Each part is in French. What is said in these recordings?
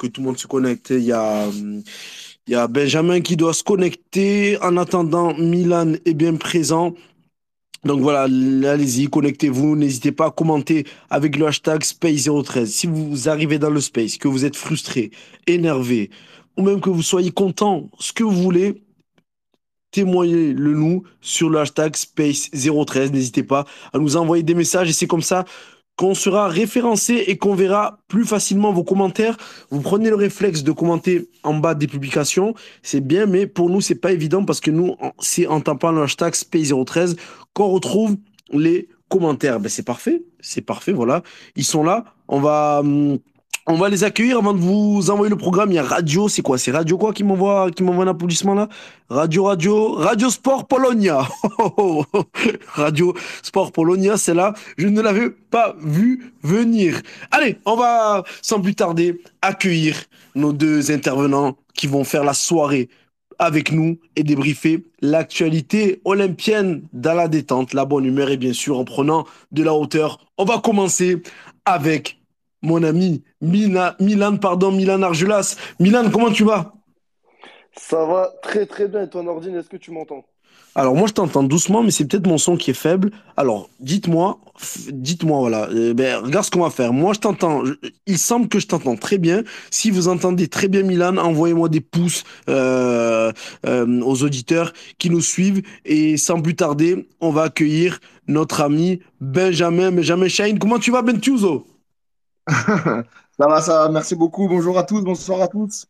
que tout le monde se connecte. Il y a, il y a Benjamin qui doit se connecter. En attendant, Milan est bien présent. Donc voilà, allez-y, connectez-vous. N'hésitez pas à commenter avec le hashtag Space013. Si vous arrivez dans le space, que vous êtes frustré, énervé, ou même que vous soyez content, ce que vous voulez, témoignez-le nous sur le hashtag Space013. N'hésitez pas à nous envoyer des messages et c'est comme ça qu'on sera référencé et qu'on verra plus facilement vos commentaires. Vous prenez le réflexe de commenter en bas des publications, c'est bien, mais pour nous, c'est pas évident parce que nous, c'est en tapant le hashtag Space013 qu'on retrouve les commentaires. Ben, c'est parfait, c'est parfait, voilà. Ils sont là. On va, hum, on va les accueillir avant de vous envoyer le programme. Il y a Radio, c'est quoi? C'est Radio quoi qui m'envoie qui m'envoie un applaudissement là? Radio Radio Radio Sport Polonia. Radio Sport Polonia, c'est là. Je ne l'avais pas vu venir. Allez, on va sans plus tarder accueillir nos deux intervenants qui vont faire la soirée avec nous et débriefer l'actualité olympienne dans la détente, la bonne humeur et bien sûr en prenant de la hauteur. On va commencer avec mon ami Milan, pardon, Milan Arjulas. Milan, comment tu vas? Ça va très très bien. Et toi, Nordine, est-ce que tu m'entends? Alors moi, je t'entends doucement, mais c'est peut-être mon son qui est faible. Alors, dites-moi, dites-moi, voilà. Euh, ben, regarde ce qu'on va faire. Moi, je t'entends. Il semble que je t'entends très bien. Si vous entendez très bien Milan, envoyez-moi des pouces euh, euh, aux auditeurs qui nous suivent. Et sans plus tarder, on va accueillir notre ami Benjamin, Benjamin Shine. Comment tu vas, Bentuzo? ça va, ça va. Merci beaucoup. Bonjour à tous, bonsoir à tous.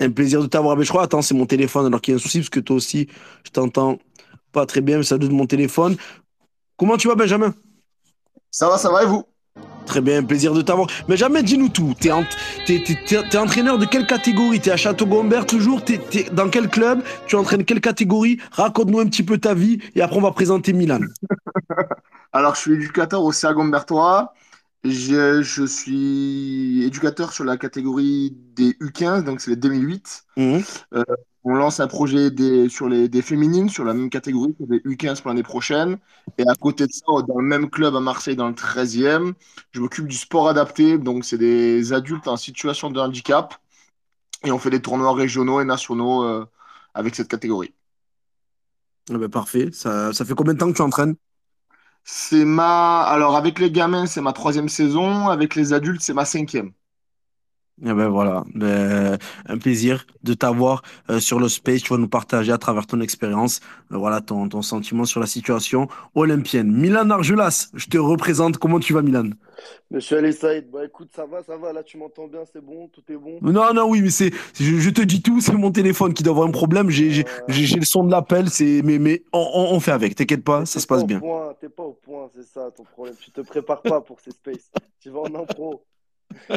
Un plaisir de t'avoir. Mais je crois, attends, c'est mon téléphone alors qu'il y a un souci parce que toi aussi, je t'entends pas très bien, mais ça doit être mon téléphone. Comment tu vas, Benjamin? Ça va, ça va et vous? Très bien, plaisir de t'avoir. Benjamin, dis-nous tout. T'es es, entraîneur de quelle catégorie? T'es à Château-Gombert toujours? T'es es dans quel club? Tu entraînes quelle catégorie? Raconte-nous un petit peu ta vie et après on va présenter Milan. alors, je suis éducateur au CA Gombertois. Je, je, suis éducateur sur la catégorie des U15, donc c'est les 2008. Mhm. Euh, on lance un projet des, sur les, des féminines, sur la même catégorie, des U15 pour l'année prochaine. Et à côté de ça, dans le même club à Marseille, dans le 13e, je m'occupe du sport adapté. Donc, c'est des adultes en situation de handicap. Et on fait des tournois régionaux et nationaux euh, avec cette catégorie. Ah ben parfait. Ça, ça fait combien de temps que tu entraînes? C'est ma. Alors, avec les gamins, c'est ma troisième saison. Avec les adultes, c'est ma cinquième. Eh ben voilà, ben, un plaisir de t'avoir euh, sur le space. Tu vas nous partager à travers ton expérience, euh, voilà ton, ton sentiment sur la situation olympienne. Milan Arjulas, je te représente. Comment tu vas, Milan? Monsieur Ali Saïd, bah écoute, ça va, ça va. Là, tu m'entends bien, c'est bon, tout est bon. Non, non, oui, mais c'est, je, te dis tout, c'est mon téléphone qui doit avoir un problème. J'ai, le son de l'appel, c'est, mais, mais on, fait avec. T'inquiète pas, ça se passe bien. T'es pas au point, c'est ça ton problème. Tu te prépares pas pour ces spaces. tu vas en impro.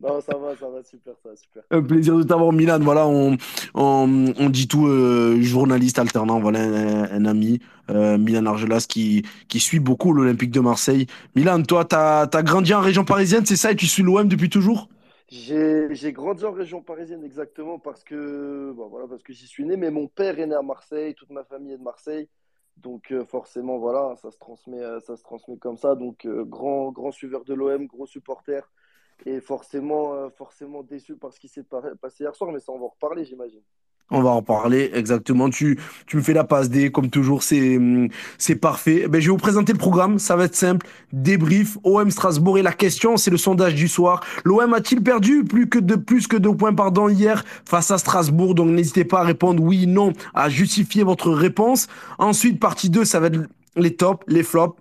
Non, ça va, ça va, super, ça super. Un plaisir de t'avoir, Milan. Voilà, on, on, on dit tout, euh, journaliste alternant, voilà, un, ami, euh, Milan Argelas, qui, qui suit beaucoup l'Olympique de Marseille. Milan, toi, tu as, grandi en région parisienne, c'est ça, et tu suis l'OM depuis toujours? J'ai grandi en région parisienne, exactement, parce que, bon, voilà, parce que j'y suis né, mais mon père est né à Marseille, toute ma famille est de Marseille. Donc euh, forcément, voilà, ça se transmet, ça se transmet comme ça. Donc grand, grand suiveur de l'OM, gros supporter et forcément, euh, forcément déçu par ce qui s'est passé hier soir, mais ça, on va en reparler, j'imagine. On va en parler, exactement. Tu, tu me fais la passe D, comme toujours, c'est, c'est parfait. Ben, je vais vous présenter le programme, ça va être simple. Débrief, OM Strasbourg. Et la question, c'est le sondage du soir. L'OM a-t-il perdu plus que, de, plus que deux points pardon, hier face à Strasbourg? Donc n'hésitez pas à répondre oui, non, à justifier votre réponse. Ensuite, partie 2, ça va être les tops, les flops,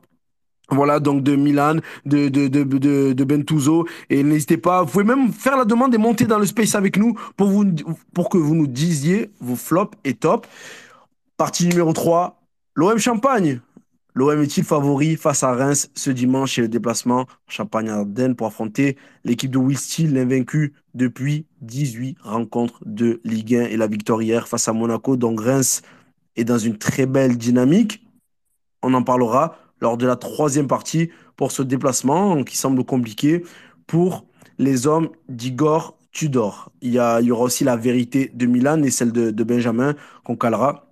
voilà, donc de Milan, de, de, de, de, Bentuzo. Et n'hésitez pas, vous pouvez même faire la demande et monter dans le space avec nous pour, vous, pour que vous nous disiez vos flops et tops. Partie numéro 3, l'OM Champagne. L'OM est-il favori face à Reims ce dimanche et le déplacement Champagne-Ardenne pour affronter l'équipe de Will Steele, l'invaincu depuis 18 rencontres de Ligue 1 et la victoire hier face à Monaco. Donc Reims est dans une très belle dynamique. On en parlera lors de la troisième partie pour ce déplacement qui semble compliqué pour les hommes d'Igor Tudor. Il y, aura aussi la vérité de Milan et celle de, Benjamin qu'on calera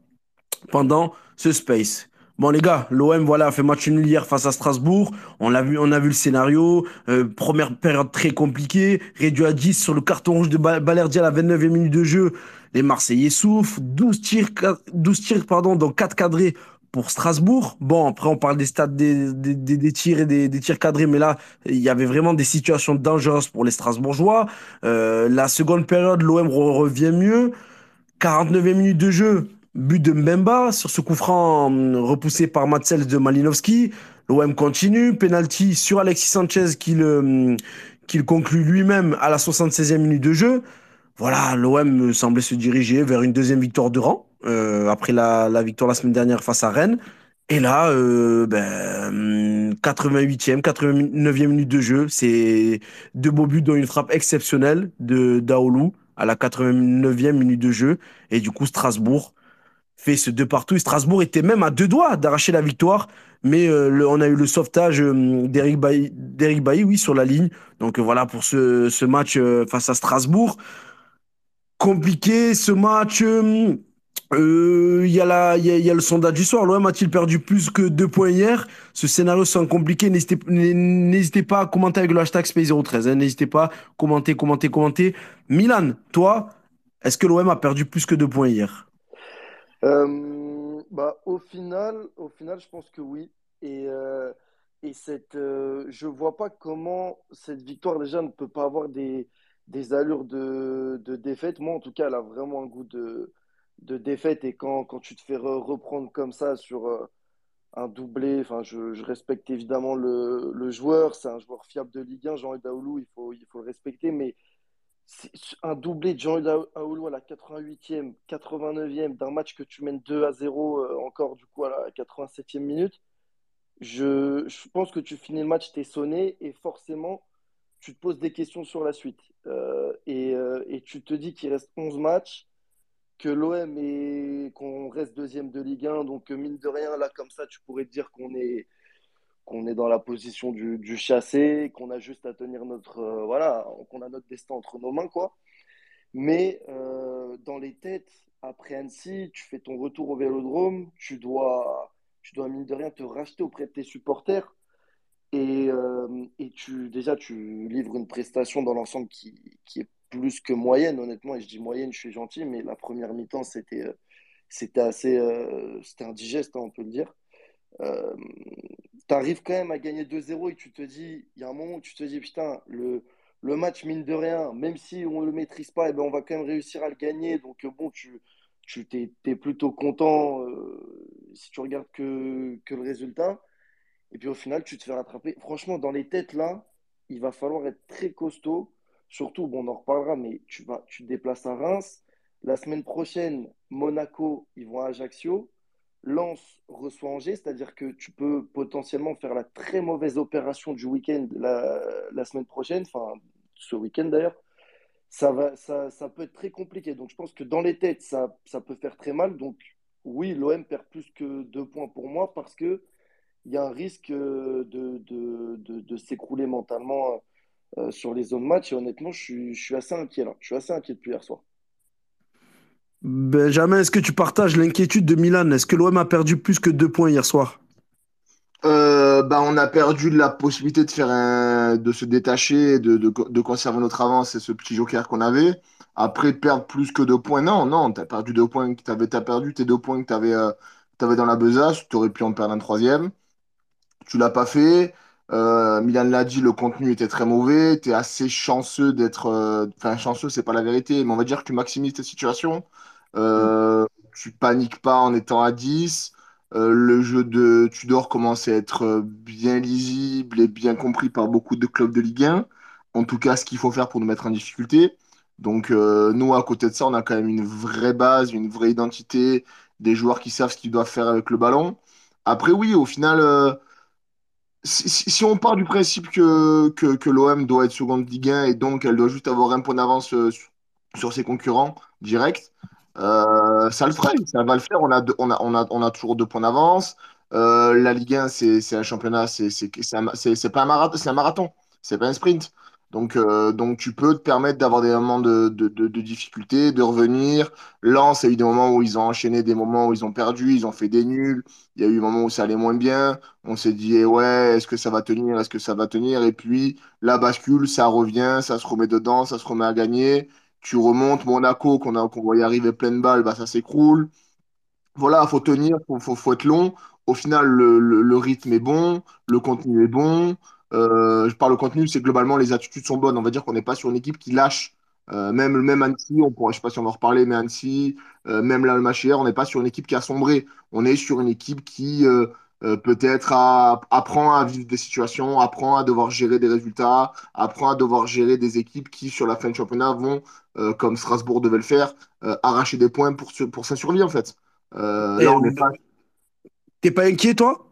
pendant ce space. Bon les gars, l'OM voilà a fait match nul hier face à Strasbourg. On vu, on a vu le scénario. Euh, première période très compliquée, réduit à 10 sur le carton rouge de Balerdi à la 29e minute de jeu. Les Marseillais souffrent, 12 tirs, 12 tirs pardon, donc 4 cadrés pour Strasbourg. Bon, après on parle des stades des, tirs et des, tirs cadrés, mais là il y avait vraiment des situations dangereuses pour les Strasbourgeois. Euh, la seconde période, l'OM revient mieux. 49e minute de jeu, But de Mbemba sur ce coup franc hum, repoussé par Matsels de Malinowski. L'OM continue. Penalty sur Alexis Sanchez qu'il hum, qu'il conclut lui-même à la 76e minute de jeu. Voilà, l'OM semblait se diriger vers une deuxième victoire de rang euh, après la, victoire la semaine dernière face à Rennes. Et là, euh, ben, 88e, 89e minute de jeu, c'est deux beaux buts dont une frappe exceptionnelle de Daoulou à la 89e minute de jeu. Et du coup, Strasbourg fait ce deux partout. Et Strasbourg était même à deux doigts d'arracher la victoire, mais euh, on a eu le sauvetage d'Eric Bailly, oui, sur la ligne. Donc voilà pour ce match face à Strasbourg. Compliqué ce match. Il y, a y, a le sondage du soir. L'OM a-t-il perdu plus que deux points hier? Ce scénario semble compliqué. N'hésitez pas à commenter avec le hashtag Space013. Hein. N'hésitez pas à commenter, commenter, commenter. Milan, toi, est-ce que l'OM a perdu plus que deux points hier? Euh, bah, au final, au final, je pense que oui. Et, euh, et cette, euh, je vois pas comment cette victoire déjà ne peut pas avoir des, des allures de, de défaite. Moi, en tout cas, elle a vraiment un goût de, de défaite. Et quand, quand tu te fais reprendre comme ça sur euh, un doublé, enfin, je, respecte évidemment le, le joueur. C'est un joueur fiable de Ligue 1, Jean Daoulou, il faut, il faut le respecter. Mais un doublé de Jean Aoulou à la 88e, 89e d'un match que tu mènes 2 à 0 euh, encore du coup à la 87e minute. Je, je pense que tu finis le match, tu es sonné et forcément tu te poses des questions sur la suite. Euh, et, et, tu te dis qu'il reste 11 matchs, que l'OM est qu'on reste deuxième de Ligue 1, donc mine de rien, là comme ça, tu pourrais dire qu'on est qu'on est dans la position du, chassé, qu'on a juste à tenir notre euh, voilà, qu'on a notre destin entre nos mains quoi. Mais euh, dans les têtes, après Annecy, tu fais ton retour au Vélodrome, tu dois, tu dois mine de rien te racheter auprès de tes supporters et, euh, et tu déjà tu livres une prestation dans l'ensemble qui, qui, est plus que moyenne honnêtement. Et je dis moyenne, je suis gentil, mais la première mi-temps c'était c'était assez c'était indigeste, hein, on peut le dire. Euh, tu arrives quand même à gagner 2-0 et tu te dis, il y a un moment où tu te dis, putain, le, le match, mine de rien, même si on ne le maîtrise pas, eh ben, on va quand même réussir à le gagner. Donc, euh, bon, tu, tu t'es, es plutôt content euh, si tu regardes que, que le résultat. Et puis au final, tu te fais rattraper. Franchement, dans les têtes, là, il va falloir être très costaud. Surtout, bon, on en reparlera, mais tu, vas, tu te déplaces à Reims. La semaine prochaine, Monaco, ils vont à Ajaccio. Lance reçoit Angers, c'est-à-dire que tu peux potentiellement faire la très mauvaise opération du week-end la, semaine prochaine, enfin ce week-end d'ailleurs. Ça, va, ça, ça, peut être très compliqué. Donc je pense que dans les têtes, ça, ça peut faire très mal. Donc oui, l'OM perd plus que deux points pour moi parce qu'il y a un risque de, de, de, s'écrouler mentalement euh, sur les zones match. Et honnêtement, je suis, je suis assez inquiet là. Je suis assez inquiet depuis hier soir. Benjamin, est-ce que tu partages l'inquiétude de Milan? Est-ce que l'OM a perdu plus que deux points hier soir? Euh, bah, On a perdu la possibilité de, faire un, de se détacher, de, de, conserver notre avance et ce petit joker qu'on avait. Après, perdre plus que deux points, non, non, tu as perdu deux points, tu as perdu tes deux points que tu avais, euh, avais, dans la besace, tu aurais pu en perdre un troisième. Tu l'as pas fait. Euh, Milan l'a dit, le contenu était très mauvais. Tu es assez chanceux d'être. Euh, enfin, chanceux, c'est pas la vérité, mais on va dire que tu maximises ta situation. Euh, tu paniques pas en étant à 10. Euh, le jeu de Tudor commence à être bien lisible et bien compris par beaucoup de clubs de Ligue 1. En tout cas, ce qu'il faut faire pour nous mettre en difficulté. Donc, nous, à côté de ça, on a quand même une vraie base, une vraie identité, des joueurs qui savent ce qu'ils doivent faire avec le ballon. Après, oui, au final, si, on part du principe que, que, l'OM doit être seconde Ligue 1 et donc elle doit juste avoir un point d'avance sur ses concurrents directs, euh, ça le ferait, ça va le faire. On a, on a, on a, on a toujours deux points d'avance. Euh, la Ligue 1, c'est un championnat, c'est pas un marathon, c'est un marathon, c'est pas un sprint. Donc, euh, donc tu peux te permettre d'avoir des moments de, de, de, de difficulté, de revenir. Lens a eu des moments où ils ont enchaîné, des moments où ils ont perdu, ils ont fait des nuls. Il y a eu des moments où ça allait moins bien. On s'est dit, eh ouais, est-ce que ça va tenir, est-ce que ça va tenir? Et puis, la bascule, ça revient, ça se remet dedans, ça se remet à gagner. Tu remontes Monaco, qu'on a, qu'on voyait arriver pleine balle, bah, ça s'écroule. Voilà, il faut tenir, faut, faut, faut être long. Au final, le, le, le rythme est bon, le contenu est bon. Euh, je parle de contenu, c'est globalement les attitudes sont bonnes. On va dire qu'on n'est pas sur une équipe qui lâche. Euh, même, même Annecy, on pourrait, je ne sais pas si on va en reparler, mais Annecy, euh, même l'Almachir, on n'est pas sur une équipe qui a sombré. On est sur une équipe qui euh, peut-être apprend à vivre des situations, apprend à devoir gérer des résultats, apprend à devoir gérer des équipes qui, sur la fin de championnat, vont, comme Strasbourg devait le faire, arracher des points pour, pour sa survie, en fait. Là, on n'est pas t'es pas inquiet, toi?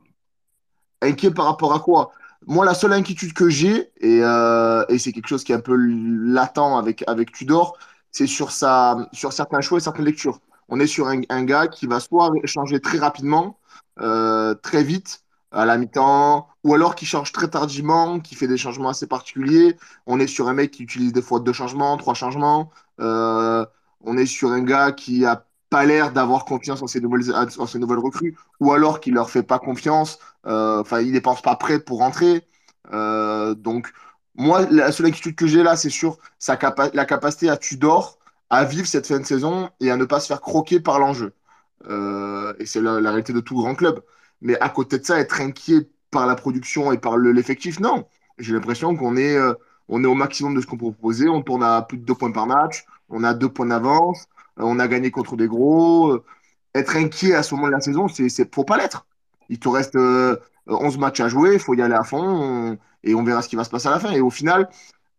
Inquiet par rapport à quoi? Moi, la seule inquiétude que j'ai, et, euh, et c'est quelque chose qui est un peu latent avec, avec Tudor, c'est sur, sur certains choix et certaines lectures. On est sur un, un gars qui va soit changer très rapidement, euh, très vite, à la mi-temps, ou alors qui change très tardivement, qui fait des changements assez particuliers. On est sur un mec qui utilise des fois deux changements, trois changements. Euh, on est sur un gars qui a pas l'air d'avoir confiance en ses nouvelles, recrues, ou alors qui leur fait pas confiance euh, Enfin, il ne pense pas prêt pour rentrer. Euh, donc, moi, la seule inquiétude que j'ai là, c'est sur sa capa la capacité à Tudor à vivre cette fin de saison et à ne pas se faire croquer par l'enjeu. Euh, et c'est la, réalité de tout grand club. Mais à côté de ça, être inquiet par la production et par le- l'effectif, non. J'ai l'impression qu'on est, on est au maximum de ce qu'on peut proposer. On tourne à plus de deux points par match. On a deux points d'avance. Euh, on a gagné contre des gros. Euh, être inquiet à ce moment de la saison, c'est, faut pas l'être. Il te reste euh, 11 matchs à jouer, il faut y aller à fond on- et on verra ce qui va se passer à la fin. Et au final,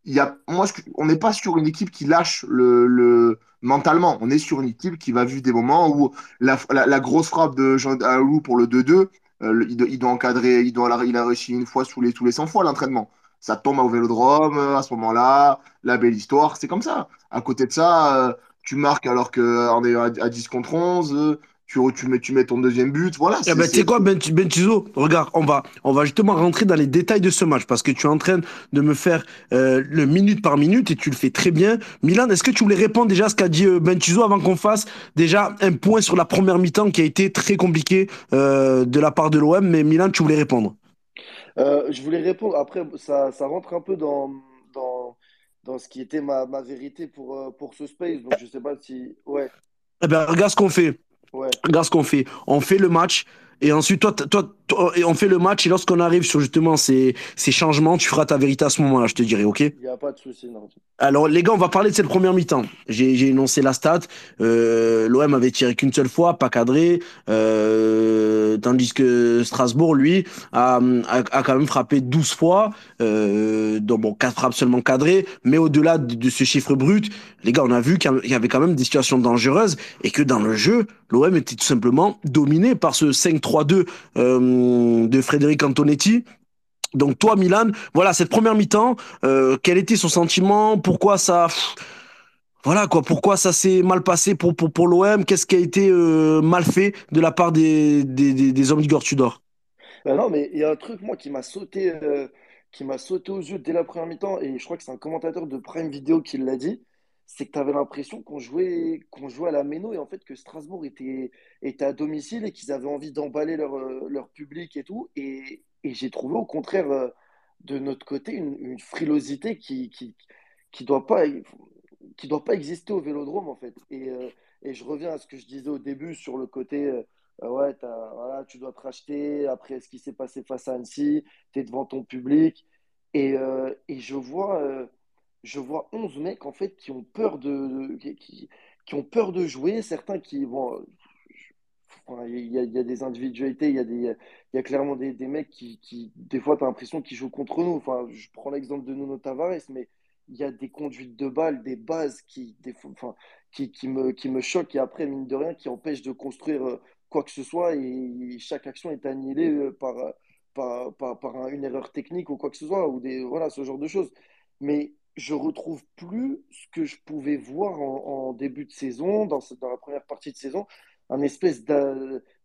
y a, moi, on n'est pas sur une équipe qui lâche le, le- mentalement. On est sur une équipe qui va vivre des moments où la, la- grosse frappe de Jean Alou pour le 2-2, euh, il, il doit encadrer, il, doit, il a réussi une fois sous les, tous les 100 fois l'entraînement. Ça tombe au Vélodrome, euh, à ce moment-là, la belle histoire, c'est comme ça. À côté de ça, euh, tu marques alors qu'on est à, à 10 contre 11, euh, tu, tu mets, tu mets ton deuxième but, voilà, Eh c'est, ben, tu sais quoi, Ben, ben regarde, on va, on va justement rentrer dans les détails de ce match parce que tu es en train de me faire euh, le minute par minute et tu le fais très bien. Milan, est-ce que tu voulais répondre déjà à ce qu'a dit euh, Ben Tizo avant qu'on fasse déjà un point sur la première mi-temps qui a été très compliqué euh, de la part de l'OM, mais Milan, tu voulais répondre? Euh, je voulais répondre. Après, ça, ça rentre un peu dans, dans, ce qui était ma, ma vérité pour, euh, pour ce space. Donc, je sais pas si. Ouais, Eh ben, regarde ce qu'on fait. ouais. Regarde ce qu'on fait. On fait le match. Et ensuite, toi, toi, on fait le match. Et lorsqu'on arrive sur justement ces, ces changements, tu feras ta vérité à ce moment-là, je te dirai, ok? Il n'y a pas de souci, non. Alors, les gars, on va parler de cette première mi-temps. J'ai énoncé la stat. Euh, L'OM avait tiré qu'une seule fois, pas cadré. Euh, tandis que Strasbourg, lui, a, a, a quand même frappé 12 fois. Euh, donc, bon, 4 frappes seulement cadrées. Mais au-delà de, de ce chiffre brut, les gars, on a vu qu'il y avait quand même des situations dangereuses et que dans le jeu, l'OM était tout simplement dominé par ce 5-3-2 euh, de Frédéric Antonetti. Donc toi, Milan, voilà, cette première mi-temps, euh, quel était son sentiment? Pourquoi ça... voilà quoi, pourquoi ça s'est mal passé pour, pour, pour l'OM Qu'est-ce qui a été euh, mal fait de la part des, des, des, hommes d'Igor Tudor? Ben non, mais il y a un truc, moi, qui m'a sauté, qui m'a sauté aux yeux dès la première mi-temps, et je crois que c'est un commentateur de Prime Video qui l'a dit, c'est que tu avais l'impression qu'on jouait, qu'on jouait à la méno, et en fait que Strasbourg était, était à domicile et qu'ils avaient envie d'emballer leur, euh, leur public et tout. Et, et j'ai trouvé au contraire, euh, de notre côté, une, frilosité qui, qui, qui doit pas, qui doit pas exister au Vélodrome, en fait. Et, euh, et je reviens à ce que je disais au début sur le côté... euh, ouais, voilà, tu dois te racheter après ce qui s'est passé face à Annecy, tu es devant ton public. Et, et je vois, je vois 11 mecs en fait qui ont peur de, qui, qui- ont peur de jouer. Certains qui vont. enfin, il il y a des individualités, il y a des, il y a clairement des, des mecs qui, qui, des fois, tu as l'impression qu'ils jouent contre nous. Enfin, je prends l'exemple de Nuno Tavares, mais il y a des conduites de balles, des bases qui, des, enfin, qui, qui me, qui me choquent et après, mine de rien, qui empêchent de construire euh, quoi que ce soit et chaque action est annihilée euh, par, euh, par, par, par un- une erreur technique ou quoi que ce soit, ou des, voilà, ce genre de choses. Mais je retrouve plus ce que je pouvais voir en, début de saison, dans, la première partie de saison, un espèce d'a-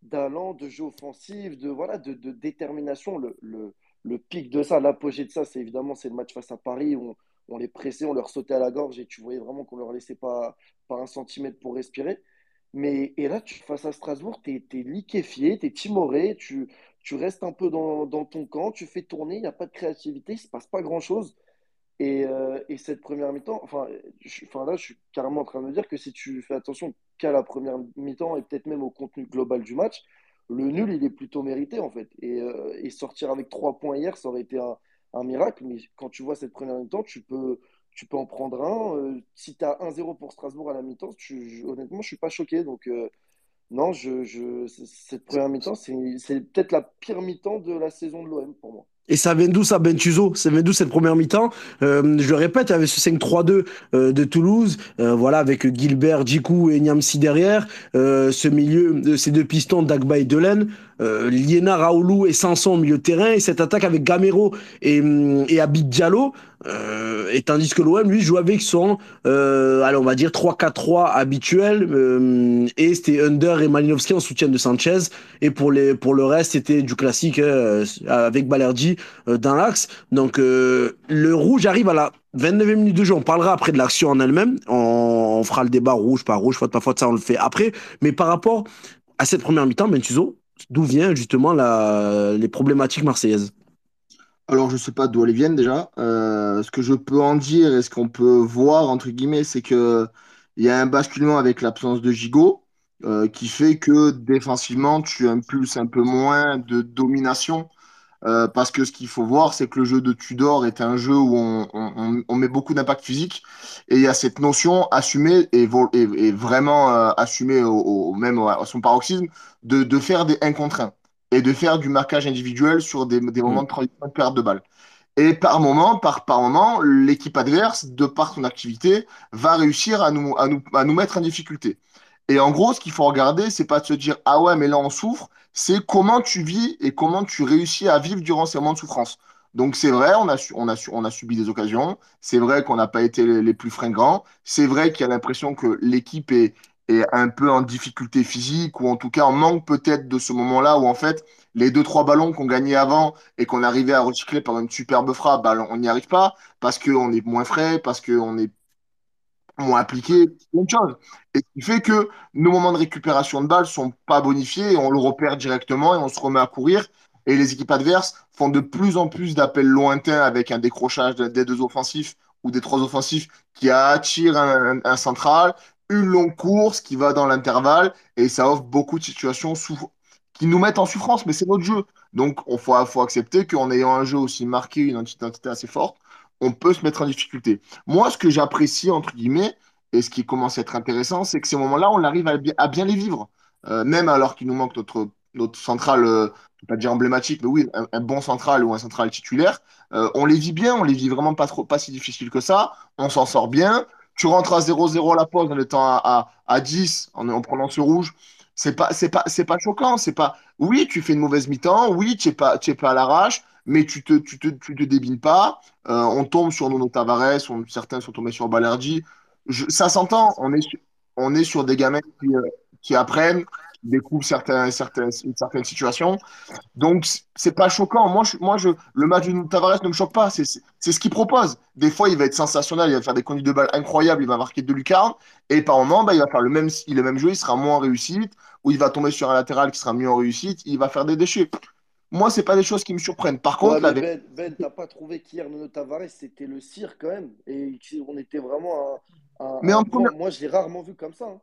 d'allant, de jeu offensif, de, voilà, de, détermination. Le, pic de ça, l'apogée de ça, c'est évidemment c'est le match face à Paris où on les pressait, on leur sautait à la gorge et tu voyais vraiment qu'on leur laissait pas, un centimètre pour respirer. Mais et là, tu, face à Strasbourg, tu es, liquéfié, tu es timoré, tu, tu restes un peu dans, dans ton camp, tu fais tourner, il n'y a pas de créativité, il ne se passe pas grand-chose. Et, euh, et, cette première mi-temps, enfin, là, je suis carrément en train de me dire que si tu fais attention qu'à la première mi-temps et peut-être même au contenu global du match, le nul, il est plutôt mérité en fait. Et, euh, sortir avec trois points hier, ça aurait été un, miracle. Mais quand tu vois cette première mi-temps, tu peux, tu peux en prendre un. Euh, si tu as 1-0 pour Strasbourg à la mi-temps, honnêtement, je suis pas choqué. Donc, non, cette première mi-temps, c'est peut-être la pire mi-temps de la saison de l'OM pour moi. Et ça vient d'où ça, Bentuzo Ça vient d'où cette première mi-temps? Euh, Je le répète, il y avait ce 5-3-2 euh, de Toulouse, euh, voilà, avec Gilbert, Djikou et Niamsi derrière. Euh, ce milieu, ces deux pistons, Dagba et Delaine. Euh, Liena, Raoulou et Sanson au milieu de terrain. Et cette attaque avec Gamero et, et Abid Diallo. Euh, et tandis que l'OM, lui, joue avec son, euh, allez, on va dire 3-4-3 habituel. Euh, et c'était Under et Malinowski en soutien de Sanchez. Et pour, les, pour le reste, c'était du classique euh, avec Balerdi euh, dans l'axe. Donc, euh, le rouge arrive à la 29e minute de jeu. On parlera après de l'action en elle-même. On, on, fera le débat rouge, pas rouge, faute, pas faute, ça, on le fait après. Mais par rapport à cette première mi-temps, Bentuzo, d'où vient justement les problématiques marseillaises alors, je ne sais pas d'où elles viennent déjà. Euh, ce que je peux en dire et ce qu'on peut voir, entre guillemets, c'est qu'il y a un basculement avec l'absence de Gigot euh, qui fait que défensivement, tu impulses un peu moins de domination. Euh, parce que ce qu'il faut voir, c'est que le jeu de Tudor est un jeu où on, on, on met beaucoup d'impact physique et il y a cette notion assumée et, et, et vraiment euh, assumée au, au, même à son paroxysme de, de faire des 1 contre 1 et de faire du marquage individuel sur des, des moments de transition de perte de balle. Et par moment, par, par moment, l'équipe adverse, de par son activité, va réussir à nous, à nous, à nous mettre en difficulté. Et en gros, ce qu'il faut regarder, c'est pas de se dire ah ouais, mais là on souffre, c'est comment tu vis et comment tu réussis à vivre durant ces moments de souffrance. Donc c'est vrai, on a, on, a, on a subi des occasions, c'est vrai qu'on n'a pas été les, plus fringants, c'est vrai qu'il y a l'impression que l'équipe est, est un peu en difficulté physique ou en tout cas en manque peut-être de ce moment-là où en fait les deux trois ballons qu'on gagnait avant et qu'on arrivait à recycler par une superbe frappe, bah, on n'y arrive pas parce qu'on est moins frais, parce qu'on est moins appliqué, plein de choses. Et ce qui fait que nos moments de récupération de balles sont pas bonifiés et on le repère directement et on se remet à courir. Et les équipes adverses font de plus en plus d'appels lointains avec un décrochage des deux offensifs ou des trois offensifs qui un, un central, une longue course qui va dans l'intervalle et ça offre beaucoup de situations qui nous mettent en souffrance, mais c'est notre jeu. Donc, il faut, faut, accepter qu'en ayant un jeu aussi marqué, une identité assez forte, on peut se mettre en difficulté. Moi, ce que j'apprécie, entre guillemets, et ce qui commence à être intéressant, c'est que ces moments-là, on arrive à, bien les vivre. Euh, même alors qu'il nous manque notre, notre centrale, euh, pas dire emblématique, mais oui, un, bon central ou un central titulaire, euh, on les vit bien, on les vit vraiment pas, trop, pas si difficile que ça, on s'en sort bien, tu rentres à 0-0 à la pause en étant à, à, à 10, en, en, prenant ce rouge, c'est pas, pas, pas choquant. C'est pas, oui, tu fais une mauvaise mi-temps, oui, tu n'es pas, pas à l'arrache, mais tu te, te, débines pas. Euh, on tombe sur Nuno Tavares, on, certains sont tombés sur Balerdi. Je, ça s'entend, on est, sur des gamins qui, euh, apprennent, découvre certains, certaines, une certaine situation. Donc, c'est pas choquant. Moi, je, le match de Tavares ne me choque pas. C'est ce qu'il propose. Des fois, il va être sensationnel, il va faire des conduites de balle incroyables, il va marquer de lucarne. Et par moment, bah, il va faire le même, le même jeu, il sera moins en réussite, ou il va tomber sur un latéral qui sera mieux en réussite, il va faire des déchets. Moi, c'est pas des choses qui me surprennent. Par contre, ouais, avec... Ben, ben t'as pas trouvé qu'hier Nuno Tavares c'était le cirque quand même, et on était vraiment un, un, mais un en. Moi, je l'ai rarement vu comme ça. Hein.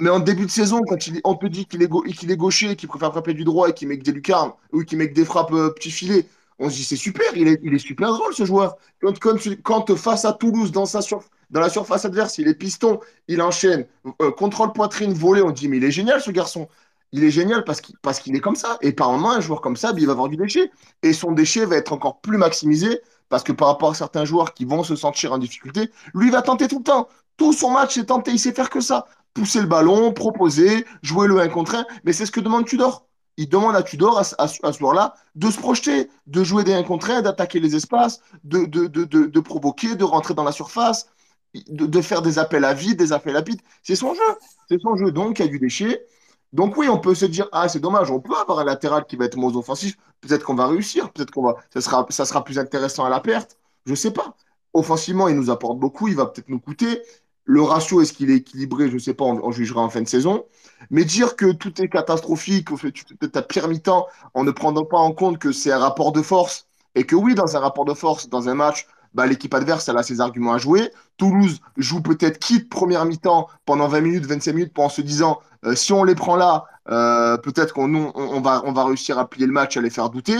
Mais en début de saison, quand il, on peut dire qu'il est, qu est, gaucher, qu'il préfère frapper du droit et qu'il met des lucarnes, ou qu'il met des frappes euh, petit filet, on se dit c'est super, il est, il est, super drôle ce joueur. Quand, quand, quand, face à Toulouse, dans, sa surf, dans la surface adverse, il est piston, il enchaîne, euh, contrôle poitrine, volé, on dit mais il est génial ce garçon. Il est génial parce qu'il parce qu'il est comme ça. Et par moment, un joueur comme ça, il va avoir du déchet. Et son déchet va être encore plus maximisé parce que par rapport à certains joueurs qui vont se sentir en difficulté, lui va tenter tout le temps. Tout son match est tenté, il sait faire que ça pousser le ballon, proposer, jouer le 1 contre 1. Mais c'est ce que demande Tudor. Il demande à Tudor, à, ce joueur-là, de se projeter, de jouer des 1 contre 1, d'attaquer les espaces, de, de, de, de, provoquer, de rentrer dans la surface, de, faire des appels à vide, des appels à vide. C'est son jeu. C'est son jeu. Donc, il y a du déchet. Donc, oui, on peut se dire, ah, c'est dommage, on peut avoir un latéral qui va être moins offensif. Peut-être qu'on va réussir. Peut-être qu'on va, ça sera, ça sera plus intéressant à la perte. Je sais pas. offensivement, il nous apporte beaucoup, il va peut-être nous coûter. Le ratio, est-ce qu'il est équilibré Je ne sais pas, on, jugera en fin de saison. Mais dire que tout est catastrophique, tu fais ta pire mi-temps en ne prenant pas en compte que c'est un rapport de force et que oui, dans un rapport de force, dans un match, bah, l'équipe adverse, elle a ses arguments à jouer. Toulouse joue peut-être quitte première mi-temps pendant 20 minutes, 25 minutes, en se disant euh, si on les prend là, euh, peut-être qu'on on, va, on va réussir à plier le match, à les faire douter.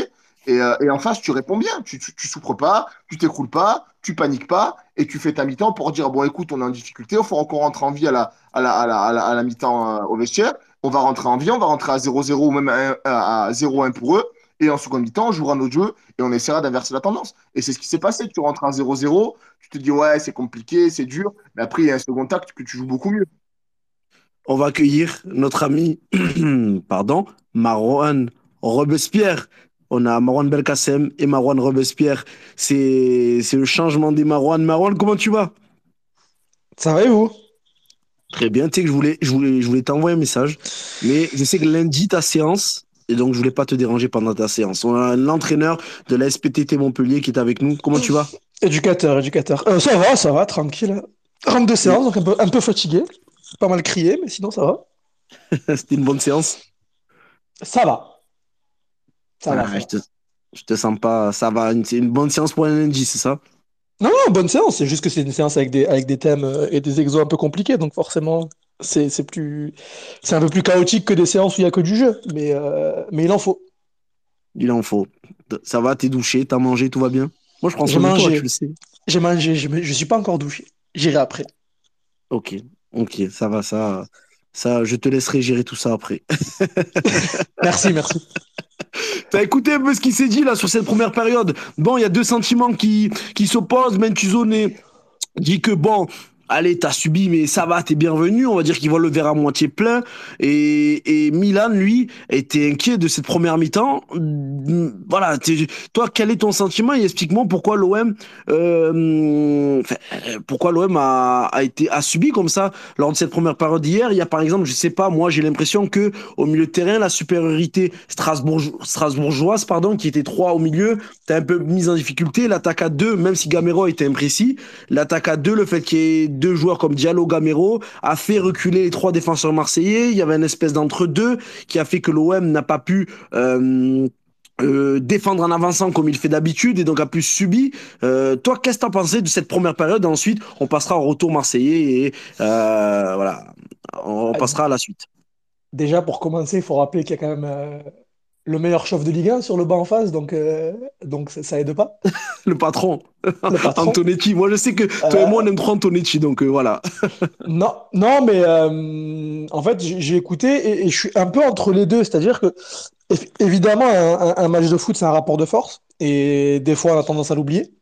Et, euh, en face, tu réponds bien. Tu, tu, souffres pas, tu t'écroules pas, tu paniques pas, et tu fais ta mi-temps pour dire bon, écoute, on est en difficulté, il faut encore rentrer en vie à la, à la, à la, à la, mi-temps au vestiaire. On va rentrer en vie, on va rentrer à 0-0 ou même à 0-1 pour eux. Et en seconde mi-temps, on jouera notre jeu et on essaiera d'inverser la tendance. Et c'est ce qui s'est passé. Tu rentres à 0-0, tu te dis ouais, c'est compliqué, c'est dur. Mais après, il y a un second acte que tu joues beaucoup mieux. On va accueillir notre ami, pardon, Marwan Robespierre. On a Marwan Belkacem et Marwan Robespierre. C'est le changement des Marwan. Marwan, comment tu vas? Ça va et vous? Très bien. Tu sais que je voulais, je voulais, je voulais t'envoyer un message. Mais je sais que lundi, ta séance, et donc, je voulais pas te déranger pendant ta séance. On a l'entraîneur de la SPTT Montpellier qui est avec nous. Comment tu vas? Éducateur, éducateur. Euh, ça va, ça va, tranquille. Rentre de séance, donc un peu, un peu fatigué. Pas mal crié, mais sinon, ça va. C'était une bonne séance Ça va. Ça va. Ah, je, te, te sens pas. Ça va. C'est une bonne séance pour un lundi, c'est ça? Non, non, bonne séance. C'est juste que c'est une séance avec des, avec des thèmes euh, et des exos un peu compliqués. Donc, forcément, c'est plus c'est un peu plus chaotique que des séances où il n'y a que du jeu, mais, euh, mais il en faut. Il en faut. Ça va, t'es douché, t'as mangé, tout va bien? Moi, je prends soin de toi, tu le sais. J'ai mangé, je ne suis pas encore douché. J'irai après. Ok, ok, ça va, ça, ça, je te laisserai gérer tout ça après. merci, merci. T'as écouté un peu ce qui s'est dit là sur cette première période? Bon, il y a deux sentiments qui, qui s'opposent. Mentuzone dit que bon, allez, t'as subi, mais ça va, t'es bienvenu. On va dire qu'il voit le verre à moitié plein. Et, et Milan, lui, était inquiet de cette première mi-temps. Voilà, toi, quel est ton sentiment et explique-moi pourquoi l'OM, euh, pourquoi l'OM a, été a subi comme ça lors de cette première période hier. Il y a par exemple, je sais pas, moi, j'ai l'impression que au milieu de terrain, la supériorité Strasbourg, strasbourgeoise, pardon, qui était 3 au milieu, t'as un peu mise en difficulté. L'attaque à 2, même si Gamero était imprécis, l'attaque à 2, le fait qu'il y ait deux joueurs comme Diallo, Gamero, a fait reculer les trois défenseurs marseillais. Il y avait une espèce d'entre-deux qui a fait que l'OM n'a pas pu euh, euh, défendre en avançant comme il fait d'habitude et donc a pu subir. Euh, toi, qu'est-ce que as pensé de cette première période? Ensuite, on passera au retour marseillais et voilà, on passera à la suite. Déjà, pour commencer, il faut rappeler qu'il y a quand même le meilleur chef de Ligue 1 sur le banc en face, donc, euh, donc ça, aide pas. le patron. Antonetti. Moi, je sais que toi et moi, on aime trop Antonetti, donc euh, voilà. non, non, mais euh, en fait, j'ai écouté et, je suis un peu entre les deux. C'est-à-dire que, évidemment, un, match de foot, c'est un rapport de force, et des fois, on a tendance à l'oublier.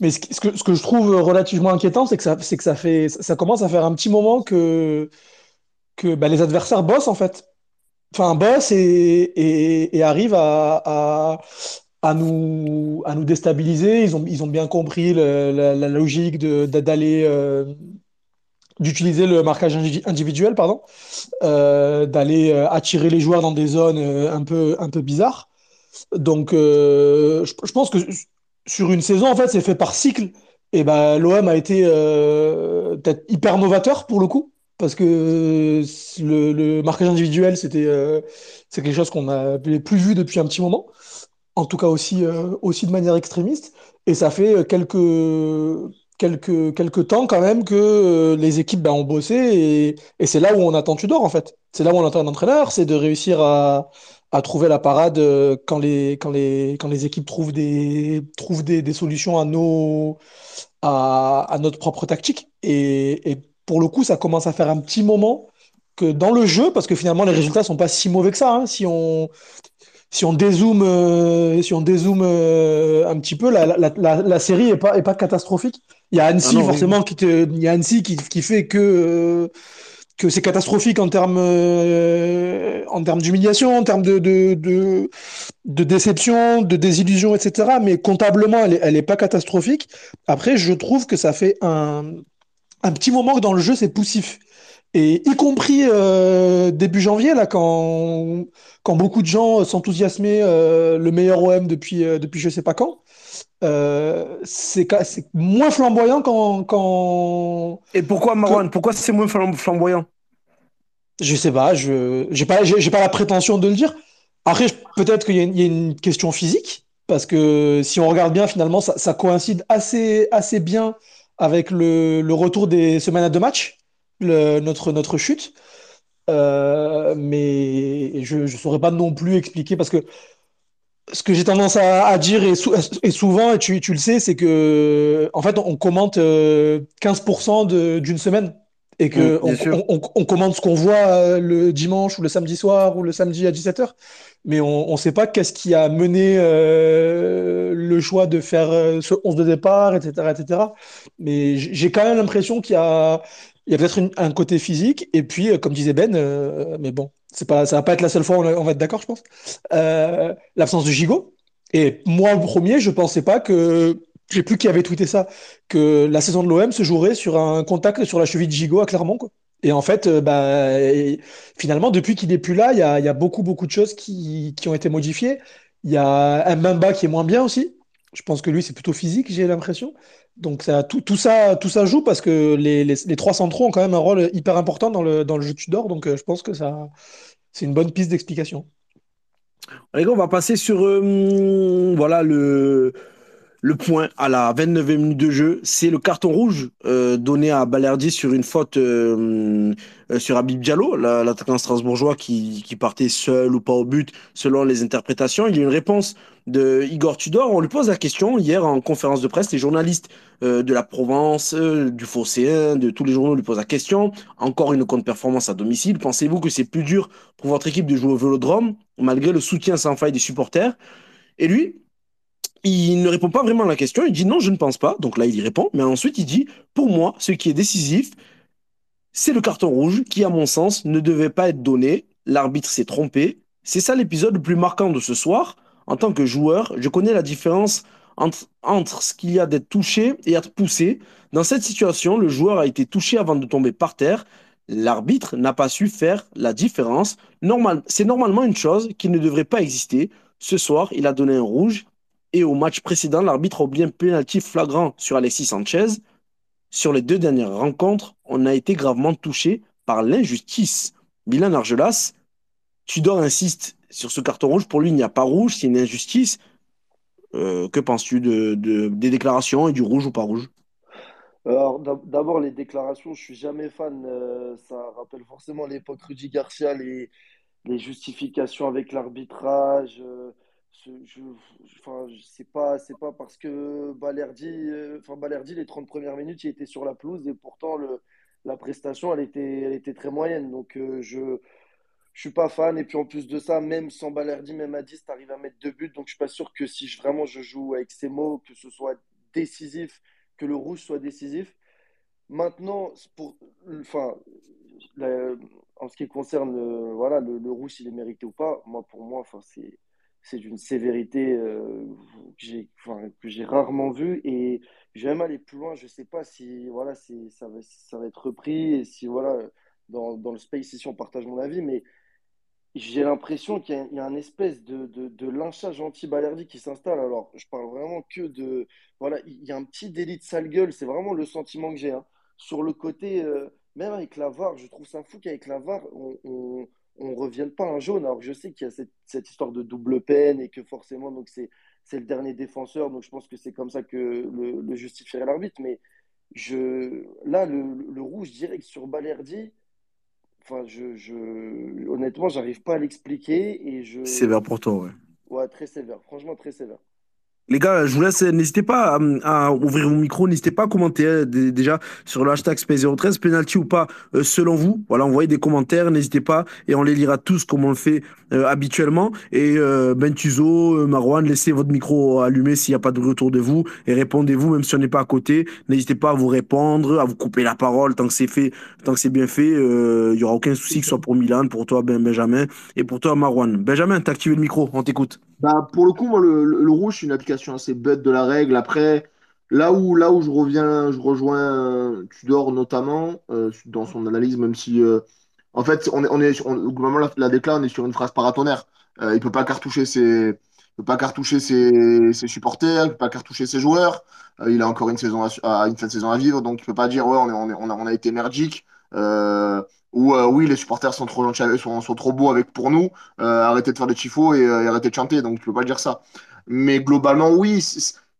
Mais ce, que, ce, que, je trouve relativement inquiétant, c'est que, ça, que ça, fait, ça commence à faire un petit moment que, que bah, les adversaires bossent, en fait enfin, bosse et, arrive à, nous, à nous déstabiliser. Ils ont, ils ont bien compris la, logique d'aller. Euh, d'utiliser le marquage individuel, pardon, euh, d'aller euh, attirer les joueurs dans des zones un peu, un peu bizarres. Donc, je, je, pense que sur une saison, en fait, c'est fait par cycle. Et ben, l'OM a été peut-être hyper novateur pour le coup parce que le, marquage individuel, c'était euh, c'est quelque chose qu'on n'avait plus vu depuis un petit moment, en tout cas aussi, euh, aussi de manière extrémiste. Et ça fait quelques, quelques, quelques temps quand même que euh, les équipes ben, ont bossé et, c'est là où on attend Tudor en fait. C'est là où on attend un entraîneur, c'est de réussir à, à trouver la parade quand les, quand les, quand les équipes trouvent des, trouvent des, des solutions à, nos, à, à notre propre tactique. Et pour le coup, ça commence à faire un petit moment que dans le jeu, parce que finalement, les résultats sont pas si mauvais que ça. Hein. si on si on dézoome, euh, si on dézoome euh, un petit peu, la, la, la, série est pas, est pas catastrophique. Il y a Annecy, ah forcément, qui, te, il y a Annecy qui, qui fait que, euh, que c'est catastrophique en termes, en termes d'humiliation, en termes de, de, de, de, déception, de désillusion, etc. Mais comptablement, elle n'est elle est pas catastrophique. Après, je trouve que ça fait un, un petit moment que dans le jeu, c'est poussif. Et y compris euh, début janvier, là, quand, quand beaucoup de gens s'enthousiasmaient, euh, le meilleur OM depuis, euh, depuis je sais pas quand, euh, c'est moins flamboyant quand, quand... Et pourquoi, Marwan Pourquoi c'est moins flamboyant? Je sais pas, je j'ai pas, pas la prétention de le dire. Après, peut-être qu'il y, a une question physique, parce que si on regarde bien, finalement, ça, coïncide assez, assez bien avec le, retour des semaines à deux matchs, notre, notre chute. Euh, mais je ne saurais pas non plus expliquer parce que ce que j'ai tendance à, dire et, souvent, et tu, tu le sais, c'est que en fait, on commente 15% euh, d'une semaine et que on, on, commente ce qu'on voit euh, le dimanche ou le samedi soir ou le samedi à 17h, mais on ne sait pas qu'est-ce qui a mené le choix de faire ce 11 de départ, etc. etc. Mais j'ai quand même l'impression qu'il y a, il y a peut-être un côté physique, et puis, euh, comme disait Ben, euh, mais bon, c'est pas, ça va pas être la seule fois où on, va être d'accord, je pense, euh, l'absence de Gigot. Et moi, le premier, je pensais pas que, j'ai plus qui avait tweeté ça, que la saison de l'OM se jouerait sur un contact sur la cheville de Gigot à Clermont, quoi. Et en fait, bah, finalement, depuis qu'il est plus là, il y a, beaucoup, beaucoup de choses qui, ont été modifiées. Il y a un Mbamba qui est moins bien aussi. Je pense que lui, c'est plutôt physique, j'ai l'impression. Donc ça, tout, tout, ça, tout ça joue parce que les, trois centraux ont quand même un rôle hyper important dans le, dans le jeu Tudor. Donc euh, je pense que ça, c'est une bonne piste d'explication. Les gars, on va passer sur euh, voilà, le, le point à la 29e minute de jeu, c'est le carton rouge euh, donné à Balerdi sur une faute euh, euh, sur Habib Diallo, l'attaquant strasbourgeois qui, qui, partait seul ou pas au but selon les interprétations. Il y a une réponse de Igor Tudor. On lui pose la question hier en conférence de presse. Les journalistes de la Provence, du Phocéen, de tous les journaux lui posent la question. Encore une contre-performance à domicile. Pensez-vous que c'est plus dur pour votre équipe de jouer au Vélodrome malgré le soutien sans faille des supporters? Et lui, il ne répond pas vraiment à la question. Il dit non, je ne pense pas. Donc là, il y répond. Mais ensuite, il dit pour moi, ce qui est décisif, c'est le carton rouge qui, à mon sens, ne devait pas être donné. L'arbitre s'est trompé. C'est ça l'épisode le plus marquant de ce soir. En tant que joueur, je connais la différence entre, entre ce qu'il y a d'être touché et être poussé. Dans cette situation, le joueur a été touché avant de tomber par terre. L'arbitre n'a pas su faire la différence. Normal, c'est normalement une chose qui ne devrait pas exister. Ce soir, il a donné un rouge et au match précédent, l'arbitre a oublié un pénalty flagrant sur Alexis Sanchez. Sur les deux dernières rencontres, on a été gravement touché par l'injustice. Milan Argelas, Tudor insiste sur ce carton rouge. Pour lui, il n'y a pas rouge, c'est une injustice. Euh, que penses-tu de, des déclarations et du rouge ou pas rouge? Alors, d'abord, les déclarations, je suis jamais fan. Euh, ça rappelle forcément l'époque Rudy Garcia, les, les justifications avec l'arbitrage. Euh, je, enfin, c'est pas, c'est pas parce que Balerdi, euh, enfin Balerdi, les 30 premières minutes, il était sur la pelouse et pourtant le, la prestation, elle était, elle était très moyenne. Donc euh, je, je suis pas fan. Et puis en plus de ça, même sans Balerdi, même à 10, tu arrives à mettre deux buts. Donc je suis pas sûr que si vraiment je joue avec ces mots, que ce soit décisif, que le rouge soit décisif. Maintenant, pour, enfin, en ce qui concerne le, voilà, le, le rouge, s'il est mérité ou pas, moi pour moi, enfin c'est c'est d'une sévérité euh, que j'ai rarement vue et je vais même aller plus loin. Je ne sais pas si voilà, ça, va, ça va être repris et si voilà, dans, dans le space ici on partage mon avis, mais j'ai l'impression qu'il y, a une espèce de, de, lynchage anti-Balerdi qui s'installe. Alors, je parle vraiment que de. Voilà, il y a un petit délit de sale gueule, c'est vraiment le sentiment que j'ai. Hein. Sur le côté, euh, même avec la VAR, je trouve ça fou qu'avec la VAR, on ne revienne pas un jaune. Alors que je sais qu'il y a cette, histoire de double peine et que forcément, donc c'est, c'est le dernier défenseur. Donc je pense que c'est comme ça que le, le justifierait l'arbitre. Mais je, là, le, rouge direct sur Balerdi, enfin, je, je, honnêtement, j'arrive pas à l'expliquer. Et je... Sévère pour toi, ouais. Ouais, très sévère. Franchement, très sévère. Les gars, je vous laisse, n'hésitez pas à, ouvrir vos micros, n'hésitez pas à commenter hein, déjà sur le hashtag SP013, penalty ou pas, euh, selon vous. Voilà, envoyez des commentaires, n'hésitez pas, et on les lira tous comme on le fait euh, habituellement. Et euh, Ben Tuzo, Marwan, laissez votre micro allumé s'il n'y a pas de retour de vous, et répondez-vous, même si on n'est pas à côté. N'hésitez pas à vous répondre, à vous couper la parole tant que c'est fait, tant que c'est bien fait. Il n'y aura aucun souci que ce soit pour Milan, pour toi, ben, Benjamin, et pour toi, Marwan. Benjamin, t'as activé le micro, on t'écoute. Bah, pour le coup, moi, le, rouge, c'est une application assez bête de la règle. Après, là où, là où je reviens, je rejoins euh, Tudor notamment euh, dans son analyse, même si, euh, en fait, on est, on est la, la on est sur une phrase paratonnerre. il peut pas cartoucher ses, peut pas cartoucher ses, ses supporters, il peut pas cartoucher ses joueurs. Il a encore une saison à, une fin de saison à vivre, donc il peut pas dire ouais, on, est, on, est, on, a, on a été merdique. Euh, ou euh, oui, les supporters sont trop gentils, sont, sont trop beaux avec pour nous. Euh, arrêtez de faire des tifos et, et, arrêtez de chanter. Donc tu peux pas dire ça. Mais globalement, oui,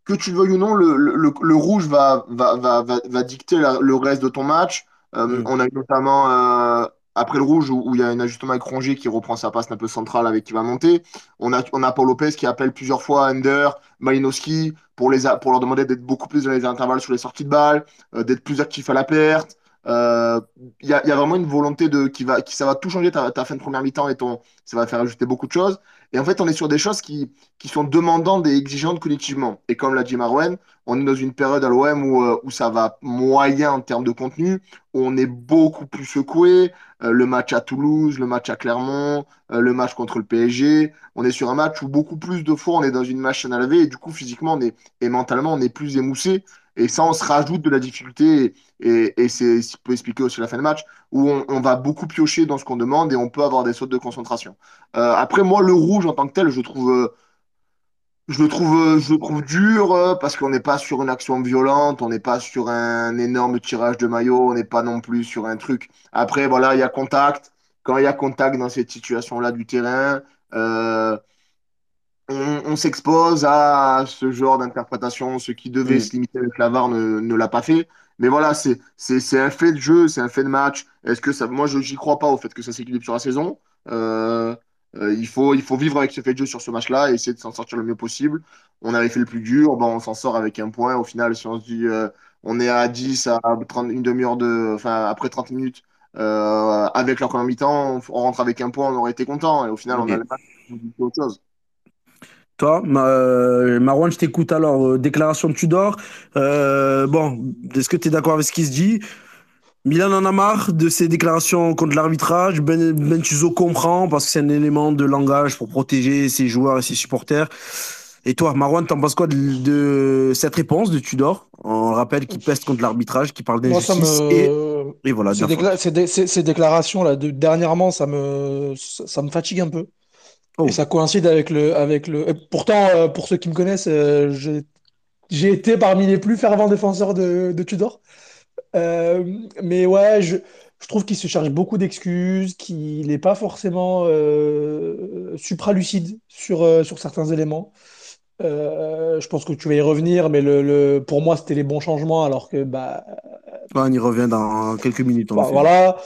que tu le veuilles ou non, le, le, le rouge va, va, va, va, va dicter la, le reste de ton match. Euh, mm. On a eu notamment euh, après le rouge où, où, il y a un ajustement avec Rongier qui reprend sa passe un peu centrale avec qui va monter. On a, on a Paul Lopez qui appelle plusieurs fois Under, Malinowski pour, les, pour leur demander d'être beaucoup plus dans les intervalles sur les sorties de balles, euh, d'être plus actif à la perte. Il euh, y, a, vraiment une volonté de qui va qui ça va tout changer ta, ta fin de première mi-temps et ton ça va faire ajouter beaucoup de choses. Et en fait on est sur des choses qui, qui sont demandantes et exigeantes collectivement. Et comme l'a dit Marouane on est dans une période à l'OM où, euh, où ça va moyen en termes de contenu où on est beaucoup plus secoué. Euh, le match à Toulouse le match à Clermont le match contre le PSG on est sur un match où beaucoup plus de fois on est dans une machine à laver. Et du coup physiquement et mentalement on est plus émoussé et ça, on se rajoute de la difficulté et, c'est ce qui peut expliquer aussi la fin de match où on, va beaucoup piocher dans ce qu'on demande et on peut avoir des sautes de concentration. Euh, après, moi, le rouge en tant que tel, je trouve, euh, je le trouve, euh, je trouve dur parce qu'on n'est pas sur une action violente, on n'est pas sur un énorme tirage de maillot, on n'est pas non plus sur un truc. Après, voilà, il y a contact. Quand il y a contact dans cette situation-là du terrain, on, on s'expose à ce genre d'interprétation. Ce qui devait mm. se limiter avec la VAR ne, ne l'a pas fait. Mais voilà, c'est un fait de jeu, c'est un fait de match. Est-ce que ça, moi, je n'y crois pas au fait que ça s'équilibre sur la saison. Euh, euh, il, faut, il faut vivre avec ce fait de jeu sur ce match-là et essayer de s'en sortir le mieux possible. On avait fait le plus dur, bon, on s'en sort avec un point. Au final, si on se dit euh, on est à 10, à 30, une demi-heure de. Enfin, après 30 minutes, euh, avec leur première mi-temps, on, on, rentre avec un point, on aurait été content. Et au final, on a le match, autre chose. Toi, euh, Marouane, je t'écoute alors. Euh, déclaration de Tudor. Euh, bon, est-ce que tu es d'accord avec ce qui se dit? Milan en a marre de ses déclarations contre l'arbitrage. Ben, ben Tuzo comprend parce que c'est un élément de langage pour protéger ses joueurs et ses supporters. Et toi, Marouane, t'en penses quoi de, de, cette réponse de Tudor? On rappelle qu'il peste contre l'arbitrage, qu'il parle d'injustice. Me... Et, et, voilà. Ces, décla ces, dé ces déclarations là, de, dernièrement, ça me, ça me fatigue un peu. Oh. Et ça coïncide avec le, avec le. Et pourtant, euh, pour ceux qui me connaissent, euh, j'ai été parmi les plus fervents défenseurs de, de Tudor. Euh, mais ouais, je, je trouve qu'il se charge beaucoup d'excuses, qu'il n'est pas forcément euh, supralucide sur, euh, sur certains éléments. je pense que tu vas y revenir, mais le, le pour moi, c'était les bons changements, alors que bah. On y revient dans quelques minutes. Bah, voilà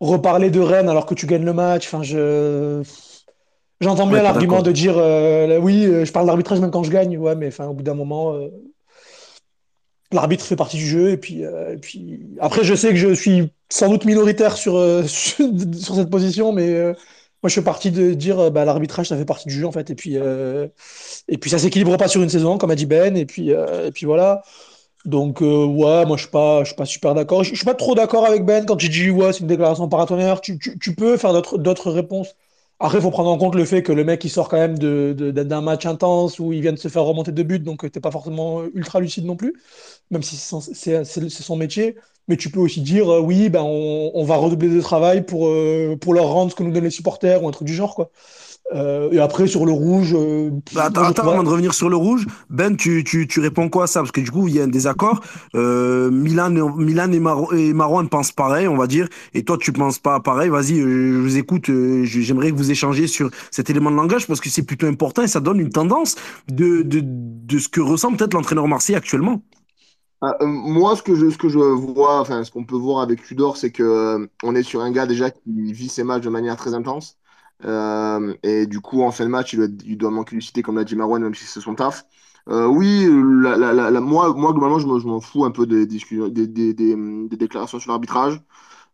reparler de Rennes alors que tu gagnes le match. Enfin, je. J'entends bien ouais, l'argument de dire euh, oui, euh, je parle d'arbitrage même quand je gagne. Ouais, mais enfin, au bout d'un moment, euh, l'arbitre fait partie du jeu. Et puis, et puis, après, je sais que je suis sans doute minoritaire sur, sur, sur cette position, mais moi, je suis parti de dire bah, l'arbitrage, ça fait partie du jeu en fait. Et puis, et puis ça s'équilibre pas sur une saison, comme a dit Ben. Et puis, et puis voilà. Donc, euh, ouais, moi, je suis pas, je suis pas super d'accord. Je, je suis pas trop d'accord avec Ben quand il dit, ouais, c'est une déclaration paratonnerre. Tu, tu, tu peux faire d'autres réponses. Après, il faut prendre en compte le fait que le mec, il sort quand même d'un de, de, match intense où il vient de se faire remonter de buts, donc t'es pas forcément ultra lucide non plus, même si c'est son métier. Mais tu peux aussi dire, euh, oui, ben, on, on, va redoubler de travail pour, euh, pour leur rendre ce que nous donnent les supporters ou un truc du genre, quoi. Euh, et après, sur le rouge. Euh, bah, attends, attends avant de revenir sur le rouge, Ben, tu, tu, tu réponds quoi à ça? Parce que du coup, il y a un désaccord. Euh, Milan, Milan et, Mar et Marouane pensent pareil, on va dire. Et toi, tu penses pas pareil. Vas-y, je vous écoute. Euh, J'aimerais que vous échangez sur cet élément de langage parce que c'est plutôt important et ça donne une tendance de, de, de ce que ressent peut-être l'entraîneur marseillais actuellement. Ah, euh, moi, ce que je, ce que je vois, enfin, ce qu'on peut voir avec Tudor, c'est que on est sur un gars déjà qui vit ses matchs de manière très intense. Euh, et du coup, en fin de match, il doit, il doit manquer comme l'a dit Marwan, même si c'est son taf. Euh, oui, la, la, la, moi, moi, globalement, je m'en fous un peu des, des, des, des, déclarations sur l'arbitrage.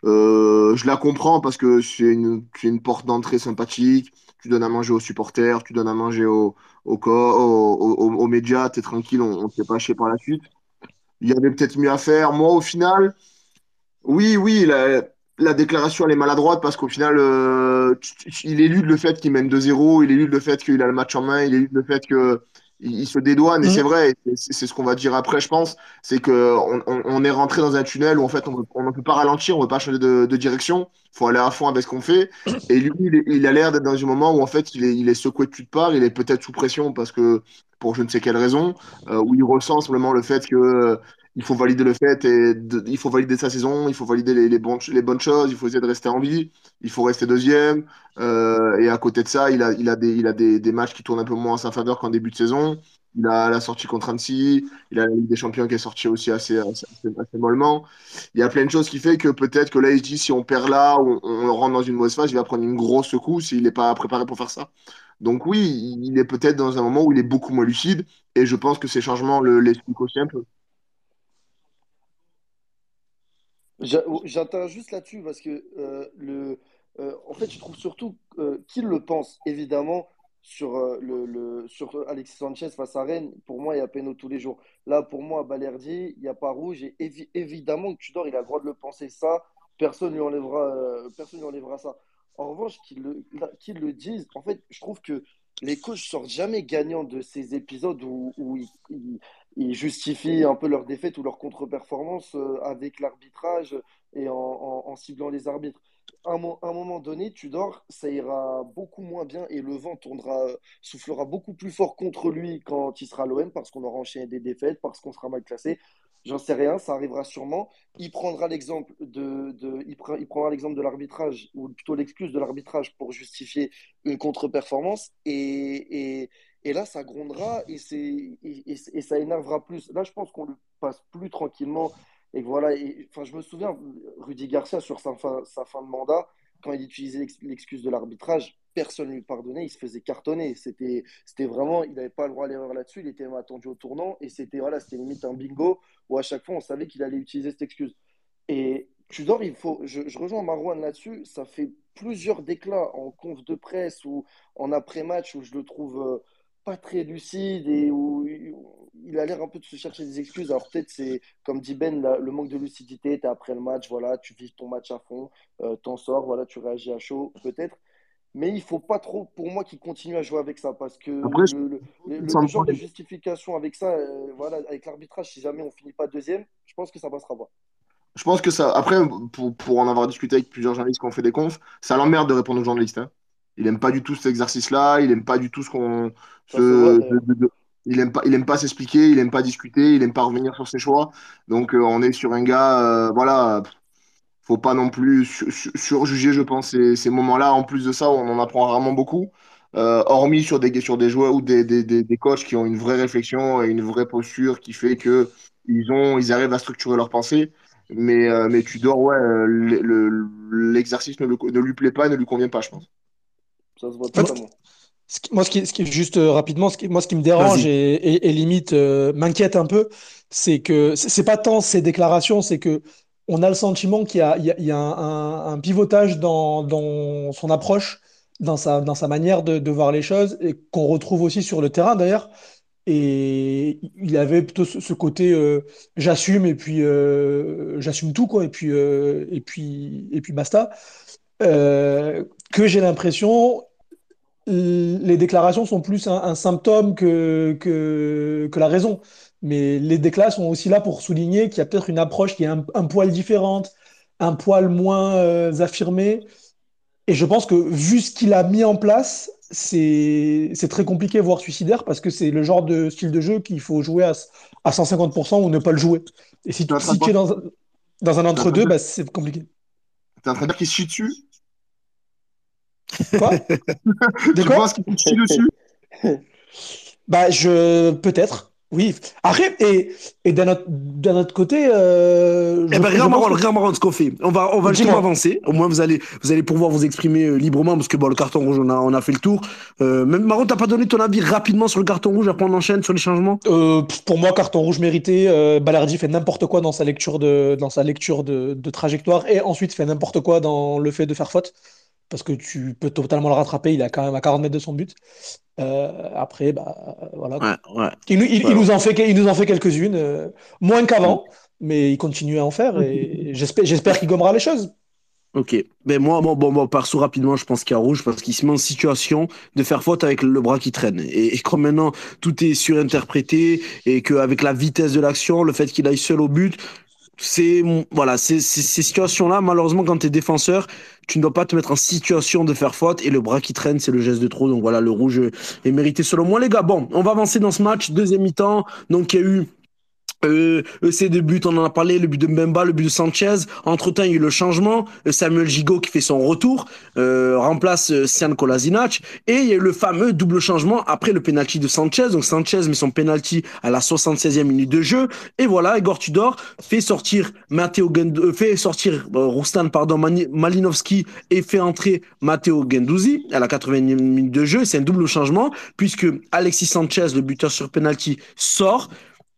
Euh, je la comprends parce que c'est une, une porte d'entrée sympathique. Tu donnes à manger aux supporters, tu donnes à manger aux, aux, aux, aux, médias, tu es tranquille, on ne te fait pas chier par la suite. Il y avait peut-être mieux à faire. Moi, au final, oui, oui, la, la déclaration elle est maladroite parce qu'au final euh, il élude le fait qu'il mène 2-0, il élude le fait qu'il a le match en main, il élude le fait qu'il il, se dédouane, et c'est mhm. vrai, c'est ce qu'on va dire après, je pense, c'est qu'on on, est rentré dans un tunnel où en fait on ne peut pas ralentir, on ne peut pas changer de, direction, il faut aller à fond avec ce qu'on fait. Et lui, il, a l'air d'être dans un moment où en fait il est, il est secoué de toutes parts, il est peut-être sous pression parce que pour je ne sais quelle raison, euh, où il ressent simplement le fait que il faut valider le fait et il faut valider sa saison, il faut valider les, bonnes choses, il faut essayer de rester en vie, il faut rester deuxième. Euh, et à côté de ça, il a, il a, des, il a des, des, matchs qui tournent un peu moins en sa faveur qu'en début de saison. Il a la sortie contre Annecy, il a la Ligue des Champions qui est sortie aussi assez, assez, mollement. Il y a plein de choses qui fait que peut-être que là, il se dit si on perd là, on, on rentre dans une mauvaise phase, il va prendre une grosse secousse s'il n'est pas préparé pour faire ça. Donc oui, il est peut-être dans un moment où il est beaucoup moins lucide et je pense que ces changements l'expliquent aussi un peu. J'attends juste là-dessus parce que euh, le, euh, en fait, je trouve surtout euh, qu'il le pense, évidemment, sur, le, le, sur Alexis Sanchez face à Rennes. Pour moi, il y a peine tous les jours. Là, pour moi, à Balerdi, il n'y a pas rouge. Et évidemment que Tudor, il a le droit de le penser. Ça, personne ne lui, enlèvera, personne lui enlèvera ça. En revanche, qu'ils le, le disent, en fait, je trouve que les coachs sortent jamais gagnants de ces épisodes où, ils, justifient un peu leur défaite ou leur contre-performance euh, avec l'arbitrage et en, ciblant les arbitres. À un, moment donné, tu dors, ça ira beaucoup moins bien et le vent soufflera beaucoup plus fort contre lui quand il sera à l'OM parce qu'on aura enchaîné des défaites, parce qu'on sera mal classé. J'en sais rien, ça arrivera sûrement. Il prendra l'exemple de, l'arbitrage ou plutôt l'excuse de l'arbitrage pour justifier une contre-performance et, et et là, ça grondera et, ça énervera plus. Là, je pense qu'on le passe plus tranquillement. Et voilà. je me souviens, Rudy Garcia, sur sa fin, sa fin de mandat, quand il utilisait l'excuse de l'arbitrage, personne ne lui pardonnait, il se faisait cartonner. C'était vraiment, il n'avait pas le droit à l'erreur là-dessus, il était attendu au tournant. Et c'était voilà, limite un bingo où à chaque fois, on savait qu'il allait utiliser cette excuse. Et Tudor, il faut, je, rejoins Marouane là-dessus, ça fait plusieurs déclats en conf de presse ou en après-match où je le trouve. Euh, pas très lucide et où il a l'air un peu de se chercher des excuses. Alors peut-être c'est, comme dit Ben, le manque de lucidité, tu après le match, voilà, tu vis ton match à fond, euh, t'en sors, voilà, tu réagis à chaud, peut-être. Mais il faut pas trop, pour moi, qu'il continue à jouer avec ça, parce que le, genre de justification avec ça, euh, voilà, avec l'arbitrage, si jamais on finit pas deuxième, je pense que ça passera pas. Je pense que ça, après, pour, pour en avoir discuté avec plusieurs journalistes qui ont fait des confs, ça l'emmerde de répondre aux journalistes. Hein. Il aime pas du tout cet exercice-là, il aime pas du tout ce qu'on. il aime pas, il aime pas s'expliquer, il aime pas discuter, il aime pas revenir sur ses choix. Donc euh, on est sur un gars, euh, voilà, faut pas non plus surjuger, je pense, ces, ces moments-là. En plus de ça, on en apprend vraiment beaucoup. Euh, hormis sur des, sur des joueurs ou des, des, des, coachs qui ont une vraie réflexion et une vraie posture qui fait que ils, ont, ils arrivent à structurer leur pensée. Mais, mais tu dors, ouais, l'exercice ne, ne lui plaît pas, ne lui convient pas, je pense. Ça se voit totalement. Moi, ce qui, ce qui juste euh, rapidement, ce qui, moi, ce qui me dérange et, et, limite euh, m'inquiète un peu, c'est que c'est pas tant ces déclarations, c'est que on a le sentiment qu'il y a, un, pivotage dans, son approche, dans sa, manière de, voir les choses, et qu'on retrouve aussi sur le terrain d'ailleurs. Et il avait plutôt ce, côté euh, j'assume et puis j'assume tout quoi et puis et puis et puis basta. Euh, que j'ai l'impression les déclarations sont plus un, symptôme que, que, la raison. Mais les déclats sont aussi là pour souligner qu'il y a peut-être une approche qui est un, poil différente, un poil moins euh, affirmée. Et je pense que vu ce qu'il a mis en place, c'est très compliqué, voire suicidaire, parce que c'est le genre de style de jeu qu'il faut jouer à, à 150% ou ne pas le jouer. Et si, tu es dans, dans un entre-deux, bah, c'est compliqué. T'es de dire qu'il se chie dessus? Quoi? De quoi? Tu penses qu'il se chie dessus? Bah, je. Peut-être. Oui. Après, et, et d'un autre, autre, côté. Euh, eh ben, regarde Marron, ce qu'on fait. On va, on va justement avancer. Au moins, vous allez, vous allez pouvoir vous exprimer euh, librement parce que bon, le carton rouge, on a, on a fait le tour. Euh, même Marron, t'as pas donné ton avis rapidement sur le carton rouge Après, on enchaîne sur les changements? Euh, Pour moi, carton rouge mérité. Euh, Ballardi fait n'importe quoi dans sa lecture, de, dans sa lecture de, de trajectoire et ensuite fait n'importe quoi dans le fait de faire faute parce que tu peux totalement le rattraper. Il a quand même à 40 mètres de son but. Euh, après, bah, voilà. Il, nous en fait, il nous en fait quelques-unes, euh, moins qu'avant, mais il continue à en faire et j'espère qu'il gommera les choses. Ok. Ben moi, bon, bon, bon, perso, rapidement, je pense qu'il y a rouge parce qu'il se met en situation de faire faute avec le bras qui traîne. Et, et comme maintenant, tout est surinterprété et qu'avec la vitesse de l'action, le fait qu'il aille seul au but, c'est voilà, c'est ces situations-là, malheureusement, quand tu es défenseur, tu ne dois pas te mettre en situation de faire faute et le bras qui traîne, c'est le geste de trop. Donc voilà, le rouge est mérité selon moi, les gars. Bon, on va avancer dans ce match, deuxième mi-temps. Donc il y a eu euh, ces deux buts, on en a parlé, le but de Mbemba, le but de Sanchez. Entre-temps, il y a eu le changement. Euh, Samuel Gigot qui fait son retour, euh, remplace euh, Sian Kolasinac. Et le fameux double changement après le penalty de Sanchez. Donc Sanchez met son penalty à la 76e minute de jeu. Et voilà, Igor Tudor fait sortir Matteo Gend fait sortir pardon, Malinowski et fait entrer Matteo Gendouzi à la 80e minute de jeu. C'est un double changement puisque Alexis Sanchez, le buteur sur penalty, sort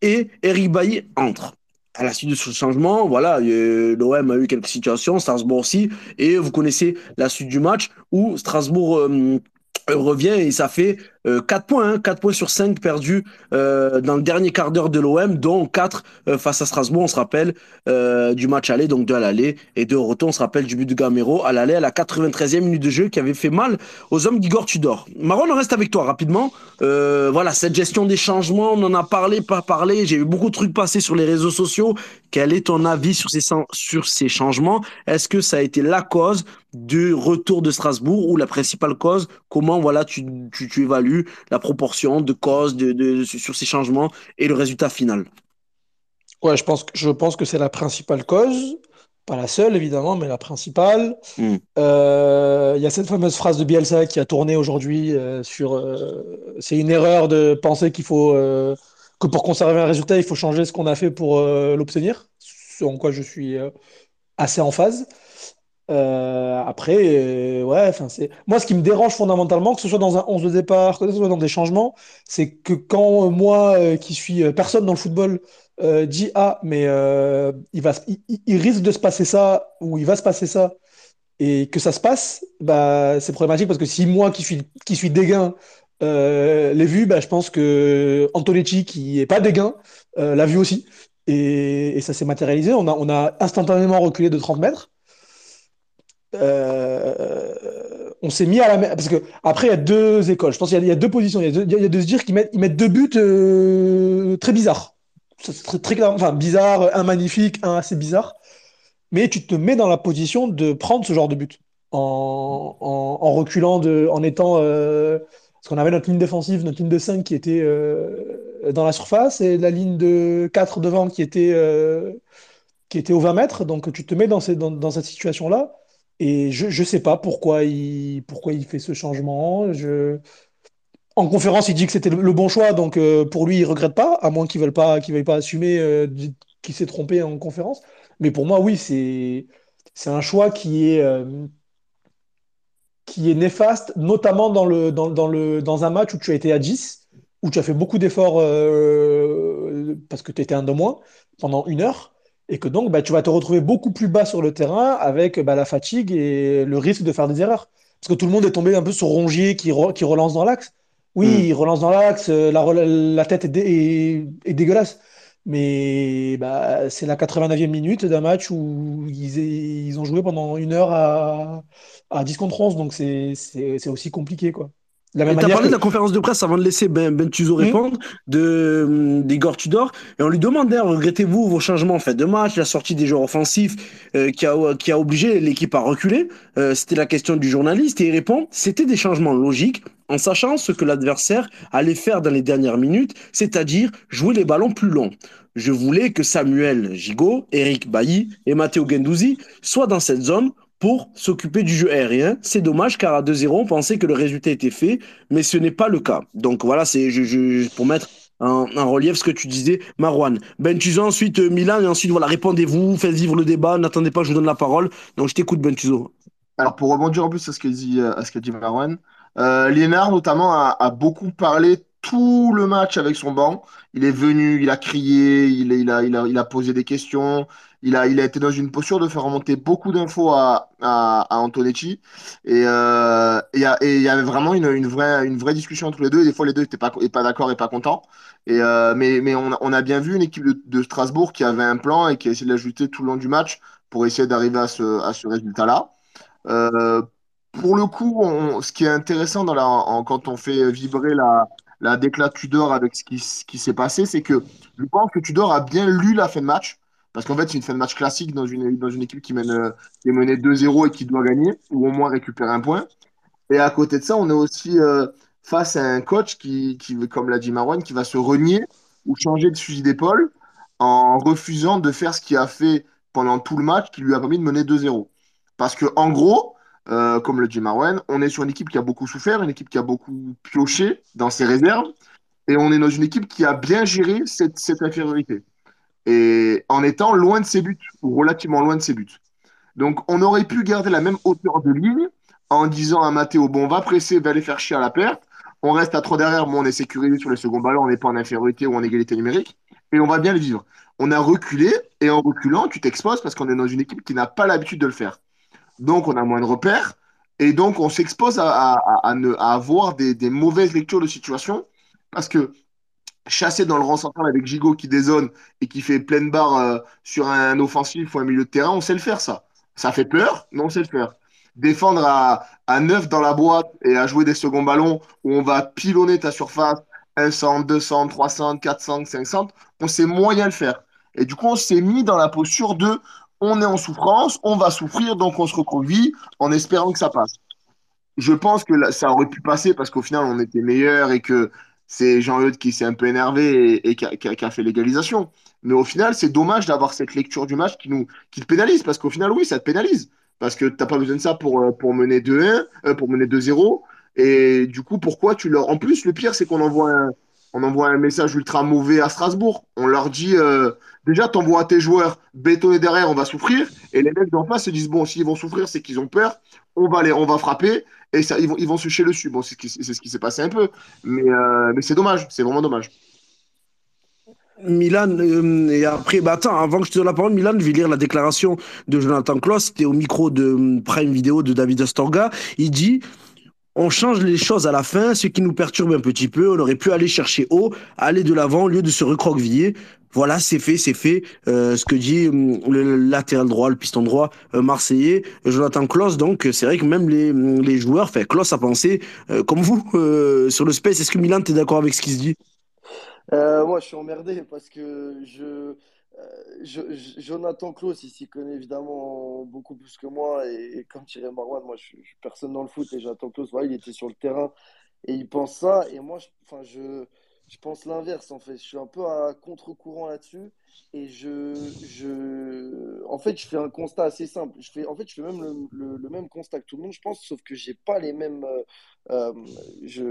et Eric Bailly entre. À la suite de ce changement, voilà, l'OM a eu quelques situations, Strasbourg aussi, et vous connaissez la suite du match où Strasbourg euh, revient et ça fait euh, 4 points, hein, 4 points sur 5 perdus euh, dans le dernier quart d'heure de l'OM, dont 4 euh, face à Strasbourg, on se rappelle euh, du match aller, donc 2 à l'aller, et 2 au retour, on se rappelle du but de Gamero à l'aller à la 93e minute de jeu qui avait fait mal aux hommes d'Igor Tudor. Maron, on reste avec toi rapidement. Euh, voilà, cette gestion des changements, on en a parlé, pas parlé, j'ai vu beaucoup de trucs passer sur les réseaux sociaux. Quel est ton avis sur ces, sur ces changements? Est-ce que ça a été la cause du retour de Strasbourg ou la principale cause? Comment voilà tu, tu évalues la proportion de causes de, de, sur ces changements et le résultat final Ouais, je pense, je pense que c'est la principale cause. Pas la seule, évidemment, mais la principale. Il mm. euh, y a cette fameuse phrase de Bielsa qui a tourné aujourd'hui euh, sur. Euh, c'est une erreur de penser qu'il faut. Que pour conserver un résultat, il faut changer ce qu'on a fait pour l'obtenir. En quoi je suis assez en phase. Euh, après, euh, ouais, enfin c'est moi ce qui me dérange fondamentalement, que ce soit dans un 11 de départ, que ce soit dans des changements, c'est que quand moi euh, qui suis personne dans le football dis ah mais il va il, risque de se passer ça ou il va se passer ça et que ça se passe, bah c'est problématique parce que si moi qui suis qui suis dégain l'ai vu, bah je pense que Antonetti qui est pas dégain l'a vu aussi et, et ça s'est matérialisé. On a on a instantanément reculé de 30 mètres. Euh, on s'est mis à la parce que après il y a deux écoles. Je pense qu'il y, a deux positions. Il y a, deux, se dire qu'ils mettent, ils mettent deux buts euh, très bizarres. Très, très, enfin bizarre, un magnifique, un assez bizarre. Mais tu te mets dans la position de prendre ce genre de but en, en, reculant, de, en étant euh, parce qu'on avait notre ligne défensive, notre ligne de 5 qui était dans la surface et la ligne de 4 devant qui était qui était aux 20 mètres. Donc tu te mets dans, dans, dans cette situation là et je ne sais pas pourquoi il, pourquoi il fait ce changement. En conférence, il dit que c'était le, bon choix, donc euh, pour lui, il ne regrette pas, à moins qu'il ne veuille pas, qu'il veuille pas assumer euh, qu'il s'est trompé en conférence. Mais pour moi, oui, c'est, un choix qui est, euh, qui est néfaste, notamment dans, le, dans, dans, le, dans un match où tu as été à 10, où tu as fait beaucoup d'efforts parce que tu étais un de moins pendant une heure et que donc bah, tu vas te retrouver beaucoup plus bas sur le terrain avec bah, la fatigue et le risque de faire des erreurs. Parce que tout le monde est tombé un peu sur Rongier qui, re, qui relance dans l'axe. Oui, mm. il relance dans l'axe, euh, la, la, tête est, dé, est, est, dégueulasse. Mais bah, c'est la 89e minute d'un match où ils, ils, ont joué pendant une heure à, à 10 contre 11, donc c'est aussi compliqué. quoi. Tu as parlé que... de la conférence de presse avant de laisser Ben, ben Tuzo répondre, mmh. de, d'Igor Tudor, et on lui demandait, regrettez-vous vos changements en fait de match, la sortie des joueurs offensifs euh, qui, a, qui a obligé l'équipe à reculer euh, C'était la question du journaliste, et il répond, c'était des changements logiques, en sachant ce que l'adversaire allait faire dans les dernières minutes, c'est-à-dire jouer les ballons plus longs. Je voulais que Samuel Gigot, Eric Bailly et Matteo Gendouzi soient dans cette zone pour s'occuper du jeu aérien. C'est dommage car à 2-0, on pensait que le résultat était fait, mais ce n'est pas le cas. Donc voilà, c'est pour mettre en, relief ce que tu disais, Marwan. Ben Tuzo, ensuite euh, Milan, et ensuite voilà, répondez-vous, faites vivre le débat, n'attendez pas, je vous donne la parole. Donc je t'écoute, Ben Tuzo. Alors pour rebondir en plus à ce qu'a dit, à ce qu'a dit Marwan, euh, Lénard notamment a, beaucoup parlé tout le match avec son banc. Il est venu, il a crié, il a posé des questions, Il a, il a été dans une posture de faire remonter beaucoup d'infos à, à, à Antonetti. Et euh, il y y avait vraiment une, vraie, une vraie discussion entre les deux. Et des fois, les deux n'étaient pas, pas d'accord et pas contents. Et, euh, mais mais on, a- bien vu une équipe de, Strasbourg qui avait un plan et qui a essayé de l'ajouter tout le long du match pour essayer d'arriver à ce, à ce résultat-là. Euh, pour le coup, ce qui est intéressant quand on fait vibrer la, la déclat Tudor avec ce qui s'est passé, c'est que je pense que Tudor a bien lu la fin de match. Parce qu'en fait, c'est une fin de match classique dans une, dans une équipe qui, mène, euh, qui est menée 2-0 et qui doit gagner, ou au moins récupérer un point. Et à côté de ça, on est aussi euh, face à un coach qui, qui, comme l'a dit Marwan, qui va se renier ou changer de fusil d'épaule en refusant de faire ce qu'il a fait pendant tout le match qui lui a permis de mener 2-0. Parce que, en gros, euh, comme le dit Marwan, on est sur une équipe qui a beaucoup souffert, une équipe qui a beaucoup pioché dans ses réserves, et on est dans une équipe qui a bien géré cette, cette infériorité. Et en étant loin de ses buts, ou relativement loin de ses buts. Donc, on aurait pu garder la même hauteur de ligne en disant à Matteo, bon, on va presser, va aller faire chier à la perte. On reste à trop derrière, mais on est sécurisé sur le second ballon, on n'est pas en infériorité ou en égalité numérique. Et on va bien le vivre. On a reculé, et en reculant, tu t'exposes parce qu'on est dans une équipe qui n'a pas l'habitude de le faire. Donc, on a moins de repères, et donc on s'expose à, à, avoir des mauvaises lectures de situation parce que chasser dans le rang central avec Gigot qui dézone et qui fait pleine barre euh, sur un offensif ou un milieu de terrain, on sait le faire, ça. Ça fait peur, mais on sait le faire. Défendre à, à 9 dans la boîte et à jouer des seconds ballons où on va pilonner ta surface 100, 200, 300, 400, 500, on sait moyen le faire. Et du coup, on s'est mis dans la posture de on est en souffrance, on va souffrir, donc on se recroqueville en espérant que ça passe. Je pense que ça aurait pu passer parce qu'au final, on était meilleur et que c'est Jean-Eudes qui s'est un peu énervé et, qui, a, fait l'égalisation. Mais au final, c'est dommage d'avoir cette lecture du match qui, nous, qui te pénalise parce qu'au final, oui, ça te pénalise. Parce que tu n'as pas besoin de ça pour, pour mener 2-1, euh, pour mener 2-0. Et du coup, pourquoi tu leur. En plus, le pire, c'est qu'on envoie un, on envoie un message ultra mauvais à Strasbourg. On leur dit euh, déjà, t'envoies tes joueurs bétonner derrière, on va souffrir. Et les mecs d'en face se disent bon, s'ils vont souffrir, c'est qu'ils ont peur. On va les, on va frapper et ça, ils vont, ils vont se chier dessus. Bon, c'est ce qui, s'est passé un peu, mais, euh, mais c'est dommage, c'est vraiment dommage. Milan, euh, et après, bah attends, avant que je te donne la parole, Milan, je vais lire la déclaration de Jonathan Kloss. C'était au micro de Prime Vidéo de David Astorga. Il dit on change les choses à la fin, ce qui nous perturbe un petit peu. On aurait pu aller chercher haut, aller de l'avant au lieu de se recroqueviller. Voilà, c'est fait, c'est fait. Euh, ce que dit euh, le latéral droit, le piston droit euh, marseillais, Jonathan Kloss. Donc, c'est vrai que même les, les joueurs, enfin, Kloss a pensé, euh, comme vous, euh, sur le space. Est-ce que Milan, tu es d'accord avec ce qui se dit? Euh, moi, je suis emmerdé parce que je, euh, je- Jonathan Klaus, il s'y connaît évidemment beaucoup plus que moi. Et, et comme dirait Marwan, moi, je, suis personne dans le foot. Et Jonathan Klaus, voilà, il était sur le terrain et il pense ça. Et moi, enfin, je, je pense l'inverse, en fait. Je suis un peu à contre-courant là-dessus. Et je, je, en fait, je fais un constat assez simple. Je fais, en fait, je fais même le, même constat que tout le monde, je pense, sauf que j'ai pas les mêmes. euh, euh, je,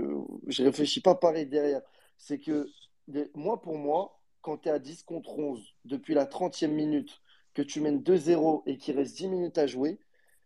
je réfléchis pas pareil derrière. C'est que moi, pour moi, quand tu es à 10 contre 11 depuis la trentième minute, que tu mènes 2-0 et qu'il reste 10 minutes à jouer,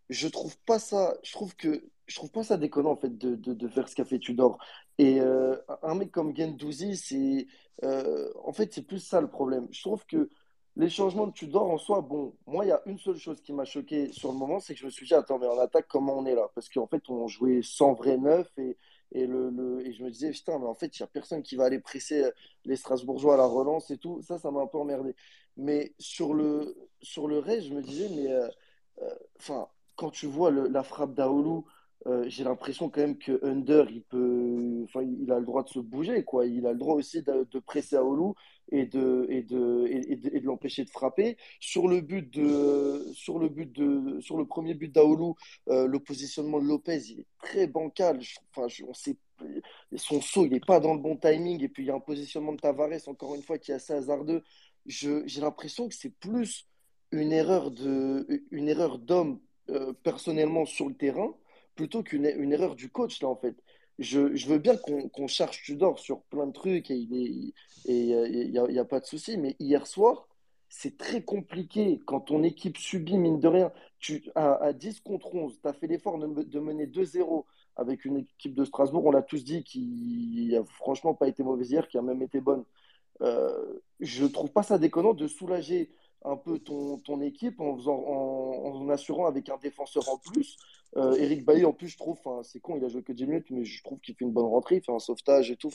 je trouve pas ça, je trouve que, je trouve pas ça déconnant en fait de, de, de faire ce qu'a fait Tudor. Et euh, un mec comme Gendouzi, c'est, euh, en fait, c'est plus ça le problème. Je trouve que les changements de Tudor en soi, bon, moi, il y a une seule chose qui m'a choqué sur le moment, c'est que je me suis dit, attends, mais en attaque, comment on est là? Parce qu'en fait, on jouait sans vrai neuf et, et, le, le- et je me disais, putain, mais en fait, il n'y a personne qui va aller presser les Strasbourgeois à la relance et tout. Ça, ça m'a un peu emmerdé. Mais sur le, sur le reste, je me disais, mais euh, euh, enfin, quand tu vois la frappe d'Aoulou, euh, j'ai l'impression quand même que Under, il peut, il a le droit de se bouger, quoi. Il a le droit aussi de, de presser Aoulou et de, et de, et, de, l'empêcher de frapper. Sur le but de, sur le but de, sur le premier but d'Aoulou, euh, le positionnement de Lopez, il est très bancal. Enfin, on sait, son saut, il n'est pas dans le bon timing. Et puis, il y a un positionnement de Tavares, encore une fois, qui est assez hasardeux. J'ai l'impression que c'est plus une erreur une erreur d'homme euh, personnellement sur le terrain plutôt qu'une une erreur du coach, là, en fait. Je, veux bien qu'on qu'on cherche Tudor sur plein de trucs et il n'y a, y a pas de souci, mais hier soir, c'est très compliqué quand ton équipe subit, mine de rien, tu, à, à 10 contre 11, tu as fait l'effort de, de mener 2-0 avec une équipe de Strasbourg, on l'a tous dit, qui a franchement pas été mauvaise hier, qui a même été bonne. Euh, je trouve pas ça déconnant de soulager un peu ton, ton équipe en, faisant, en, en, assurant avec un défenseur en plus. Euh, Eric Bailly, en plus, je trouve, c'est con, il a joué que 10 minutes, mais je trouve qu'il fait une bonne rentrée, il fait un sauvetage et tout.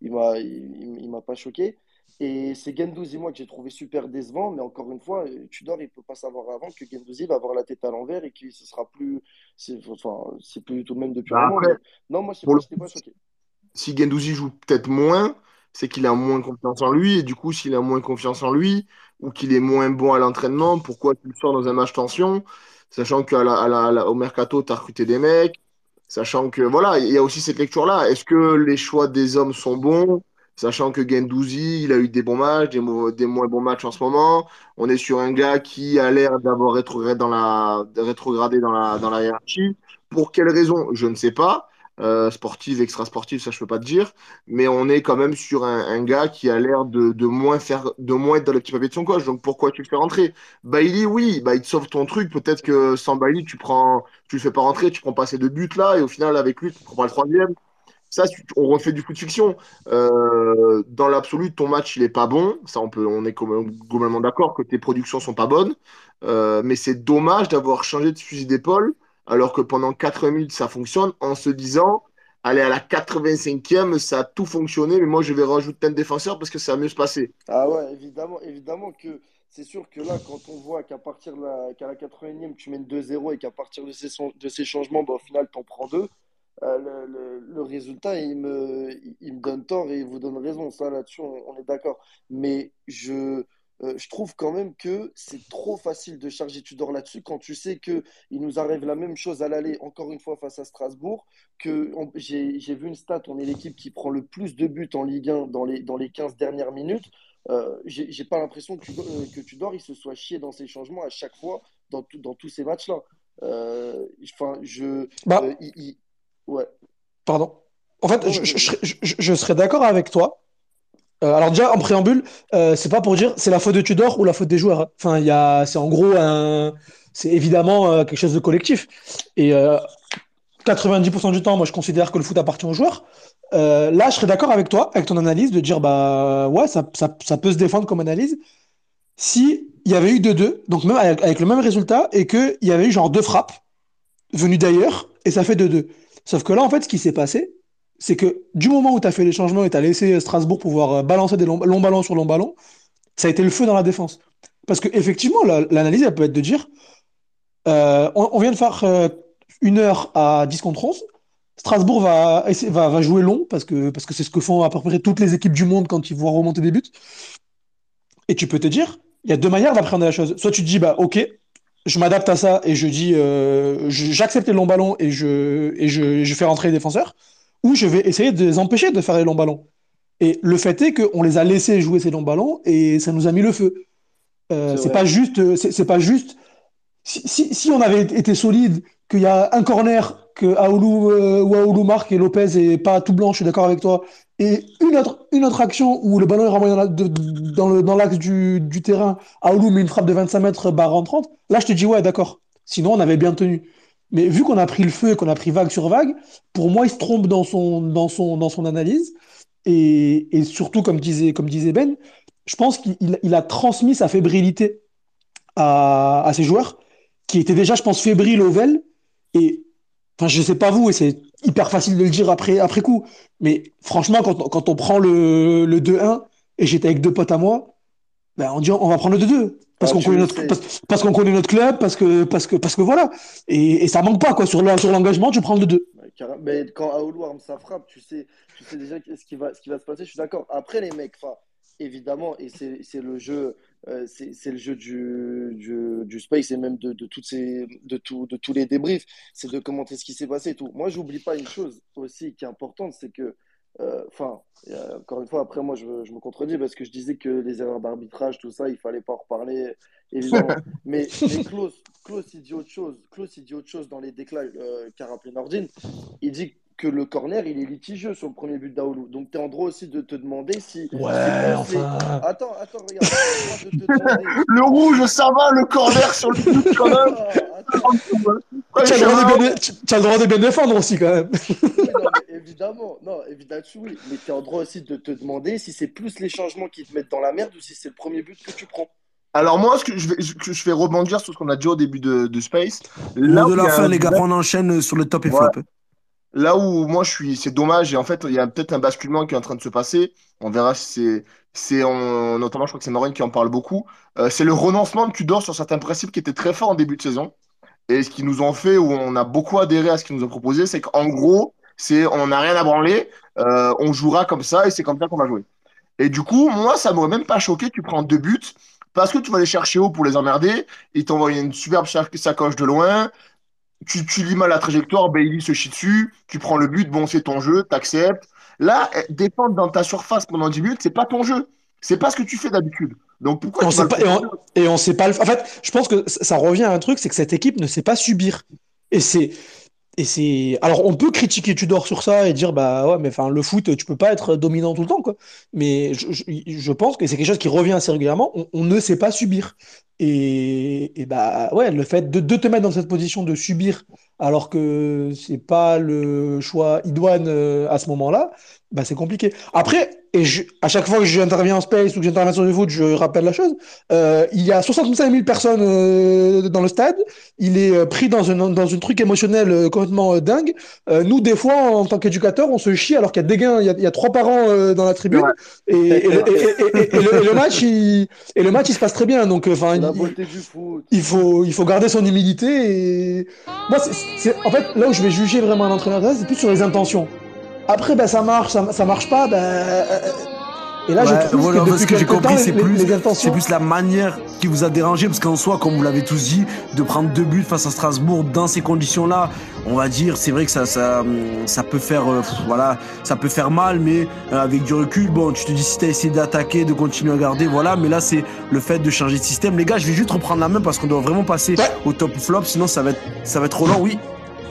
Il m'a il, il, m'a pas choqué. Et c'est Gendouzi, moi, que j'ai trouvé super décevant. Mais encore une fois, Tudor, il ne peut pas savoir avant que Gendouzi va avoir la tête à l'envers et que ce sera plus. C'est enfin, plus tout le même depuis bah un moment. Non, moi, je pas, pas choqué. Si Gendouzi joue peut-être moins, c'est qu'il a moins confiance en lui. Et du coup, s'il a moins confiance en lui ou qu'il est moins bon à l'entraînement, pourquoi tu le sors dans un match tension Sachant qu'au mercato, tu as recruté des mecs. Sachant que, voilà, il y a aussi cette lecture-là. Est-ce que les choix des hommes sont bons Sachant que Gendouzi, il a eu des bons matchs, des, des, moins bons matchs en ce moment? On est sur un gars qui a l'air d'avoir rétrogradé dans la, dans la, hiérarchie. Pour quelle raison? Je ne sais pas. Euh, sportive, extra-sportive, ça je peux pas te dire, mais on est quand même sur un, gars qui a l'air de, de, moins faire, de moins être dans le petit papier de son coach. Donc pourquoi tu le fais rentrer? Bailey, oui, bah, il te sauve ton truc. Peut-être que sans Bailey, tu prends, tu le fais pas rentrer, tu prends pas ces deux buts là, et au final avec lui, tu prends pas le troisième. Ça, on refait du foot fiction. Euh, dans l'absolu, ton match, il est pas bon. Ça, on peut, on est globalement d'accord que tes productions sont pas bonnes. Euh, mais c'est dommage d'avoir changé de fusil d'épaule alors que pendant 4 minutes, ça fonctionne, en se disant, allez, à la 85e, ça a tout fonctionné, mais moi, je vais rajouter un défenseur parce que ça va mieux se passer. Ah ouais, évidemment, évidemment que c'est sûr que là, quand on voit qu'à partir de la, qu'à la 81e, tu mènes 2-0 et qu'à partir de ces, de ces changements, bah, au final, tu en prends deux, euh, le, résultat, il me, il me donne tort et il vous donne raison. Ça, là-dessus, on, est d'accord. Mais je, euh, je trouve quand même que c'est trop facile de charger Tudor là-dessus quand tu sais qu'il nous arrive la même chose à l'aller, encore une fois, face à Strasbourg. que J'ai vu une stat, on est l'équipe qui prend le plus de buts en Ligue 1 dans les, dans les 15 dernières minutes. Euh, J'ai pas l'impression que, euh, que, Tudor il se soit chié dans ses changements à chaque fois dans, dans tous ces matchs-là. Euh, enfin, je. Bah. ouais. Pardon. En fait, je, je, je, serais d'accord avec toi euh, alors déjà en préambule, euh, c'est pas pour dire c'est la faute de Tudor ou la faute des joueurs. Enfin, il c'est en gros un, c'est évidemment euh, quelque chose de collectif. Et 90% du temps, moi je considère que le foot appartient aux joueurs. là, je serais d'accord avec toi, avec ton analyse, de dire bah ouais, ça, ça, ça peut se défendre comme analyse. Si il y avait eu 2-2, donc même avec, le même résultat, et qu'il y avait eu genre deux frappes venues d'ailleurs, et ça fait 2-2. Sauf que là, en fait, ce qui s'est passé, c'est que du moment où tu as fait les changements et tu as laissé Strasbourg pouvoir euh, balancer des longs, ballons sur long ballons, ça a été le feu dans la défense. Parce qu'effectivement, l'analyse, elle peut être de dire euh, on, vient de faire euh, une heure à 10 contre 11. Strasbourg va, va, jouer long parce que que c'est ce que font à peu près toutes les équipes du monde quand ils vont remonter des buts. Et tu peux te dire, il y a deux manières d'appréhender la chose. Soit tu te dis, bah ok, je m'adapte à ça et je dis, j'accepte les longs ballons et je, je fais rentrer les défenseurs ou je vais essayer de les empêcher de faire les longs ballons. Et le fait est qu'on les a laissés jouer ces longs ballons et ça nous a mis le feu. Euh, c'est pas juste, c'est pas juste. Si, si, si, on avait été solide, qu'il y a un corner que Aoulou, euh, ou Aoulou marque et Lopez est pas tout blanc, je suis d'accord avec toi, et une autre, une autre action où le ballon est renvoyé dans l'axe du, du, terrain, Aoulou met une frappe de 25 mètres barre en 30, là je te dis ouais d'accord. Sinon on avait bien tenu. Mais vu qu'on a pris le feu et qu'on a pris vague sur vague, pour moi, il se trompe dans son, analyse. Et, surtout, comme disait, Ben, je pense qu'il il a transmis sa fébrilité à, à, ses joueurs, qui étaient déjà, je pense, fébriles au Vel. Et enfin, je sais pas vous, et c'est hyper facile de le dire après, coup. Mais franchement, quand, quand on prend le, le 2-1, et j'étais avec deux potes à moi, ben on dit on va prendre le 2-2. Parce ah, qu'on connaît notre, parce, qu'on connaît notre club, parce que, parce que, parce que voilà. Et, et ça manque pas, quoi. Sur l'engagement, tu prends le 2. Mais quand Aoulou arme sa frappe, tu sais, tu sais déjà ce qui va, ce qui va se passer. Je suis d'accord. Après, les mecs, évidemment, et c'est le jeu, euh, c'est le jeu du, du, du, space et même de, de, toutes ces, de, tout, de tous les débriefs, c'est de commenter ce qui s'est passé et tout. Moi, j'oublie pas une chose aussi qui est importante, c'est que euh, enfin, encore une fois, après, moi, je, je, me contredis parce que je disais que les erreurs d'arbitrage, tout ça, il fallait pas en reparler, évidemment. mais, mais Klaus, Klaus, il dit autre chose. Klaus, il dit autre chose dans les déclats euh, qu'a rappelé Nordine. Il dit que le corner, il est litigieux sur le premier but d'Aoulou. Donc, tu es en droit aussi de te demander si. Ouais, enfin. Attends, attends, regarde. le rouge, ça va, le corner sur le but, quand même. tu, as le droit de bien défendre aussi, quand même. non, évidemment, non, évidemment, oui. Mais tu es en droit aussi de te demander si c'est plus les changements qui te mettent dans la merde ou si c'est le premier but que tu prends. Alors moi, ce que je vais, je, je vais rebondir sur ce qu'on a dit au début de, de Space. Là de la fin, un les gars, on enchaîne sur le top et flop. Là où moi je suis, c'est dommage et en fait il y a peut-être un basculement qui est en train de se passer. On verra si c'est, c'est en- notamment je crois que c'est Maureen qui en parle beaucoup. Euh, c'est le renoncement de Tudor sur certains principes qui étaient très forts en début de saison et ce qui nous ont fait où on a beaucoup adhéré à ce qu'ils nous ont proposé, c'est qu'en gros c'est on n'a rien à branler, euh, on jouera comme ça et c'est comme ça qu'on va jouer. Et du coup moi ça m'aurait même pas choqué que tu prends deux buts parce que tu vas les chercher haut pour les emmerder. Ils t'envoient une superbe sac- sacoche de loin tu, tu lis mal la trajectoire, Bailey se chie dessus, tu prends le but, bon, c'est ton jeu, t'acceptes. Là, eh, défendre dans ta surface pendant 10 minutes, c'est pas ton jeu. C'est pas ce que tu fais d'habitude. Donc pourquoi On tu sait le pas, et, on, et on sait pas le. En fait, je pense que ça revient à un truc, c'est que cette équipe ne sait pas subir. Et c'est. Et c'est. Alors, on peut critiquer Tudor sur ça et dire, bah ouais, mais enfin, le foot, tu peux pas être dominant tout le temps, quoi. Mais je, je, pense que c'est quelque chose qui revient assez régulièrement. On, on ne sait pas subir. Et, et bah ouais, le fait de, de te mettre dans cette position de subir alors que c'est pas le choix idoine euh, à ce moment-là, bah c'est compliqué. Après, et je, à chaque fois que j'interviens en space ou que j'interviens sur le foot, je rappelle la chose. Euh, il y a 65 000 personnes euh, dans le stade. Il est euh, pris dans un dans un truc émotionnel euh, complètement euh, dingue. Euh, nous, des fois, en tant qu'éducateur, on se chie alors qu'il y a des gains, il y a, il y a trois parents euh, dans la tribune. Ouais. Et, et, le- et- match, il, et le match, il se passe très bien. Donc, enfin, il- faut, il faut garder son humilité. Et... Moi, c'est, c'est- en fait, là où je vais juger vraiment un entraîneur, c'est plus sur les intentions. Après, ben, ça marche, ça, ça marche pas. Ben... euh, Et là, Ouais, je trouve voilà, que depuis que j'ai compris, c'est plus, c'est plus la manière qui vous a dérangé, parce qu'en soi, comme vous l'avez tous dit, de prendre deux buts face à Strasbourg dans ces conditions-là, on va dire, c'est vrai que ça, ça, ça peut faire, euh, voilà, ça peut faire mal, mais euh, avec du recul, bon, tu te dis si t'as essayé d'attaquer, de continuer à garder, voilà, mais là, c'est le fait de changer de système. Les gars, je vais juste reprendre la main parce qu'on doit vraiment passer Ouais. au top flop, sinon ça va être, ça va être trop long, oui.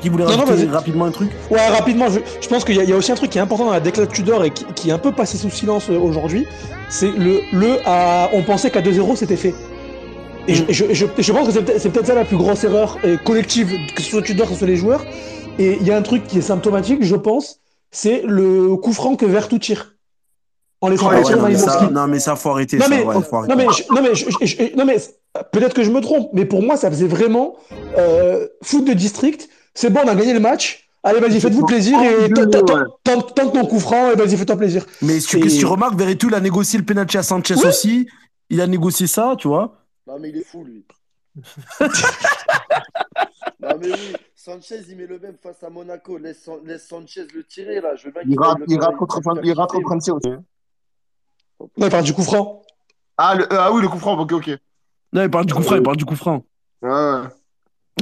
Qui voulait Non, non, rapidement un truc Ouais, rapidement, je, je pense qu'il y, a- il y a aussi un truc qui est important dans la déclat de Tudor et qui, qui est un peu passé sous silence euh, aujourd'hui. C'est le, le à, on pensait qu'à 2-0 c'était fait. Et, je, et je, et je- et je pense que c'est peut-être ça la plus grosse erreur euh, collective, que ce soit Tudor, que ce soit les joueurs. Et il y a un truc qui est symptomatique, je pense, c'est le coup franc que Vertou tire. En laissant Ouais, Ah ouais, non, mais ça, non, mais ça, faut arrêter Non ça, mais, ouais, faut arrêter. non mais, je- non mais, je- je- je- non mais peut-être que je me trompe, mais pour moi ça faisait vraiment euh, foot de district. C'est bon, on a gagné le match. Allez, vas-y, faites-vous plaisir et Ouais. tente- ton coup franc et vas-y, fais-toi plaisir. Mais si tu, remarques, Verretou, il a négocié le penalty à Sanchez aussi. Il a négocié ça, tu vois. Non, mais il est fou, lui. non, mais oui, Sanchez, il met le même face à Monaco. Laisse, San- laisse Sanchez le tirer, là. Je veux bien Il qu'il rate, il contre, il rate contre aussi. Non, il parle du coup franc. Ah, le, euh, ah oui, le coup franc, ok, ok. Non, il parle du coup franc, il parle du coup franc. Ouais, ouais.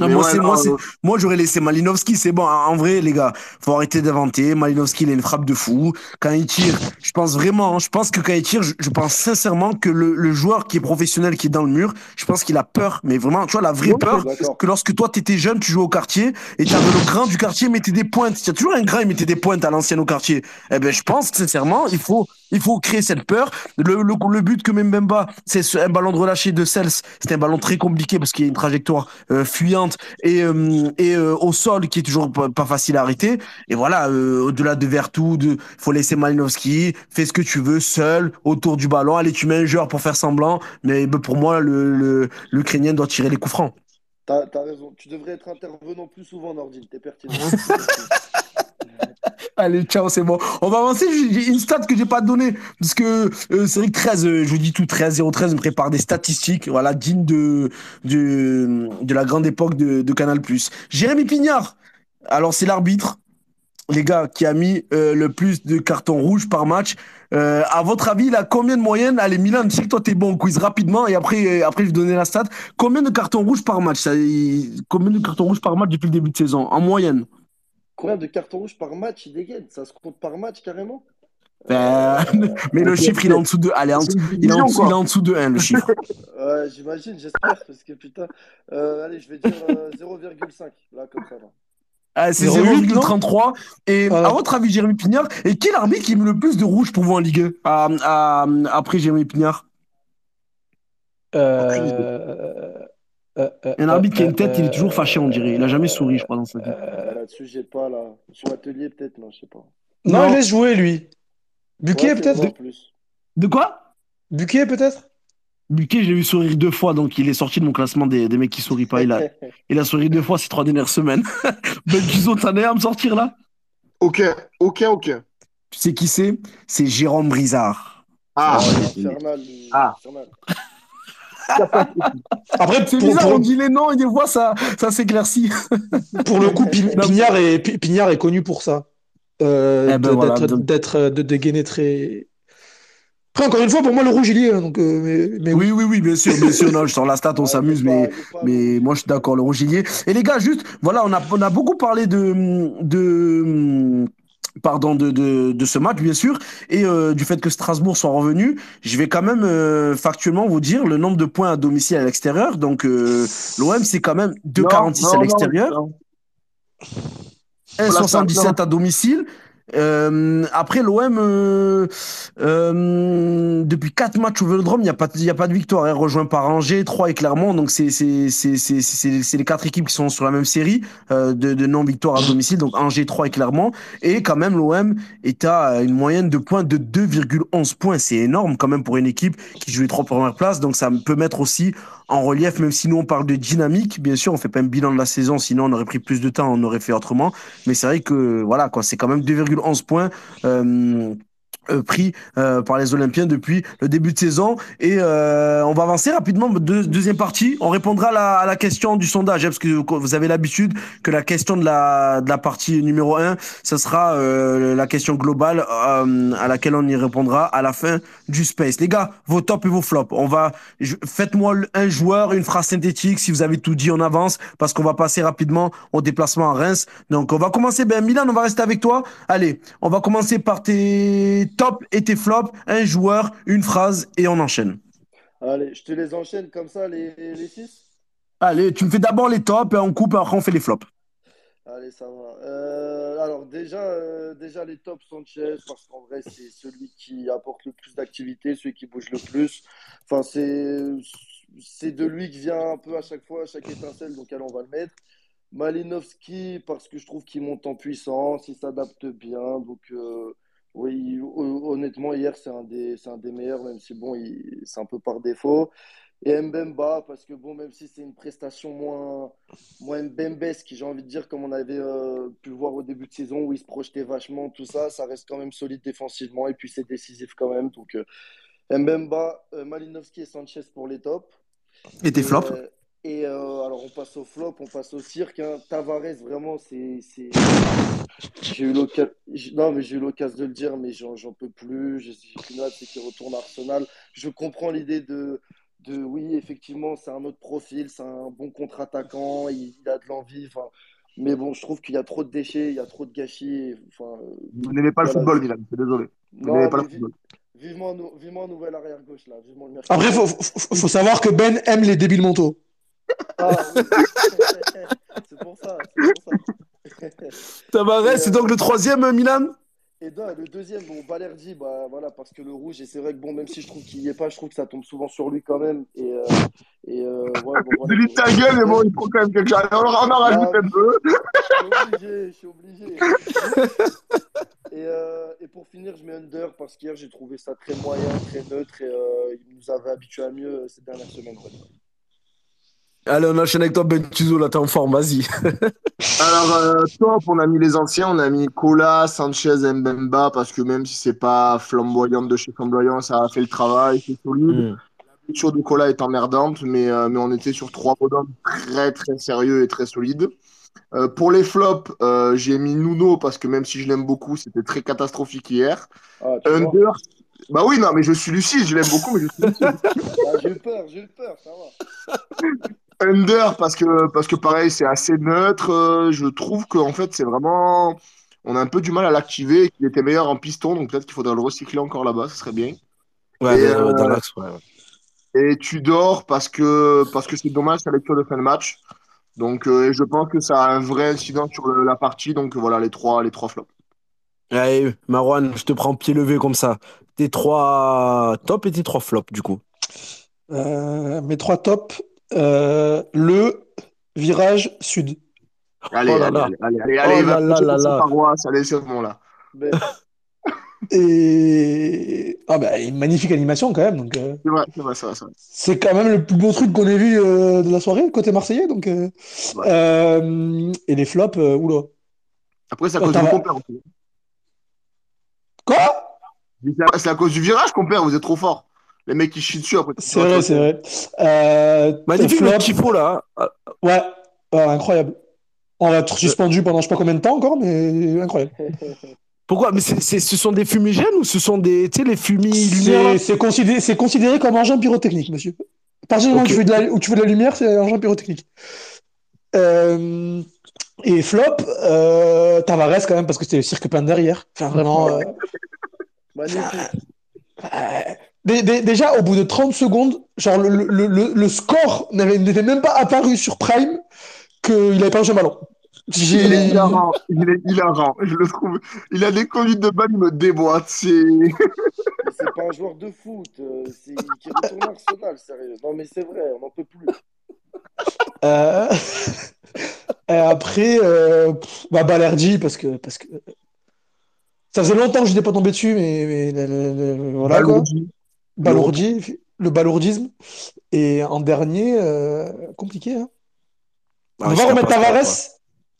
Non, moi, ouais, c'est, non, moi, c'est, moi, j'aurais laissé Malinowski, c'est bon. En vrai, les gars, faut arrêter d'inventer. Malinowski, il a une frappe de fou. Quand il tire, je pense vraiment, je pense que quand il tire, je, je pense sincèrement que le, le joueur qui est professionnel, qui est dans le mur, je pense qu'il a peur. Mais vraiment, tu vois, la vraie peur, que lorsque toi, t'étais jeune, tu jouais au quartier, et t'avais le grand du quartier mettait des pointes. Il y a toujours un grand, il mettait des pointes à l'ancienne au quartier. Eh ben, je pense, que, sincèrement, il faut, il faut créer cette peur. Le, le, le but que Mbemba, c'est ce- un ballon de relâché de Cels. C'était un ballon très compliqué parce qu'il y a une trajectoire euh, fuyante et, euh, et euh, au sol qui est toujours pas, facile à arrêter. Et voilà, euh, au-delà de Vertou, de, faut laisser Malinowski, fais ce que tu veux, seul, autour du ballon. Allez, tu mets un joueur pour faire semblant. Mais ben, pour moi, le, le, l'Ukrainien doit tirer les coups francs. T'as, t'as raison. Tu devrais être intervenant plus souvent, Nordine. T'es pertinent. Allez, ciao, c'est bon. On va avancer. J'ai une stat que j'ai pas donnée. Parce que c'est vrai que 13, euh, je vous dis tout, 13, 013 me prépare des statistiques, voilà, dignes de, de, de la grande époque de, de Canal+. Jérémy Pignard. Alors, c'est l'arbitre, les gars, qui a mis euh, le plus de cartons rouges par match. Euh, à votre avis, il a combien de moyenne Allez, Milan, je sais que toi, t'es bon au quiz rapidement. Et après, euh, après je vais donner la stat. Combien de cartons rouges par match? Combien de cartons rouges par match depuis le début de saison? En moyenne Combien de cartons rouges par match il dégaine? Ça se compte par match carrément? Ben, mais le chiffre, il est en dessous de. Allez, en dessous- C'est une il est en dessous, quoi. il est en dessous de 1, le chiffre. Ouais, j'imagine, j'espère, parce que putain. Euh, allez, je vais dire euh, 0,5, là, comme ça. Là. Ah, c'est 0,8, 0,33. Et à votre avis, Jérémy Pignard, et quel arbitre qui met le plus de rouge pour vous en Ligue 1 à- à- après Jérémy Pignard. Euh, euh, euh, Un arbitre qui a une tête, il est euh, toujours fâché, on dirait. Il a jamais souri, je crois, dans sa vie. Ah, Là-dessus, j'ai pas, là. Sur atelier, peut-être, non, je sais pas. Non, Non. il laisse jouer lui. Buquet Ouais, peut-être? plus. De quoi? Buquet peut-être? Buquet, je l'ai vu sourire deux fois, donc il est sorti de mon classement des, des mecs qui sourient pas. Il a, il a souri deux fois ces trois dernières semaines. Ben Gizo, t'en es à me sortir là? Ok, ok, ok. Tu sais qui c'est? C'est Jérôme Brizard. Ah, il est Ah. Après, C'est pour, bizarre, pour- on dit les noms et des fois ça, ça s'éclaircit. pour le coup, Pi- Pignard est, Pi- Pignard est connu pour ça. Euh, Eh ben voilà, d'être, d'être, euh, de dégainer très. Après, encore une fois, pour moi, le rouge, il y est. hein, donc, euh, mais, mais oui. Oui, oui, oui, bien sûr, bien sûr. Non, je sors la stat, on Ouais, s'amuse, il mais, pas- il mais moi je suis d'accord, le Rogilier. Et les gars, juste, voilà, on a, on a beaucoup parlé de, de, pardon, de, de, de ce match, bien sûr, et euh, du fait que Strasbourg soit revenu. Je vais quand même euh, factuellement vous dire le nombre de points à domicile à l'extérieur. Donc, euh, l'OM, c'est quand même 2,46 à l'extérieur. 1,77 à domicile. Euh, après l'OM, euh, euh, depuis quatre matchs au Vélodrome, il n'y a pas, a pas de victoire. hein, rejoint par Angers, 3 et Clermont. Donc c'est les quatre équipes qui sont sur la même série euh, de, de non victoire à domicile. Donc Angers, 3 et Clermont. Et quand même l'OM est à une moyenne de points de 2,11 points. C'est énorme quand même pour une équipe qui joue les trois premières places. Donc ça peut mettre aussi en relief, même si nous on parle de dynamique, bien sûr, on fait pas un bilan de la saison, sinon on aurait pris plus de temps, on aurait fait autrement. Mais c'est vrai que voilà, quoi, c'est quand même 2,11 points. Euh, pris euh, par les Olympiens depuis le début de saison. Et euh, on va avancer rapidement. Deux- deuxième partie, on répondra à la, à la question du sondage, hein, parce que vous avez l'habitude que la question de la, de la partie numéro 1, ce sera euh, la question globale euh, à laquelle on y répondra à la fin du space. Les gars, vos tops et vos flops. On va, faites-moi un joueur, une phrase synthétique. Si vous avez tout dit, on avance, parce qu'on va passer rapidement au déplacement à Reims. Donc on va commencer. Ben Milan, on va rester avec toi. Allez, on va commencer par tes tops et tes flops. Un joueur, une phrase et on enchaîne. Allez, je te les enchaîne comme ça, les, les six? Allez, tu me fais d'abord les tops et on coupe et après on fait les flops. Allez, ça va. Euh, alors déjà, euh, déjà les tops Sanchez, parce qu'en vrai, c'est celui qui apporte le plus d'activité, celui qui bouge le plus. Enfin, c'est, c'est de lui que vient un peu à chaque fois, à chaque étincelle, donc allez, on va le mettre. Malinowski, parce que je trouve qu'il monte en puissance, il s'adapte bien. Donc, euh, oui, ho- honnêtement, hier, c'est un des, c'est un des meilleurs, même si bon, il- c'est un peu par défaut. Et Mbemba, parce que bon, même si c'est une prestation moins, moins Mbembesque, j'ai envie de dire, comme on avait euh, pu le voir au début de saison, où il se projetait vachement, tout ça, ça reste quand même solide défensivement, et puis c'est décisif quand même. Donc, euh, Mbemba, euh, Malinowski et Sanchez pour les tops. Et tes flops et euh, alors, on passe au flop, on passe au cirque. hein. Tavares, vraiment, c'est. c'est- J'ai eu l'occasion. Non, mais j'ai eu l'occasion de le dire, mais j'en j'en peux plus. J'ai qu'une hâte, c'est qu'il retourne à Arsenal. Je comprends l'idée de, de. Oui, effectivement, c'est un autre profil, c'est un bon contre-attaquant, il, il a de l'envie. Mais bon, je trouve qu'il y a trop de déchets, il y a trop de gâchis. Enfin, euh, Vous n'aimez pas le football, Milan, je suis désolé. Vous non, n'aimez pas le football. vivement, vivement un nouvel arrière-gauche, là. Vivement le. Après, faut, faut, faut savoir que Ben aime les débiles mentaux. Ah, oui. c'est pour ça, c'est pour ça. C'est donc le troisième, Milan? Et non, le deuxième, bon, Balerdi, bah voilà, parce que le rouge, et c'est vrai que bon, même si je trouve qu'il y est pas, je trouve que ça tombe souvent sur lui quand même. Et, euh, et euh, ouais, bon, voilà, Delete ta gueule, mais bon, il faut quand même quelque chose. On en rajoute un peu. Je suis obligé, je suis obligé. Et, euh, et pour finir, je mets Under parce qu'hier, j'ai trouvé ça très moyen, très neutre, et euh, il nous avait habitués à mieux euh, ces dernières semaines. ouais. Allez, on enchaîne avec toi, Ben Tuzo, là, t'es en forme, vas-y. Alors, euh, top, on a mis les anciens, on a mis Cola, Sanchez, Mbemba, parce que même si c'est pas flamboyant de chez flamboyant, ça a fait le travail, c'est solide. La blessure de Cola est emmerdante, mais, euh, mais on était sur trois bonhommes très très sérieux et très solides. Euh, pour les flops, euh, j'ai mis Nuno parce que même si je l'aime beaucoup, c'était très catastrophique hier. Ah, Under, bah oui, non, mais je suis lucide, je l'aime beaucoup, mais je suis lucide. Ah, J'ai eu peur, j'ai eu peur, ça va. Under parce que, parce que pareil, c'est assez neutre. Euh, Je trouve qu'en fait, c'est vraiment. On a un peu du mal à l'activer et qu'il était meilleur en piston, donc peut-être qu'il faudrait le recycler encore là-bas, ce serait bien. Ouais, Et, euh, dans l'axe, ouais. Et tu dors parce que parce que c'est dommage sa lecture de fin de match. Donc euh, et je pense que ça a un vrai incident sur le- la partie. Donc voilà les trois les trois flops. Allez, Marwan, je te prends pied levé comme ça. Tes trois tops et tes trois flops, du coup. Euh, mes trois tops. Euh, le virage sud. Allez Oh là allez, là. allez allez allez Oh allez, là va là paroisse, allez c'est bon là. Ben, Et ah bah, une magnifique animation quand même. Donc, euh, C'est vrai, c'est vrai, c'est vrai, c'est vrai. c'est quand même le plus beau truc qu'on ait vu euh, de la soirée, côté marseillais. Donc, euh, Ouais. euh, et les flops, euh, oula. Après, c'est à Oh, cause mon compère. aussi. Quoi? C'est à- C'est à cause du virage qu'on perd, vous êtes trop fort. Les mecs qui chient dessus après. C'est vrai, c'est vrai. Euh, Magnifique flop, le tifo là. Ouais, ouais, incroyable. On va être suspendu pendant je sais pas combien de temps encore, mais incroyable. Pourquoi? Mais c'est, c'est- ce sont des fumigènes ou ce sont des, tu sais, les fumis C'est c'est considéré, c'est considéré comme engin pyrotechnique, monsieur. À partir du moment Ok. où, tu fais de la, où tu fais de la lumière, c'est un engin pyrotechnique. Euh, et flop, euh, Tavares quand même, parce que c'était le cirque plein derrière. Enfin, vraiment. euh, Magnifique. euh, dé- dé- déjà, au bout de 30 secondes, genre le, le, le, le score n'avait- n'était même pas apparu sur Prime qu'il avait pas reçu un ballon. Il est hilarant. Il est hilarant. Je le trouve. Il a des conduites de balle, il me déboîte. C'est. Pas un joueur de foot. euh, c'est qui retourne Arsenal, sérieux. Non, mais c'est vrai, on n'en peut plus. Euh, Et après, euh, bah, Balerdi, parce que, parce que ça faisait longtemps que je n'étais pas tombé dessus, mais, voilà quoi. Balourdi. Le balourdisme. Et en dernier, euh, compliqué. Hein. Ah, on va remettre Tavares.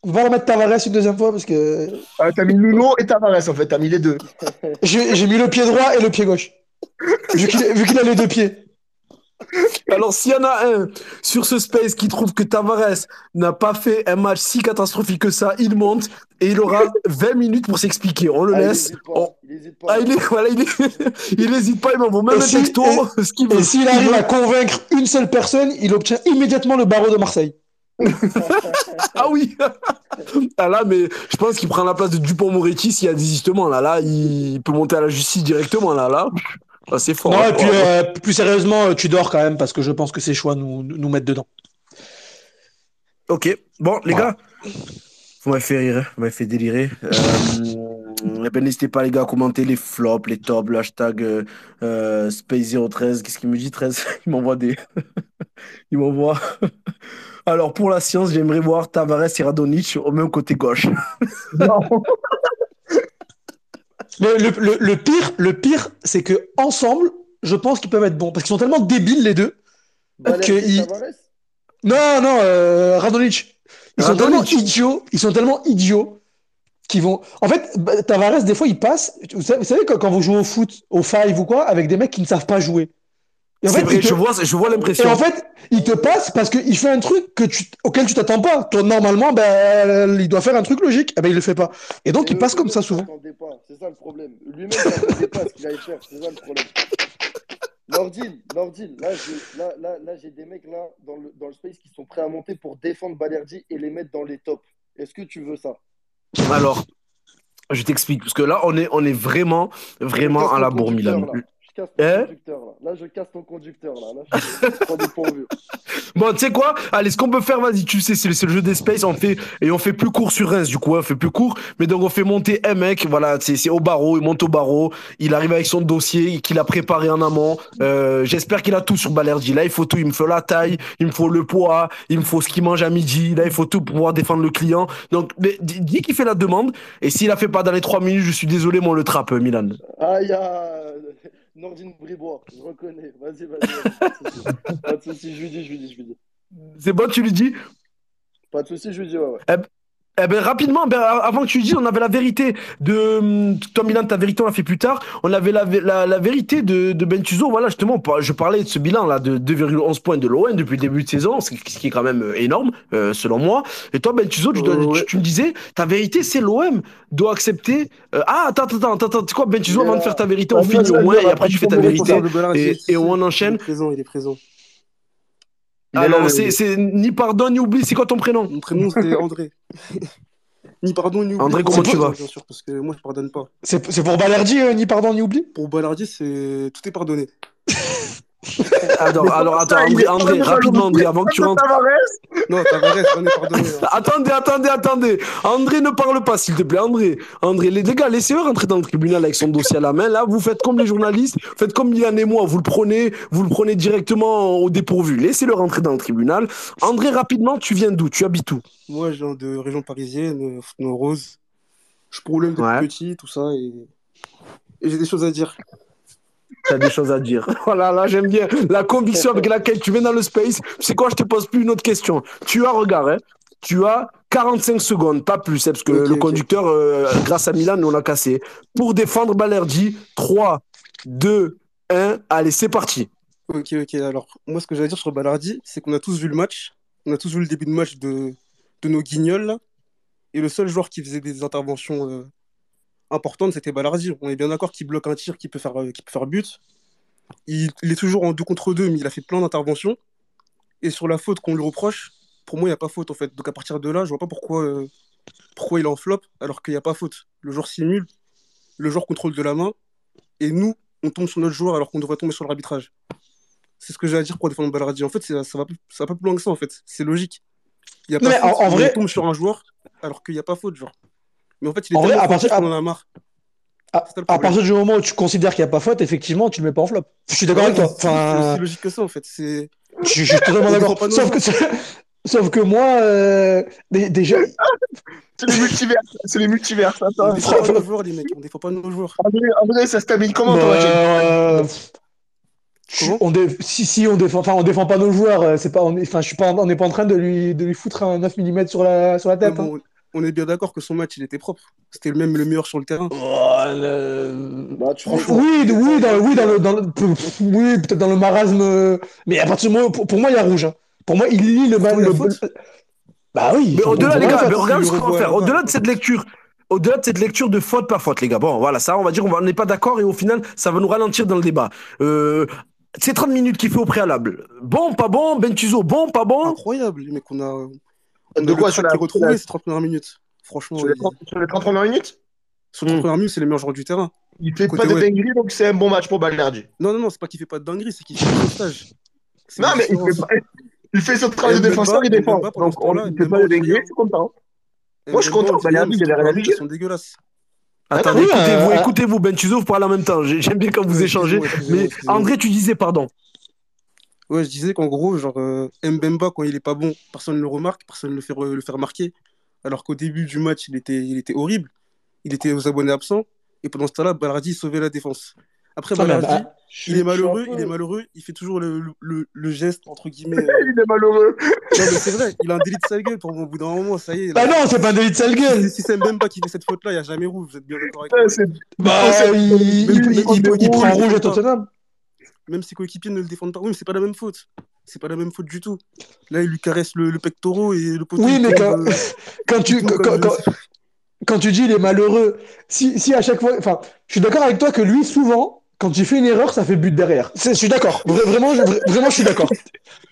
On va remettre Tavares une deuxième fois parce que Ah, t'as mis Nuno et Tavares en fait. T'as mis les deux. j'ai j'ai mis le pied droit et le pied gauche. Vu qu'il vu qu'il a les deux pieds. Alors, s'il y en a un sur ce space qui trouve que Tavares n'a pas fait un match si catastrophique que ça, il monte et il aura 20 minutes pour s'expliquer. On le Ah, il laisse. On-. Il hésite pas. Ah, il est, voilà, il est, il hésite pas, il m'envoie même Et un si- texto, ce qu'il veut. Et s'il arrive à convaincre une seule personne, il obtient immédiatement le barreau de Marseille. Ah oui ah Là, mais je pense qu'il prend la place de Dupont-Moretti s'il y a désistement. Là, là, il peut monter à la justice directement. Là, là, Ah, c'est fort. Non, hein. et puis euh, plus sérieusement, euh, tu dors quand même parce que je pense que ces choix nous, nous mettent dedans. Ok, bon, les gars, vous m'avez fait rire, vous m'avez fait délirer. Euh, eh ben, n'hésitez pas, les gars, à commenter les flops, les tops, le hashtag euh, euh, Space013. Qu'est-ce qu'il me dit, 13 Il m'envoie des. Il m'envoie. Alors, pour la science, j'aimerais voir Tavares et Radonic au même côté gauche. Le, le- le- le pire, le pire, c'est que ensemble, je pense qu'ils peuvent être bons parce qu'ils sont tellement débiles les deux. Balerdi, que Non, non, euh, Radonic. Ils sont tellement idiots, ils sont tellement idiots qu'ils vont. En fait, bah, Tavares, des fois, il passe. Vous savez, quand vous jouez au foot, au five ou quoi, avec des mecs qui ne savent pas jouer. Et en C'est fait, vrai, il te- je vois, je vois Et l'impression. en fait, il te passe parce qu'il fait un truc que tu, auquel tu t'attends pas. Toi, normalement, ben, il doit faire un truc logique. Eh ben, il le fait pas. Et donc, Et il passe comme ça ne souvent. C'est ça le problème. Lui-même ne s'attendait pas ce qu'il allait faire. C'est ça le problème. Nordine, Nordine, là j'ai là, là, là, j'ai des mecs là dans le, dans le space qui sont prêts à monter pour défendre Balerdi et les mettre dans les tops. Est-ce que tu veux ça? Alors, je t'explique, parce que là, on est, on est vraiment, vraiment à la bourre, Milan. Là. Je casse ton Hein conducteur là. Là je casse ton conducteur là. Là je. Bon, tu sais quoi? Allez, ce qu'on peut faire, vas-y, tu sais, c'est le jeu des space, on fait, et on fait plus court sur Reims, du coup, hein, on fait plus court, mais donc on fait monter un mec, voilà, c'est au barreau, il monte au barreau, il arrive avec son dossier qu'il a préparé en amont, euh, j'espère qu'il a tout sur Balerdi, là, il faut tout, il me faut la taille, il me faut le poids, il me faut ce qu'il mange à midi, là, il faut tout pour pouvoir défendre le client, donc, mais, dis qu'il fait la demande, et s'il a fait pas dans les trois minutes, je suis désolé, moi, on le trappe, Milan. Ah, il y a Nordine Bribois, je reconnais. Vas-y, vas-y. Pas de soucis, je lui dis, je lui dis, je lui dis. C'est bon, tu lui dis? Pas de soucis, je lui dis, ouais, ouais. Eh ben rapidement, ben, avant que tu dises, on avait la vérité de hum, toi Milan, ta vérité on l'a fait plus tard. On avait la, vé- la, la vérité de, de Bentuzo. Voilà justement, je parlais de ce bilan là de 2,11 points de l'OM depuis le début de saison, ce qui est quand même euh, énorme euh, selon moi. Et toi Bentuzo, tu, dois- Euh, ouais. tu, tu me disais, ta vérité c'est l'OM doit accepter. euh, ah attends attends attends attends, tu sais quoi Bentuzo avant de faire ta vérité, on finit au moins et après tu fais ta vérité et, et on enchaîne. Il est présent, il est présent. Alors le- c'est c'est ni pardon ni oubli. C'est quoi ton prénom? Mon prénom, c'était André. ni pardon, ni oubli. André, comment C'est tu pour- vas? Bien sûr, parce que moi, je pardonne pas. C'est c'est pour Balerdi, euh, ni pardon, ni oubli? Pour Ballardi, c'est tout est pardonné. Alors, alors attends, André, André, rapidement, André, avant que tu rentres. Tavares Non, Tavares, on est pardonné. hein. Attendez, attendez, attendez. André, ne parle pas, s'il te plaît. André, André, les gars, laissez-le rentrer dans le tribunal avec son dossier à la main. Là, vous faites comme les journalistes, vous faites comme Yann et moi. Vous le prenez, vous le prenez directement au dépourvu. Laissez-le rentrer dans le tribunal. André, rapidement, tu viens d'où? Tu habites où? Moi, je viens de région parisienne, Fontenay-aux-Roses. Je problème depuis Ouais. petit, tout ça. Et Et j'ai des choses à dire. T'as des choses à dire. Voilà, là, j'aime bien la conviction avec laquelle tu viens dans le space. C'est quoi, je te pose plus une autre question. Tu as, regarde, hein, tu as 45 secondes, pas plus, hein, parce que le conducteur, euh, grâce à Milan, on l'a cassé. Pour défendre Balerdi, 3, 2, 1. Allez, c'est parti. Ok, ok. Alors, moi, ce que j'allais dire sur Balardi, c'est qu'on a tous vu le match. On a tous vu le début de match de, de nos guignols. là. Et le seul joueur qui faisait des interventions euh, importantes, c'était Balardi. On est bien d'accord qu'il bloque un tir qui peut faire, euh, qui peut faire but. Il, il est toujours en 2 contre 2, mais il a fait plein d'interventions. Et sur la faute qu'on lui reproche, pour moi, il n'y a pas faute, en fait. Donc, à partir de là, je vois pas pourquoi, euh, pourquoi il est en flop alors qu'il n'y a pas faute. Le joueur simule, le joueur contrôle de la main. Et nous, on tombe sur notre joueur alors qu'on devrait tomber sur l'arbitrage. C'est ce que j'ai à dire pour défendre Balardi. En fait, ça va, ça va pas plus loin que ça, en fait. C'est logique. Il y a Non, pas en- faute, en vrai- on tombe sur un joueur alors qu'il n'y a pas faute, genre. Mais en fait, il est En vrai, à partir- qu'on en a marre. À, C'est à partir du moment où tu considères qu'il n'y a pas faute, effectivement, tu le mets pas en flop. Je suis d'accord Ouais, avec toi. c'est- C'est Enfin, aussi logique que ça, en fait. C'est... je, je suis totalement On d'accord. Sauf que, sauf que moi, euh, dé- déjà, C'est les multivers. C'est les multivers. On Attends, défend pas nos joueurs, les mecs. On défend pas nos joueurs. André, André, ça se termine comment, toi, euh, on dé- si, si, on défend, enfin, on défend pas nos joueurs. euh, C'est pas, on est, enfin, je suis pas, on n'est pas en train de lui, de lui foutre un 9 mm sur la, sur la tête. hein. On est bien d'accord que son match, il était propre. C'était le même le meilleur sur le terrain. Oh, le- Bah, Oui, oui, dans, oui, dans le, dans le- pff, oui, peut-être dans le marasme, euh, mais à partir du moment, pour, pour moi, il y a rouge. hein. Pour moi, il lit le mal. Bah oui. Mais au-delà, les gars, mais regarde ce qu'on va faire. Au-delà de cette lecture, au-delà de cette lecture de faute par faute, les gars. Bon, voilà, ça, on va dire, on n'est pas d'accord et au final, ça va nous ralentir dans le débat. Euh, c'est 30 minutes qu'il fait au préalable. Bon, pas bon, Bentuzo, bon, pas bon. Incroyable, les mecs. On a, on a De quoi sur la- ces 30 premières minutes? Franchement, sur les il- 30 sur les 30 premières minutes? Sur les 30 premières minutes, c'est les meilleurs joueurs du terrain. Il fait Côté pas de ouais. dinguerie, donc c'est un bon match pour Balerdi. Non, non, non, c'est pas qu'il fait pas de dinguerie, c'est qu'il fait sauvetage. C'est Non, mais il fait, pas- il fait son travail de défenseur, il défend. Donc, ce on il fait pas de dinguerie, je suis content. Moi, je suis content, Balerdi, il a rien à dire. sont dégueulasses. Attendez, oui, écoutez-vous, euh, écoutez-vous, Bentuzo, vous parlez en même temps. J'ai- J'aime bien quand vous échangez. Mais. André, tu disais pardon. Ouais, je disais qu'en gros, genre, euh, Mbemba, quand il est pas bon, personne ne le remarque, personne ne le fait, re- le fait remarquer. Alors qu'au début du match, il était, il était horrible. Il était aux abonnés absents. Et pendant ce temps-là, Balardi sauvait la défense. Après, Ah, Balardi, bah, il est malheureux, peu- il est malheureux, il fait toujours le, le, le- le geste, entre guillemets. euh, Il est malheureux. Non, mais c'est vrai, il a un délit de sale gueule pour moi. Au bout d'un moment, ça y est. Bah là. non, c'est pas un délit de sale gueule. Si, si c'est Mbemba qui fait cette faute-là, il n'y a jamais rouge. Vous êtes bien d'accord avec moi. Bah, Oh, il, il, il- il- prend rouge à. Tottenham. Même si coéquipiers ne le défendent pas. Oui, mais c'est pas la même faute. C'est pas la même faute du tout. Là, il lui caresse le, le pectoral et le poteau. Oui, mais quand, euh, quand, tu, quand, tu dis il est malheureux, si, si à chaque fois, enfin, je suis d'accord avec toi que lui, souvent, quand il fait une erreur, ça fait but derrière. Je suis d'accord. Vra- Vraiment, je, vra- vraiment, je suis d'accord.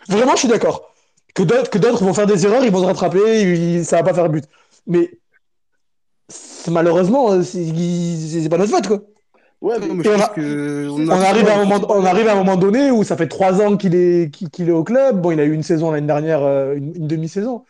Vraiment, je suis d'accord. Que d'autres, que d'autres vont faire des erreurs, ils vont se rattraper, ils- ça va pas faire but. Mais malheureusement, euh, c'est pas notre faute, quoi. Ouais, mais on a- arrive, à un moment, on arrive à un moment donné où ça fait trois ans qu'il est, qu'il est au club. Bon, il a eu une saison l'année dernière, euh, une, une demi-saison.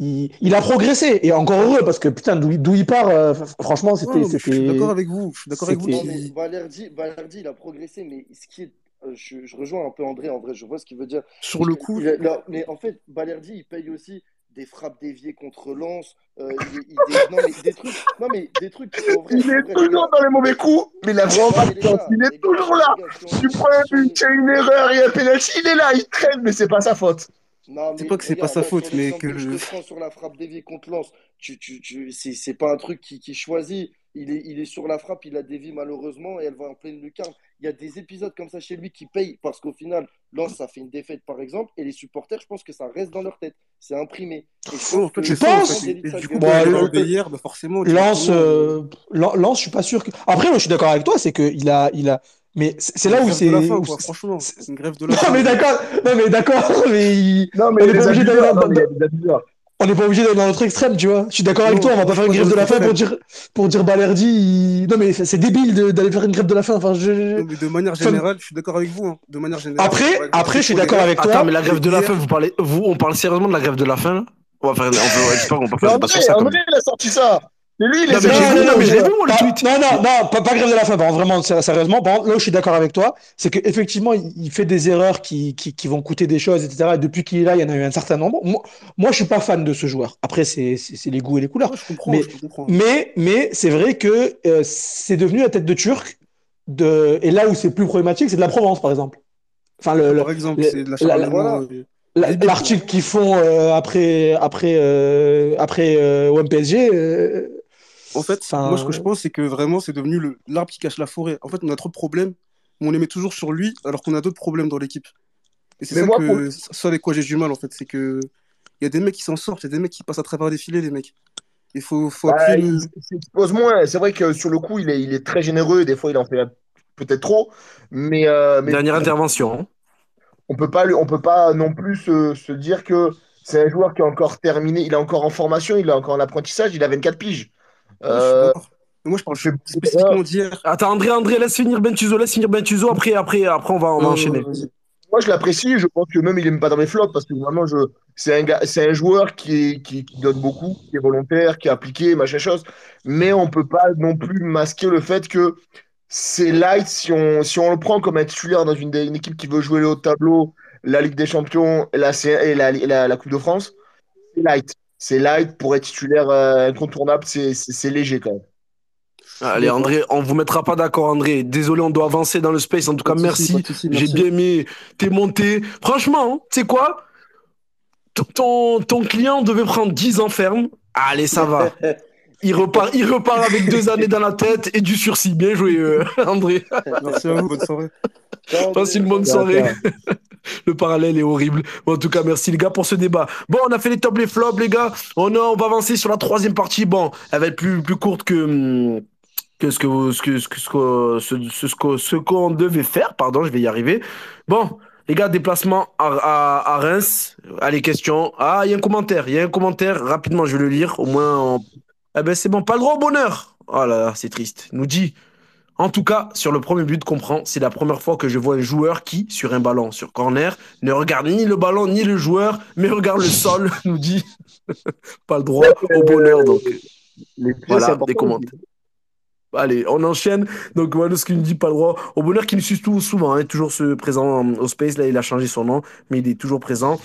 Il, il a progressé, et encore heureux, parce que putain, d'où d'où il part, euh, franchement, Ouais, c'était. non, mais je suis d'accord avec vous. Je suis d'accord avec vous. c'était- Non, mais qui- Balerdi, Balerdi, il a progressé, mais ce qui est. euh, je, je rejoins un peu André, en vrai, je vois ce qu'il veut dire. Sur le coup, Il a- là, mais en fait, Balerdi, il paye aussi des frappes déviées contre Lens. euh, il, il- des, non, mais des trucs. Non, mais des trucs qui sont vrais. Il est toujours dans les mauvais coups, mais il a vraiment pas Il est toujours là. Tu prends un si on- but, il y a une erreur, il y a un penalty, il est là, il traîne, mais c'est pas sa faute. Non, C'est mais pas que c'est pas sa faute, mais que je prends sur la frappe déviée contre Lens, tu, tu, tu, c'est, c'est pas un truc qui, qui choisit. Il est, il est sur la frappe, il a dévié malheureusement et elle va en pleine lucarne. Il y a des épisodes comme ça chez lui qui payent parce qu'au final, Lens, ça fait une défaite par exemple, et les supporters, je pense que ça reste dans leur tête. C'est imprimé. Et Oh, Tu penses Et du coup, hier, bah forcément. tu Lance, vois, euh, Lan- Lance, je suis pas sûr que. Après, moi, je suis d'accord avec toi, c'est que il a, il a. Mais c'est là où c'est. franchement. c'est- une grève de la Non, mais d'accord. Non, mais d'accord. Mais il- Non, mais il est obligé d'aller dans- on n'est pas obligé d'aller dans notre extrême, tu vois. Je suis d'accord avec toi. On va pas faire je une grève de la faim pour dire, pour dire Balerdi. il- Non, mais c'est débile d'aller faire une grève de la faim. Enfin, je... Non, mais de manière Enfin, générale, je suis d'accord avec vous. hein. De manière générale. Après, exemple, après, je suis d'accord avec toi. Attends, mais la grève de la faim, vous parlez, vous, on parle sérieusement de la grève de la faim là? On va faire, on peut, Mais faire un débat sur André, ça. quand André, il a sorti ça. C'est lui, il Non, est mais non, mais j'ai vu, moi, le Pas- tweet. Non, non, non, pas, pas grève de la faim. Bon, vraiment, sé- sérieusement, bon, là où je suis d'accord avec toi, c'est qu'effectivement, il, il fait des erreurs qui, qui, qui vont coûter des choses, etc. Et depuis qu'il est là, il y en a eu un certain nombre. Moi, moi je suis pas fan de ce joueur. Après, c'est les goûts et les couleurs. Ouais, je comprends, Mais- je comprends. Mais, mais c'est vrai que euh, c'est devenu la tête de Turc. De... Et là où c'est plus problématique, c'est de la Provence, par exemple. Enfin, le, le- Par exemple, le- c'est de la la- la- Charleroi, euh, la- Débile, l'article qu'ils font euh, après, après, euh, après euh, euh, En fait, Enfin, moi, ce que je pense, c'est que vraiment, c'est devenu le- l'arbre qui cache la forêt. En fait, on a trop de problèmes, mais on les met toujours sur lui, alors qu'on a d'autres problèmes dans l'équipe. Et c'est Mais ça, moi, que, ça avec quoi j'ai du mal, en fait. C'est que il y a des mecs qui s'en sortent, il y a des mecs qui passent à travers les filets, les mecs. Il faut, faut Bah, appuyer il s'expose moins. C'est vrai que sur le coup, il est, il est très généreux. Des fois, il en fait peut-être trop. Mais, euh, mais Dernière intervention. hein. on peut pas, on peut pas non plus se, se dire que c'est un joueur qui est encore terminé. Il est encore en formation, il est encore en apprentissage. Il a 24 piges. Ouais, je suis Euh, moi, je parle je fais- spécifiquement d'hier. Attends, André, André, laisse finir Bentuzo, laisse finir Bentuzo. Après, après, après, on va, on va Non, enchaîner. Moi, je l'apprécie. Je pense que même il est même pas dans mes flops parce que vraiment, je, c'est un gars, c'est un joueur qui, est- qui, qui donne beaucoup, qui est volontaire, qui est appliqué, machin chose. Mais on peut pas non plus masquer le fait que c'est light si on, si on le prend comme un titulaire dans une, une équipe qui veut jouer le haut de tableau, la Ligue des Champions et la, C- et la, et la, la Coupe de France. C'est light. C'est light pour être titulaire euh, incontournable. C'est, léger quand même. Allez, André, on vous mettra pas d'accord, André. Désolé, on doit avancer dans le space. En tout cas, merci. J'ai bien aimé tes montées. Franchement, hein, tu sais quoi? Ton- ton, ton client devait prendre 10 ans ferme. Allez, ça va. Il repart, il repart avec deux années dans la tête et du sursis. Bien joué, euh, André. Merci à vous, bonne soirée. Passe une bonne soirée. Le parallèle est horrible. Bon, en tout cas, merci les gars pour ce débat. Bon, on a fait les tops, les flops, les gars. On, a- on va avancer sur la troisième partie. Bon, elle va être plus, plus courte que, hum, que ce que ce que ce que ce que- ce- ce- ce que- ce qu'on devait faire. Pardon, je vais y arriver. Bon, les gars, déplacement à, à, à Reims. Allez, questions. Ah, il y a un commentaire. Il y a un commentaire. Rapidement, je vais le lire. Au moins, on- eh ben c'est bon. Pas le droit au bonheur. Oh là là, c'est triste. Nous dit. En tout cas, sur le premier but, comprend, c'est la première fois que je vois un joueur qui, sur un ballon, sur corner, ne regarde ni le ballon ni le joueur, mais regarde le sol, nous dit. Pas le droit au bonheur, donc. Les pieds, Voilà, des commentaires. Allez, on enchaîne. Donc, voilà ce qu'il nous dit, pas le droit au bonheur, qui nous suit tout souvent, hein, toujours ce présent euh, au Space. Là, il a changé son nom, mais il est toujours présent.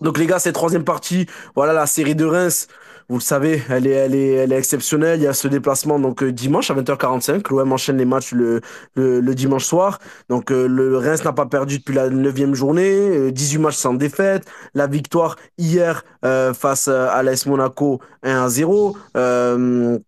Donc, les gars, cette troisième partie, voilà la série de Reims. Vous le savez, elle est, elle est, elle est exceptionnelle. Il y a ce déplacement donc euh, dimanche à 20h45. L'OM enchaîne les matchs le, le, dimanche soir. Donc euh, le Reims n'a pas perdu depuis la neuvième journée. Euh, 18 matchs sans défaite. La victoire hier euh, face à l'AS Monaco 1 à 0. Euh,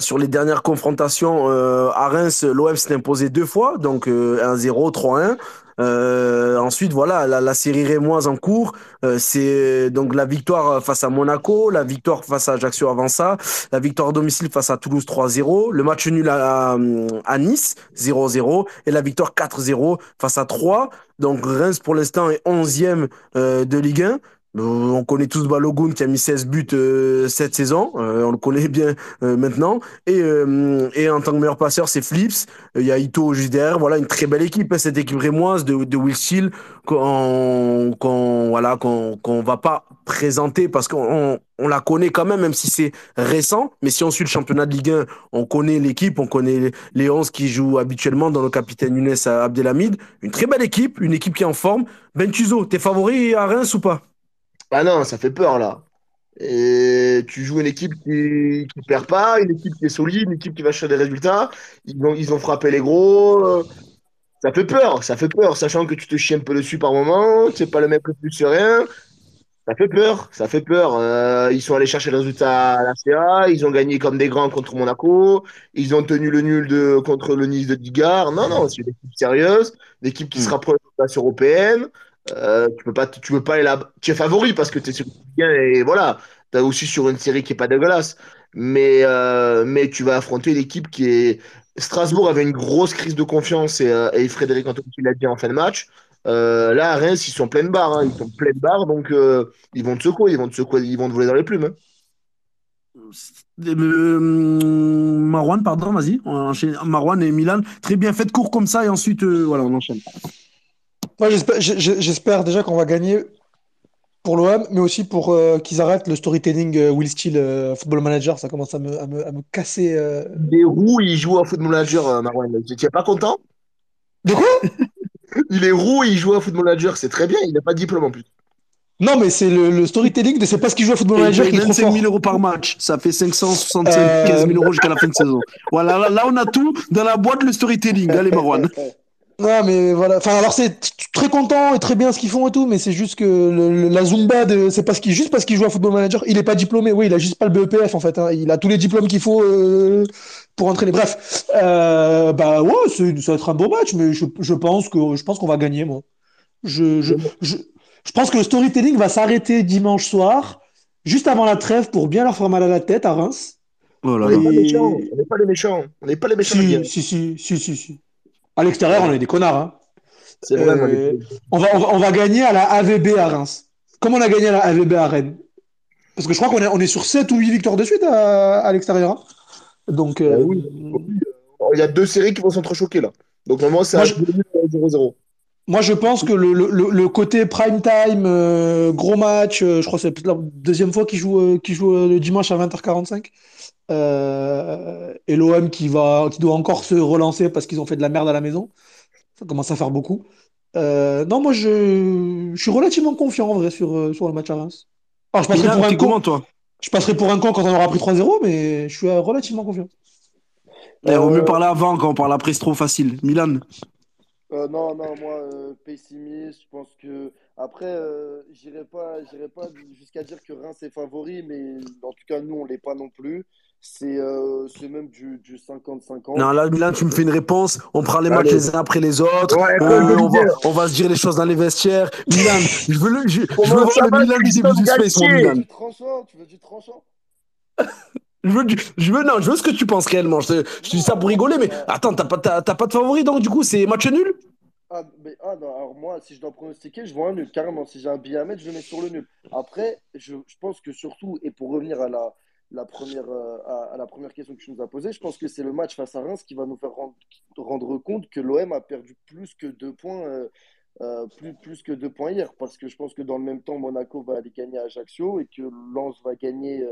sur les dernières confrontations euh, à Reims, l'OM s'est imposé deux fois, donc euh, 1-0, 3-1. Euh, ensuite, voilà, la, la série rémoise en cours, euh, c'est donc la victoire face à Monaco, la victoire face à Ajaccio avant ça, la victoire à domicile face à Toulouse 3-0, le match nul à, à Nice 0-0 et la victoire 4-0 face à 3. Donc Reims pour l'instant est 11e euh, de Ligue 1. Euh, On connaît tous Balogun qui a mis 16 buts euh, cette saison, Euh, on le connaît bien maintenant. Et, et en tant que meilleur passeur, c'est Flips. Il y a Ito juste derrière. Voilà, une très belle équipe, hein, cette équipe rémoise de, de Will Steele, qu'on qu'on voilà, qu'on va pas présenter parce qu'on on, la connaît quand même, même si c'est récent. Mais si on suit le championnat de Ligue 1, on connaît l'équipe, on connaît les, les 11 qui jouent habituellement dans le capitaine Younes Abdelhamid. Une très belle équipe, une équipe qui est en forme. Ben Tuzo, t'es favori à Reims ou pas? Ah non, ça fait peur là. Et tu joues une équipe qui qui perd pas, une équipe qui est solide, une équipe qui va chercher des résultats. Ils ont, ils ont frappé les gros. Ça fait peur, ça fait peur, sachant que tu te chies un peu dessus par moment, tu sais pas le mec le plus serein. Ça fait peur, ça fait peur. Euh, ils sont allés chercher le résultat à la CA, ils ont gagné comme des grands contre Monaco, ils ont tenu le nul de, contre le Nice de Digard. Non, non, c'est une équipe sérieuse, une équipe qui se Mm. rapproche de la place européenne. Euh, tu peux pas, tu peux pas aller là. Tu es favori parce que tu es sur Ligue 1 et voilà. Tu es aussi sur une série qui est pas dégueulasse. Mais, euh, mais tu vas affronter l'équipe qui est. Strasbourg avait une grosse crise de confiance et, euh, et Frédéric Antoine l'a dit en fin de match. Là, à Reims, ils sont pleine barre, hein. ils sont pleine barre, donc euh, ils vont te secouer, ils vont te secouer, ils vont te voler dans les plumes. hein. Marwan, pardon, vas-y. Marwan et Milan. Très bien, faites court comme ça et ensuite, voilà, on enchaîne. Moi, j'espère déjà qu'on va gagner pour l'OM, mais aussi pour euh, qu'ils arrêtent le storytelling euh, Will Steele euh, Football Manager. Ça commence à me, à me, à me casser. euh. Des roues, il joue à Football Manager, euh, Marwan. Tu n'es pas content? De quoi? Il est roux, il joue à Football Manager, c'est très bien, il n'a pas de diplôme en plus. Non, mais c'est le, le storytelling de c'est pas ce qu'il joue à Football il Manager paye qui est trop 25 fort. 000 euros par match. Ça fait 575 Euh, 000 euros jusqu'à la fin de saison. Voilà, là, là, on a tout dans la boîte, le storytelling. Allez, Marwan. Non, mais voilà. Enfin, alors c'est très content et très bien ce qu'ils font et tout, mais c'est juste que le- le- la Zumba, de- c'est parce qu'il juste parce qu'il joue à Football Manager. Il est pas diplômé. Oui, il a juste pas le BEPF en fait. hein. Il a tous les diplômes qu'il faut euh, pour entraîner. Bref, euh, bah ouais, ça va être un beau match, mais je, je pense que je pense qu'on va gagner, moi. Je, je, je, je pense que le storytelling va s'arrêter dimanche soir, juste avant la trêve, pour bien leur faire mal à la tête à Reims. Oh là On n'est pas Et- méchants, on n'est pas les méchants, on n'est pas les méchants. les si, si, si, si, si. À l'extérieur, on est des connards. Hein. C'est vrai, moi, Euh, on, va, on, va, on va gagner à la AVB à Reims. Comme on a gagné à la AVB à Rennes. Parce que je crois qu'on est, on est sur 7 ou 8 victoires de suite à, à l'extérieur. hein. Donc, euh, Bah oui. Il y a deux séries qui vont s'entrechoquer là. Donc normalement, c'est je- 0-0. moi, je pense que le, le, le- côté prime time, euh, gros match, je crois que c'est la deuxième fois qu'il joue, qu'il joue le dimanche à 20h45. Euh, et l'OM qui, va, qui doit encore se relancer parce qu'ils ont fait de la merde à la maison. Ça commence à faire beaucoup. Euh, non, moi, je, je suis relativement confiant en vrai sur, euh, sur le match à Reims. Alors, je passerai Milan, pour un con. comment, toi? Je passerai pour un con quand on aura pris 3-0, mais je suis euh, relativement confiant. Il vaut mieux parler avant quand on parle après, c'est trop facile. Milan. Euh, non, non, moi, euh, pessimiste, je pense que. Après, euh, j'irai pas, j'irai pas jusqu'à dire que Reims est favori, mais en tout cas, nous, on l'est pas non plus. C'est euh, c'est même du, du 50-50. Non, là, Milan, tu me fais une réponse. On prend les matchs les uns après les autres. Ouais, Euh, on, va, on va se dire les choses dans les vestiaires. Milan, je veux, le, je, je veux voir le Milan du début du space, mon Galtier Tu veux Milan. du tranchant? Tu veux du tranchant? Je veux, du- je veux, non, je veux ce que tu penses réellement. Je, te- je dis ça pour rigoler, mais attends, t'as pas, t'as, t'as pas de favori, donc du coup, c'est match nul? Ah, mais, ah non, alors moi, si je dois pronostiquer, je vois un nul, carrément. Si j'ai un billet à mettre, je le mets sur le nul. Après, je, je pense que surtout, et pour revenir à la, la première, euh, à, la première question que tu nous as posée, je pense que c'est le match face à Reims qui va nous faire rendre, rendre compte que l'OM a perdu plus que deux points, euh, euh, plus, plus que deux points hier. Parce que je pense que dans le même temps, Monaco va aller gagner à Ajaccio et que Lens va gagner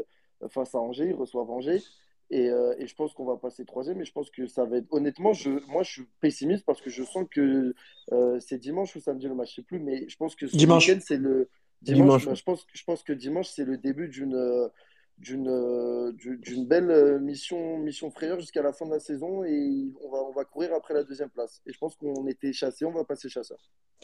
face à Angers, ils reçoivent Angers. Et, euh, et je pense qu'on va passer troisième. Et je pense que ça va être. Honnêtement, je, moi, je suis pessimiste parce que je sens que euh, c'est dimanche ou samedi le match, je sais plus. Mais je pense que ce Dimanche. c'est le. Dimanche, Dimanche. bah, je, pense, je pense que dimanche, c'est le début d'une. D'une euh, du- d'une belle euh, mission mission frayeur jusqu'à la fin de la saison et on va on va courir après la deuxième place et je pense qu'on était chassé on va passer chasseur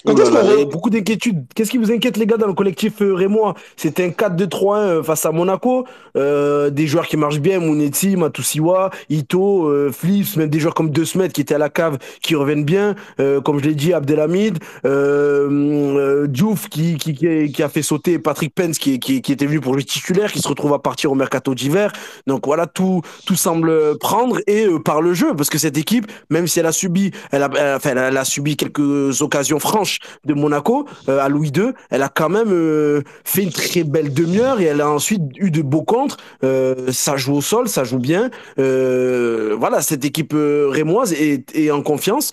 Quand Oh est-ce qu'on a beaucoup d'inquiétudes. Qu'est-ce qui vous inquiète, les gars, dans le collectif euh, rémois? C'était un 4-2-3-1 euh, face à Monaco. Euh, des joueurs qui marchent bien, Mounetzi, Matusiwa, Ito, euh, Flips, même des joueurs comme De Smet qui étaient à la cave, qui reviennent bien. Euh, comme je l'ai dit, Abdelhamid, euh, euh, Diouf qui, qui, qui, a- qui a fait sauter Patrick Pence qui, qui, qui était venu pour jouer titulaire, qui se retrouve à partir au mercato d'hiver. Donc voilà, tout, tout semble prendre et euh, par le jeu, parce que cette équipe, même si elle a subi, elle a, enfin, elle a subi quelques occasions franches de Monaco euh, à Louis II, elle a quand même euh, fait une très belle demi-heure et elle a ensuite eu de beaux contres. Euh, ça joue au sol, ça joue bien. Euh, voilà, cette équipe euh, rémoise est, est en confiance.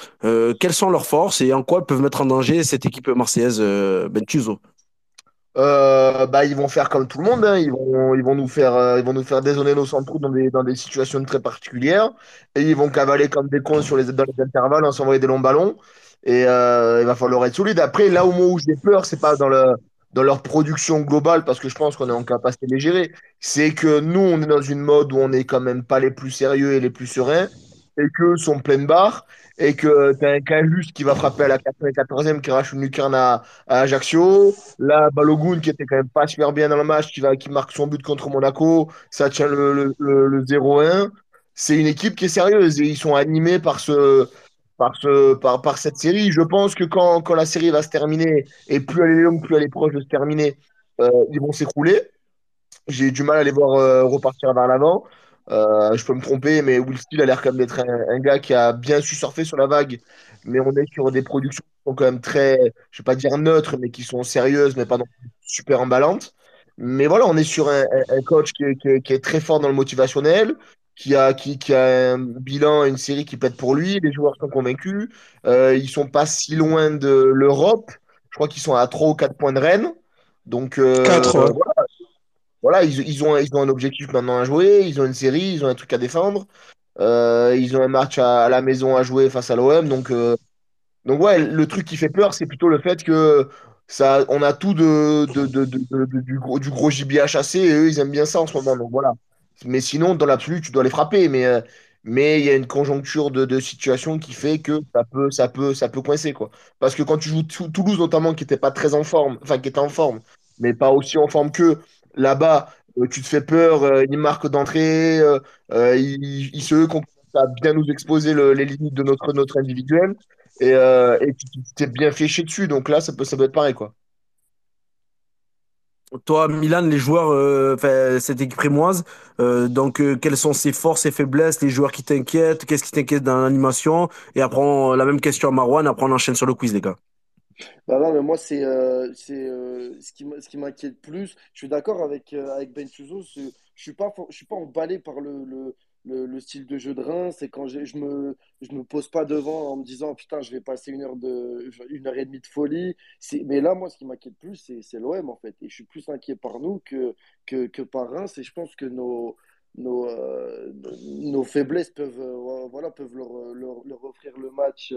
Quelles sont leurs forces et en quoi peuvent mettre en danger cette équipe marseillaise, Bentuzo Euh, bah, ils vont faire comme tout le monde, hein. Ils vont, ils vont nous faire, euh, ils vont nous faire dézonner nos centraux dans des, dans des situations très particulières. Et ils vont cavaler comme des cons sur les, dans les intervalles en s'envoyer des longs ballons. Et euh, il va falloir être solide. Après, là où, moi, où j'ai peur, c'est pas dans, le, dans leur production globale, parce que je pense qu'on est en capacité de les gérer. C'est que nous, on est dans une mode où on est quand même pas les plus sérieux et les plus sereins, et qu'eux sont pleine barre, et que tu as un Cajus qui va frapper à la 94e, qui arrache une lucarne à, à Ajaccio. Là, Balogun, qui était quand même pas super bien dans le match, qui, va, qui marque son but contre Monaco, ça tient le 0-1. C'est une équipe qui est sérieuse et ils sont animés par, ce, par, ce, par, par cette série. Je pense que quand, quand la série va se terminer, et plus elle est longue, plus elle est proche de se terminer, euh, ils vont s'écrouler. J'ai du mal à les voir euh, repartir vers l'avant. Euh, je peux me tromper, mais Will Steele a l'air quand même d'être un, un gars qui a bien su surfer sur la vague. Mais on est sur des productions qui sont quand même très, je vais pas dire neutres, mais qui sont sérieuses, mais pas non plus super emballantes. Mais voilà, on est sur un, un- un coach qui est, qui est- qui est très fort dans le motivationnel, qui a, qui, qui a un bilan, une série qui pète pour lui. Les joueurs sont convaincus. Euh, ils sont pas si loin de l'Europe. Je crois qu'ils sont à 3 ou 4 points de Rennes. Donc, euh, 4, ouais. voilà, voilà, ils, ont, ils ont un objectif maintenant à jouer, ils ont une série, ils ont un truc à défendre, euh, ils ont un match à, la maison à jouer face à l'OM. Donc, euh, donc ouais, le truc qui fait peur, c'est plutôt le fait que ça, on a tout de, du gros, du gros gibier à chasser et eux, ils aiment bien ça en ce moment. Donc voilà. Mais sinon, dans l'absolu, tu dois les frapper. Mais euh, mais il y a une conjoncture de, situation qui fait que ça peut, ça peut, ça peut coincer, quoi. Parce que quand tu joues Tou- Toulouse, notamment, qui n'était pas très en forme, enfin, qui était en forme, mais pas aussi en forme qu'eux, là-bas, euh, tu te fais peur, euh, ils marquent d'entrée, euh, euh, ils, ils se qu'on à bien nous exposer le- les limites de notre, individuel. Et, et tu t'es bien fléché dessus. Donc là, ça peut, ça peut être pareil, quoi. Toi, Milan, les joueurs, cette équipe rémoise, donc quelles sont ses forces, ses faiblesses, les joueurs qui t'inquiètent, qu'est-ce qui t'inquiète dans l'animation? Et après, la même question à Marwan, après on enchaîne sur le quiz, les gars. Bah non, mais moi, c'est euh, euh, ce qui, ce qui m'inquiète plus. Je suis d'accord avec, euh, avec Ben c'est- Je suis pas, suis pas emballé par le, le, le, le style de jeu de Reims. C'est quand je me, je me pose pas devant en me disant, putain, je vais passer une heure de, une heure et demie de folie. Mais là, moi, ce qui m'inquiète plus, c'est, l'OM, en fait. Et je suis plus inquiet par nous que, que, que par Reims. Et je pense que nos, nos, nos faiblesses peuvent, voilà, peuvent leur, leur offrir le match.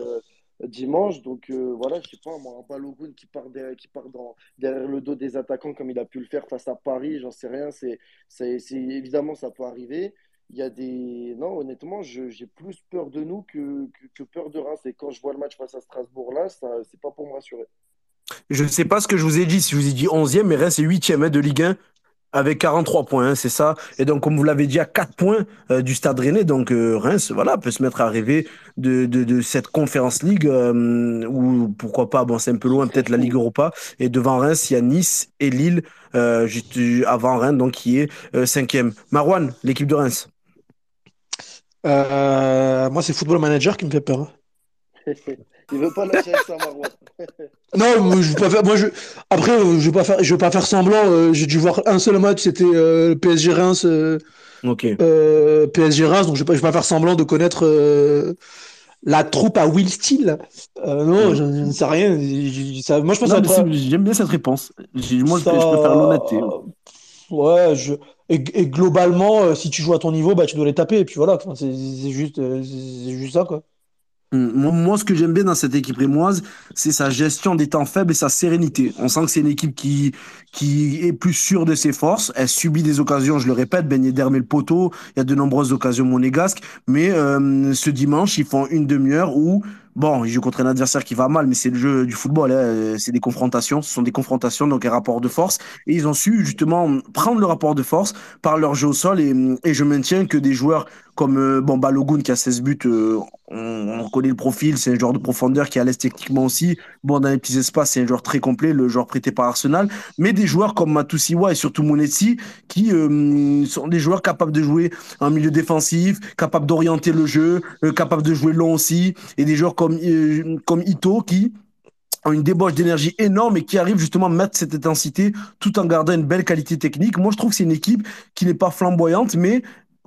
Dimanche. Donc euh, voilà, je sais pas, moi, un Balogun qui part, derrière, qui part dans, derrière le dos des attaquants comme il a pu le faire face à Paris, j'en sais rien. C'est, c'est, évidemment, ça peut arriver. Il y a des. Non, honnêtement, j'ai plus peur de nous que, que, que peur de Reims. Et quand je vois le match face à Strasbourg là, ça, c'est pas pour me rassurer. Je ne sais pas ce que je vous ai dit, si je vous ai dit 11e, mais Reims est 8e hein, de Ligue 1 avec 43 points, hein, c'est ça. Et donc, comme vous l'avez dit, à 4 points euh, du Stade Rennais, donc euh, Reims, voilà, peut se mettre à rêver de, de, de cette Conference League, euh, ou pourquoi pas, bon, c'est un peu loin, peut-être la Ligue. Europa. Et devant Reims, il y a Nice et Lille, euh, juste avant Reims, donc qui est euh, 5e. Marwan, l'équipe de Reims. Euh, moi, c'est Football Manager qui me fait peur. Il veut pas lâcher avec ça, Marouane. Non, moi, je vais pas faire. Moi, je... Après, euh, je vais pas faire. Je vais pas faire semblant. euh, J'ai dû voir un seul match. C'était euh, le PSG Reims. euh, Ok. euh, PSG Reims. Donc, je vais pas, je vais pas faire semblant de connaître euh, la troupe à Will Steele. Euh, non, je, ne sais rien. Je- je- ça- moi, je pense Non, que ça j'aime bien cette réponse. Moi, je, Ça... je préfère l'honnêteté. Ouais, je... et, et globalement, euh, si tu joues à ton niveau, bah, tu dois les taper. Et puis voilà, Enfin, c'est juste, euh, juste ça, quoi. Moi, ce que j'aime bien dans cette équipe rémoise, c'est sa gestion des temps faibles et sa sérénité. On sent que c'est une équipe qui, qui est plus sûre de ses forces. Elle subit des occasions, je le répète, Ben Yedder le poteau. Il y a de nombreuses occasions monégasques. Mais euh, ce dimanche, ils font une demi-heure où, bon, ils jouent contre un adversaire qui va mal, mais c'est le jeu du football. hein. Euh, C'est des confrontations. Ce sont des confrontations, donc un rapport de force. Et ils ont su justement prendre le rapport de force par leur jeu au sol. Et, je maintiens que des joueurs comme euh, bon, Balogun qui a 16 buts, euh, on, on connaît le profil, c'est un joueur de profondeur qui est à l'aise techniquement aussi. Bon, dans les petits espaces, c'est un joueur très complet, le joueur prêté par Arsenal. Mais des joueurs comme Matusiwa et surtout Monetsi, qui sont des joueurs capables de jouer en milieu défensif, capables d'orienter le jeu, capables de jouer long aussi. Et des joueurs comme, euh, comme Ito qui ont une débauche d'énergie énorme et qui arrivent justement à mettre cette intensité tout en gardant une belle qualité technique. Moi, je trouve que c'est une équipe qui n'est pas flamboyante, mais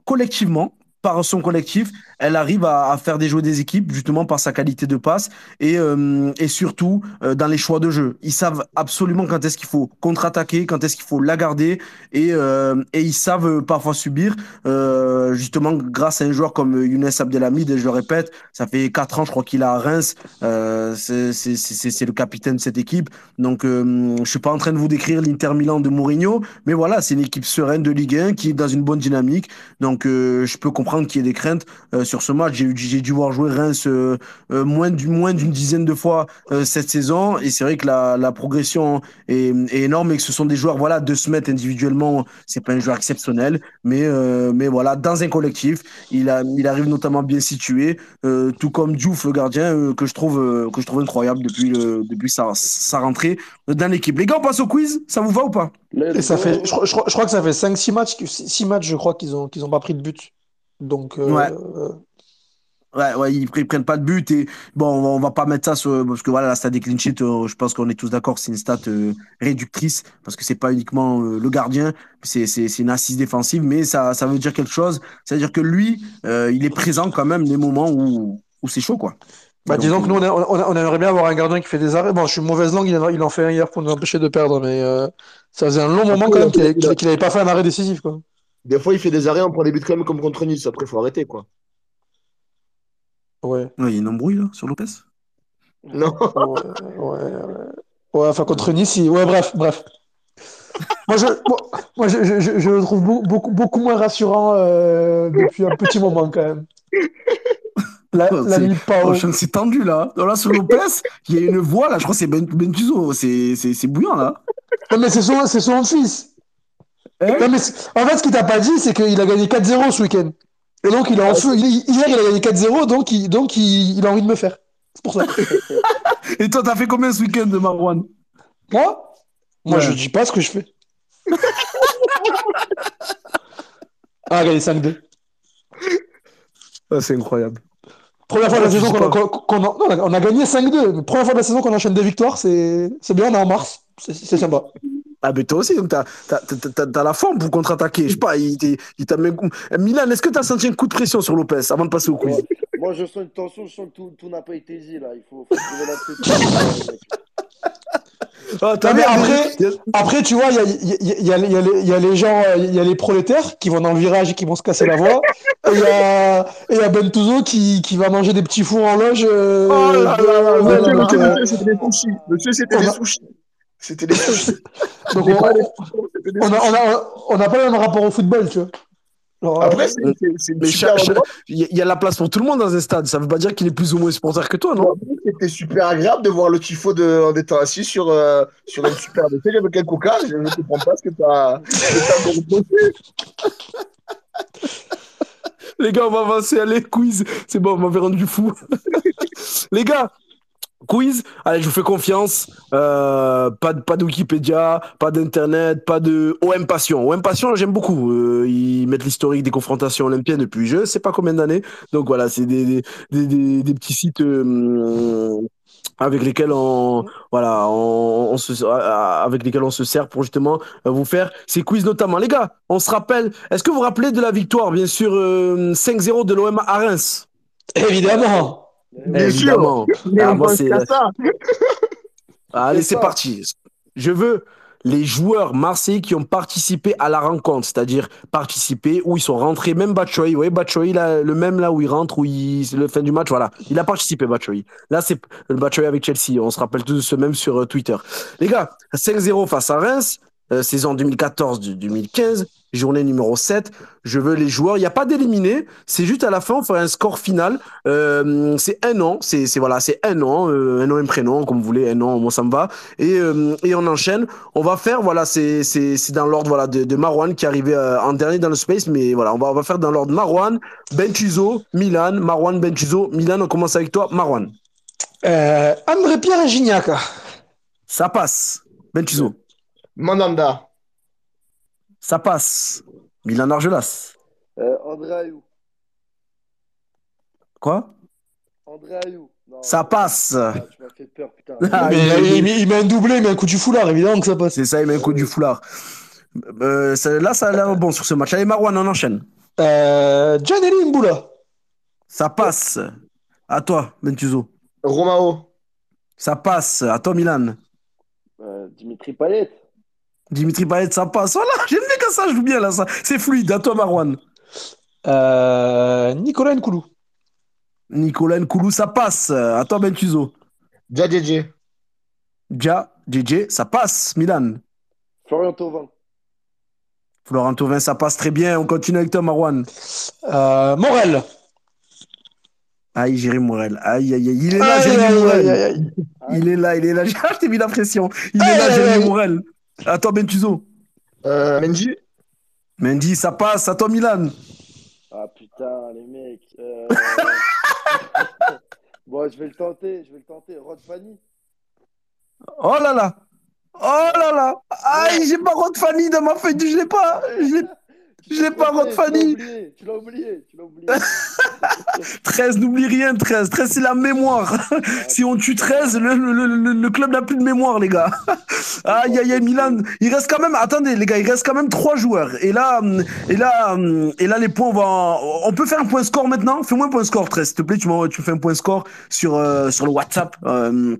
collectivement, par son collectif, elle arrive à, à faire déjouer des équipes justement par sa qualité de passe et, euh, et surtout euh, dans les choix de jeu. Ils savent absolument quand est-ce qu'il faut contre-attaquer, quand est-ce qu'il faut la garder et, euh, et ils savent euh, parfois subir euh, justement grâce à un joueur comme Younes Abdelhamid, et je le répète, ça fait quatre ans je crois qu'il est à Reims, euh, c'est le capitaine de cette équipe. Donc je suis pas en train de vous décrire l'Inter Milan de Mourinho, mais voilà, c'est une équipe sereine de Ligue 1 qui est dans une bonne dynamique. Donc je peux comprendre qu'il y ait des craintes sur ce match. J'ai dû voir jouer Reims euh, euh, moins du moins d'une dizaine de fois euh, cette saison et c'est vrai que la, la progression est, est énorme et que ce sont des joueurs voilà de se mettre individuellement, c'est pas un joueur exceptionnel, mais euh, mais voilà dans un collectif, il a il arrive notamment bien situé, euh, tout comme Diouf le gardien euh, que je trouve euh, que je trouve incroyable depuis le depuis sa sa rentrée dans l'équipe. Les gars, on passe au quiz, ça vous va ou pas? Et ça fait, je, crois- je crois je crois que ça fait 5-6 matchs, 6 matchs, je crois, qu'ils ont, qu'ils ont pas pris de but. Donc, Ouais. euh, Ouais, ouais, ils, ils prennent pas de but et bon, on va, on va pas mettre ça sur, parce que voilà, la stat des clean sheets, euh, je pense qu'on est tous d'accord, c'est une stat euh, réductrice parce que c'est pas uniquement euh, le gardien, c'est une assise défensive, mais ça ça veut dire quelque chose. C'est à dire que lui, euh, il est présent quand même les moments où où c'est chaud quoi. Bah, Donc, disons que nous, on, a- on, a- on aimerait bien avoir un gardien qui fait des arrêts. Bon, je suis mauvaise langue, il en, il en fait un hier pour nous empêcher de perdre, mais euh, ça faisait un long moment quand même qu'il il a- avait, qu'il- qu'il avait pas fait un arrêt décisif, quoi. Des fois, il fait des arrêts, on prend des buts quand même comme contre Nice. Après, il faut arrêter, quoi. Ouais, ouais, il y a une embrouille là sur Lopez? Non. ouais, ouais, ouais. Ouais, enfin, contre Nice, il- ouais, bref, bref. Moi, je, moi, moi, je, je, je- le trouve beau- beaucoup, beaucoup moins rassurant euh, depuis un petit moment, quand même. La, Oh, la c'est-. Oh, c'est tendu là. Là, sur Lopez, il y a une voix là, je crois que c'est Ben, Bentuzo. C'est c'est- c'est bouillant là. Non, mais c'est son, c'est son fils. Non, mais c'est- en fait, ce qu'il t'a pas dit, c'est qu'il a gagné 4-0 ce week-end. Et donc, il est en feu. Il- Hier, il a gagné 4-0, donc, il, donc il, il a envie de me faire. C'est pour ça. Et toi, t'as fait combien ce week-end de Marwan? Moi? Moi, Ouais. je dis pas ce que je fais. ah, gagné 5-2. Ah, C'est incroyable. Première fois de la Ah, saison qu'on a, qu'on a- non, on a- a gagné 5-2. Mais Première fois de la saison qu'on enchaîne des victoires, c'est bien, on est en mars. C'est sympa. Ah, mais toi aussi, donc t'as t'as- t'as- t'as- t'as la forme pour contre-attaquer. Je sais pas, il, t'a. Eh, Milan, est-ce que t'as senti un coup de pression sur Lopez avant de passer au quiz? Moi, je sens une tension, je sens que tout, tout n'a pas été dit là. Il faut, faut trouver la Non, mais vu, après- Après, tu vois, il y a, il y a- il y a- il y a les- il y a les gens, euh, il y a les prolétaires qui vont dans le virage et qui vont se casser la voix. Et il y a, et il y a Bentuzo qui, qui va manger des petits fours en loge. euh, Oh là là Monsieur, là c'était des sushis. Monsieur, c'était des sushis. C'était des sushis. Donc on- des on on a- on n'a pas le même rapport au football, tu vois. Genre, Après, il y, a- la place pour tout le monde dans un stade. Ça veut pas dire qu'il est plus ou moins supporter que toi, non? C'était super agréable de voir le tifo de, en étant assis sur, euh, sur une super bouteille avec un coca. Je ne comprends pas ce que tu as, Les gars, on va avancer. Allez, quiz. C'est bon, on m'avait rendu fou. Les gars, quiz. Allez, je vous fais confiance. Euh, pas, de- pas Wikipédia, pas d'internet, pas de OM Passion. OM Passion, j'aime beaucoup. Euh, ils mettent l'historique des confrontations olympiennes depuis je sais pas combien d'années. Donc voilà, c'est des, des, des, des- petits sites. euh, avec lesquels on voilà on, on se avec lesquels on se sert pour justement euh, vous faire ces quiz notamment les gars on se rappelle est-ce que vous vous rappelez de la victoire bien sûr euh, 5-0 de l'OM à Reims? Évidemment. Bien sûr. évidemment Mais Ah, on moi, pense c'est- qu'à ça. allez C'est parti je veux les joueurs marseillais qui ont participé à la rencontre, c'est-à-dire participé, où ils sont rentrés, même Batshuayi, ouais, Batshuayi, là, le même là où il rentre, où il, c'est le fin du match, voilà, il a participé, Batshuayi. Là, c'est le Batshuayi avec Chelsea, on se rappelle tous de ce même sur euh, Twitter. Les gars, 5-0 face à Reims, euh, saison 2014-2015, journée numéro 7, je veux les joueurs, il n'y a pas d'éliminés, c'est juste à la fin, on fait un score final, euh, c'est un an, c'est voilà, c'est un an, euh, un nom et un prénom, comme vous voulez, un an, moi ça me va, et, euh, et on enchaîne, on va faire, voilà, c'est c'est- c'est dans l'ordre voilà, de, de Marwan qui est arrivé euh, en dernier dans le space, mais voilà, on va, on va faire dans l'ordre Marwan, Benchuzo, Milan, Marwan, Benchuzo, Milan, on commence avec toi, Marwan. Euh, André Pierre et Gignac. Ça passe. Benchuzo, Mandanda. Ça passe. Milan Argelas. Euh, André Ayou. Quoi? André Ayou. Non, Ça passe. ah, tu m'as fait peur, putain. Ah, Mais, il- il, il- met- il met un doublé, il met un coup du foulard, évidemment que ça passe. C'est ça, il met un coup du foulard. Euh, ça- là, ça a l'air bon sur ce match. Allez, Marwan, on enchaîne. Euh, Gianelli Mboula. Ça passe. À toi, Bentuzo. Romao. Ça passe. À toi, Milan. Euh, Dimitri Payet. Dimitri Payet, ça passe. Voilà, j'aime bien quand ça joue bien là. Ça. C'est fluide. À toi, Marwan. Euh, Nicolas Nkoulou. Nicolas Nkoulou, ça passe. À toi, Bentuzo. Djadjedje. Ja, JJ, ça passe. Milan. Florian Thauvin. Florent Thauvin, ça passe très bien. On continue avec toi, Marwan. Euh, Morel. Aïe, Jérémy Morel. Aïe, aïe, aïe. Il est là, Jérémy Morel. aïe, aïe. Il est là, il est là. Ah, je t'ai mis la pression. Il Aïe, est là, Jérémy aïe. Morel. À toi, Bentuzo. Euh, Mendy. Mendy, ça passe. À toi, Milan. Ah putain, les mecs. Euh... bon, je vais le tenter, je vais le tenter. Rod Fanny. Oh là là. Oh là là. Aïe, j'ai pas Rod Fanny dans ma feuille. de- Je l'ai pas. Je l'ai- J'ai pas Rod Fanny. Tu l'as oublié, tu l'as oublié. 13, n'oublie rien, 13. 13, c'est la mémoire. si on tue 13, le, le, le, le club n'a plus de mémoire, les gars. Aïe, aïe, aïe, Milan. Il reste quand même, attendez, les gars, il reste quand même trois joueurs. Et là, et là, et là, les points, on va, on peut faire un point score maintenant? Fais-moi un point score, 13, s'il te plaît. Tu, tu fais un point score sur, euh, sur le WhatsApp. Euh,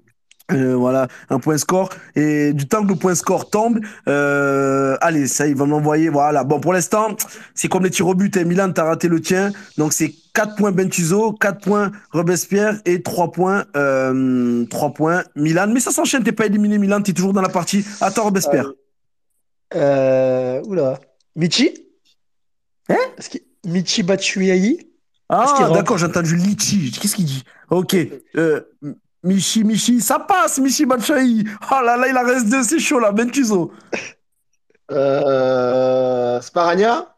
euh, voilà, un point score. Et du temps que le point score tombe, euh, allez, ça, il va m'envoyer. Voilà. Bon, pour l'instant, c'est comme les tirs au but. Hein. Milan, t'as raté le tien. Donc, c'est 4 points Bentuzo, 4 points Robespierre et 3 points, euh, 3 points Milan. Mais ça s'enchaîne, t'es pas éliminé, Milan, t'es toujours dans la partie. Attends, Robespierre. Euh, oula. Michi? Hein? Michi Batshuayi? Ah, d'accord, j'ai entendu Lichi. Qu'est-ce qu'il dit? Ok. Euh, Michi, Michi, ça passe, Michi Batshuayi. Oh là là, il en reste deux, c'est chaud là, Bentuzo. Euh, Sparagna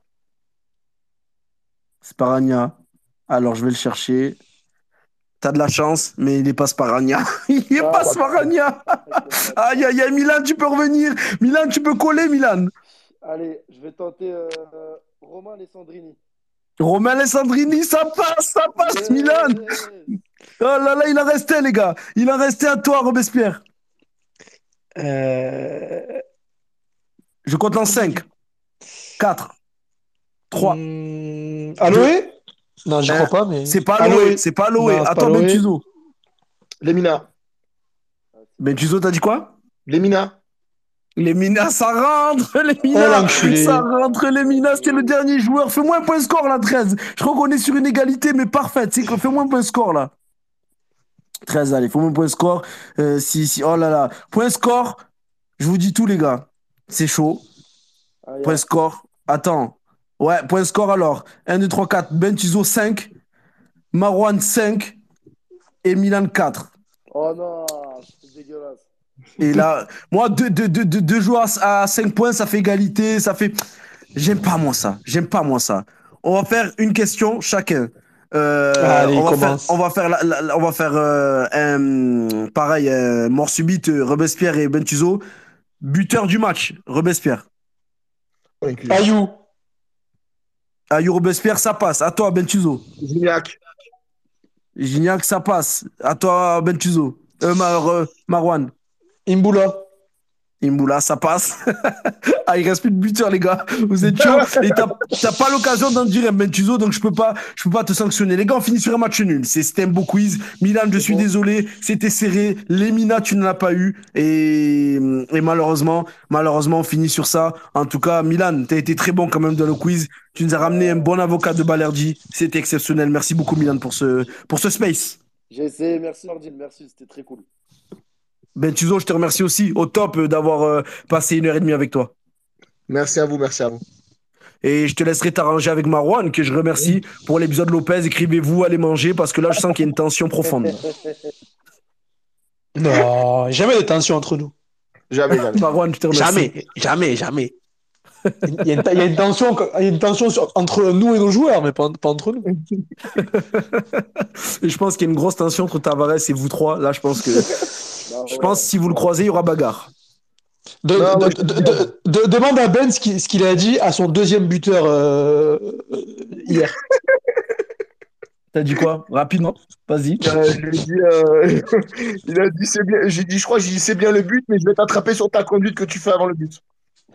Sparagna. Alors, je vais le chercher. T'as de la chance, mais il n'est pas Sparagna. il n'est Ah, pas bah, Sparagna. aïe, aïe, aïe, Milan, tu peux revenir. Milan, tu peux coller, Milan. Allez, je vais tenter euh, Romain Alessandrini. Romain Alessandrini, ça passe, ça passe, Milan. Oh là là, il en restait, les gars. Il en restait à toi, Robespierre. Euh... Je compte en 5, 4, 3. hmm, Aloé Non, j'y Hein, crois pas, mais. C'est pas Aloé. C'est pas Aloé. Non, pas Attends, Aloé. Bentuzo. Lemina. Bentuzo, t'as dit quoi? Lemina. Les Minas, ça rentre, les Oh, Minas, l'enculé. ça rentre, les Minas, c'était le dernier joueur. Fais-moi un point score, là, 13. Je crois qu'on est sur une égalité, mais parfaite. Fais-moi un point score, là. 13, allez, fais-moi un point score. Euh, si, si, oh là là. Point score, je vous dis tout, les gars. C'est chaud. Aïe, Point score. Attends. Ouais, point score alors. 1, 2, 3, 4. Bentuzo 5. Marwan 5. Et Milan 4. Oh non, c'est dégueulasse. Et là, moi, deux, deux, deux, deux, deux joueurs à 5 points, ça fait égalité. Ça fait. J'aime pas, moi, ça. J'aime pas, moi, ça. On va faire une question chacun. Euh, Allez, on, va faire, commence. on va faire, la- la- la- on va faire euh, un, pareil, euh, mort subite, Robespierre et Bentuzo. Buteur du match, Robespierre. Ayou. Ayou Robespierre, ça passe. À toi, Bentuzo. Gignac. Gignac, ça passe. À toi, Bentuzo. Euh, Mar- euh, Marwan. Imboula. Imboula, ça passe. ah, il reste plus de buteur, les gars. Vous êtes chaud. Et t'as pas l'occasion d'en dire un Bentuzo, donc je peux pas, je peux pas te sanctionner. Les gars, on finit sur un match nul. C'est- C'était un beau quiz. Milan, je suis bon. désolé. C'était serré. Lemina, tu ne l'as pas eu. Et, et malheureusement, malheureusement, on finit sur ça. En tout cas, Milan, t'as été très bon quand même dans le quiz. Tu nous as ramené un bon avocat de Balerdi. C'était exceptionnel. Merci beaucoup, Milan, pour ce, pour ce space. J'ai essayé, merci Nordine, merci, c'était très cool. Ben Tuzo, je te remercie aussi au top euh, d'avoir euh, passé une heure et demie avec toi. Merci à vous, merci à vous. Et je te laisserai t'arranger avec Marwan, que je remercie pour l'épisode Lopez. Écrivez-vous, allez manger, parce que là, je sens qu'il y a une tension profonde. Non, jamais de tension entre nous. Jamais, jamais. Marwan, je te remercie. Jamais, jamais, jamais. Il y a une, il y a une tension, il y a une tension sur- entre nous et nos joueurs, mais pas, pas entre nous. Et je pense qu'il y a une grosse tension entre Tavares et vous trois. Là, je pense que, Non, je ouais. pense que si vous le croisez, il y aura bagarre. De- Non, de- moi, je de- te dis, de- de- demande à Ben ce qu'il ce qu'il a dit à son deuxième buteur euh, euh, hier. T'as dit quoi? Rapidement, vas-y. Euh, euh, il a dit, c'est bien. J'ai dit, je crois, j'ai dit, c'est bien le but, mais je vais t'attraper sur ta conduite que tu fais avant le but.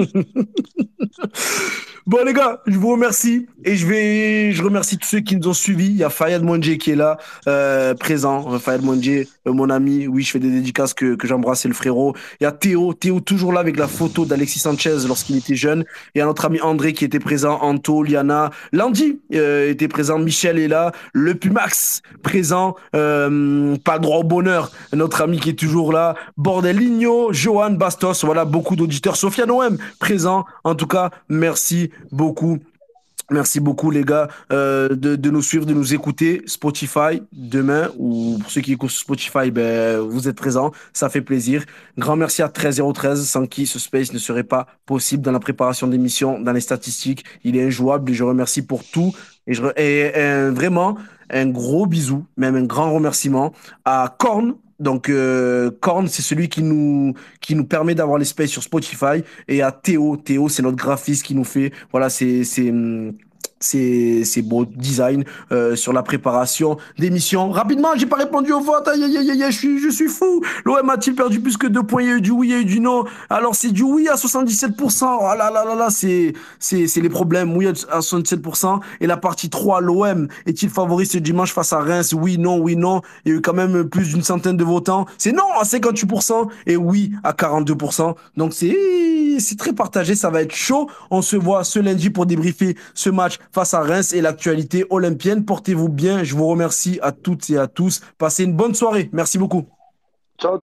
Bon les gars, je vous remercie et je vais, je remercie tous ceux qui nous ont suivis. Il y a Fayad Mondje qui est là, euh, présent. Fayad Mondje, euh, mon ami. Oui, je fais des dédicaces que, que j'embrasse, c'est le frérot. Il y a Théo, Théo toujours là avec la photo d'Alexis Sanchez lorsqu'il était jeune. Il y a notre ami André qui était présent, Anto, Liana, Landy euh, était présent, Michel est là, le Pumax présent, pas droit au bonheur, notre ami qui est toujours là, Bordeligno, Johan Bastos, voilà beaucoup d'auditeurs, Sophia Noem présent. En tout cas, merci beaucoup. Merci beaucoup les gars euh, de, de nous suivre, de nous écouter. Spotify demain ou pour ceux qui écoutent Spotify, ben vous êtes présents, ça fait plaisir. Grand merci à 13013 sans qui ce space ne serait pas possible dans la préparation d'émissions, dans les statistiques. Il est injouable et je remercie pour tout et, je, et, et, vraiment un gros bisou, même un grand remerciement à Korn Donc, euh, Korn, c'est celui qui nous, qui nous permet d'avoir l'espace sur Spotify. Et à Théo, Théo, c'est notre graphiste qui nous fait, voilà, c'est, c'est, hum, c'est c'est beau design euh, sur la préparation d'émission. Rapidement, j'ai pas répondu au vote. Aïe, aïe, aïe, aïe, je suis, je suis fou. L'OM a-t-il perdu plus que deux points? Il y a eu du oui, il y a eu du non. Alors c'est du oui à 77%. Oh là là là là, c'est c'est c'est les problèmes. Oui à 77%. Et la partie 3, l'OM est-il favori ce dimanche face à Reims? Oui, non, oui, non. Il y a eu quand même plus d'une centaine de votants. C'est non à 58% et oui à 42%. Donc c'est c'est très partagé. Ça va être chaud. On se voit ce lundi pour débriefer ce match face à Reims et l'actualité olympienne. Portez-vous bien. Je vous remercie à toutes et à tous. Passez une bonne soirée. Merci beaucoup. Ciao.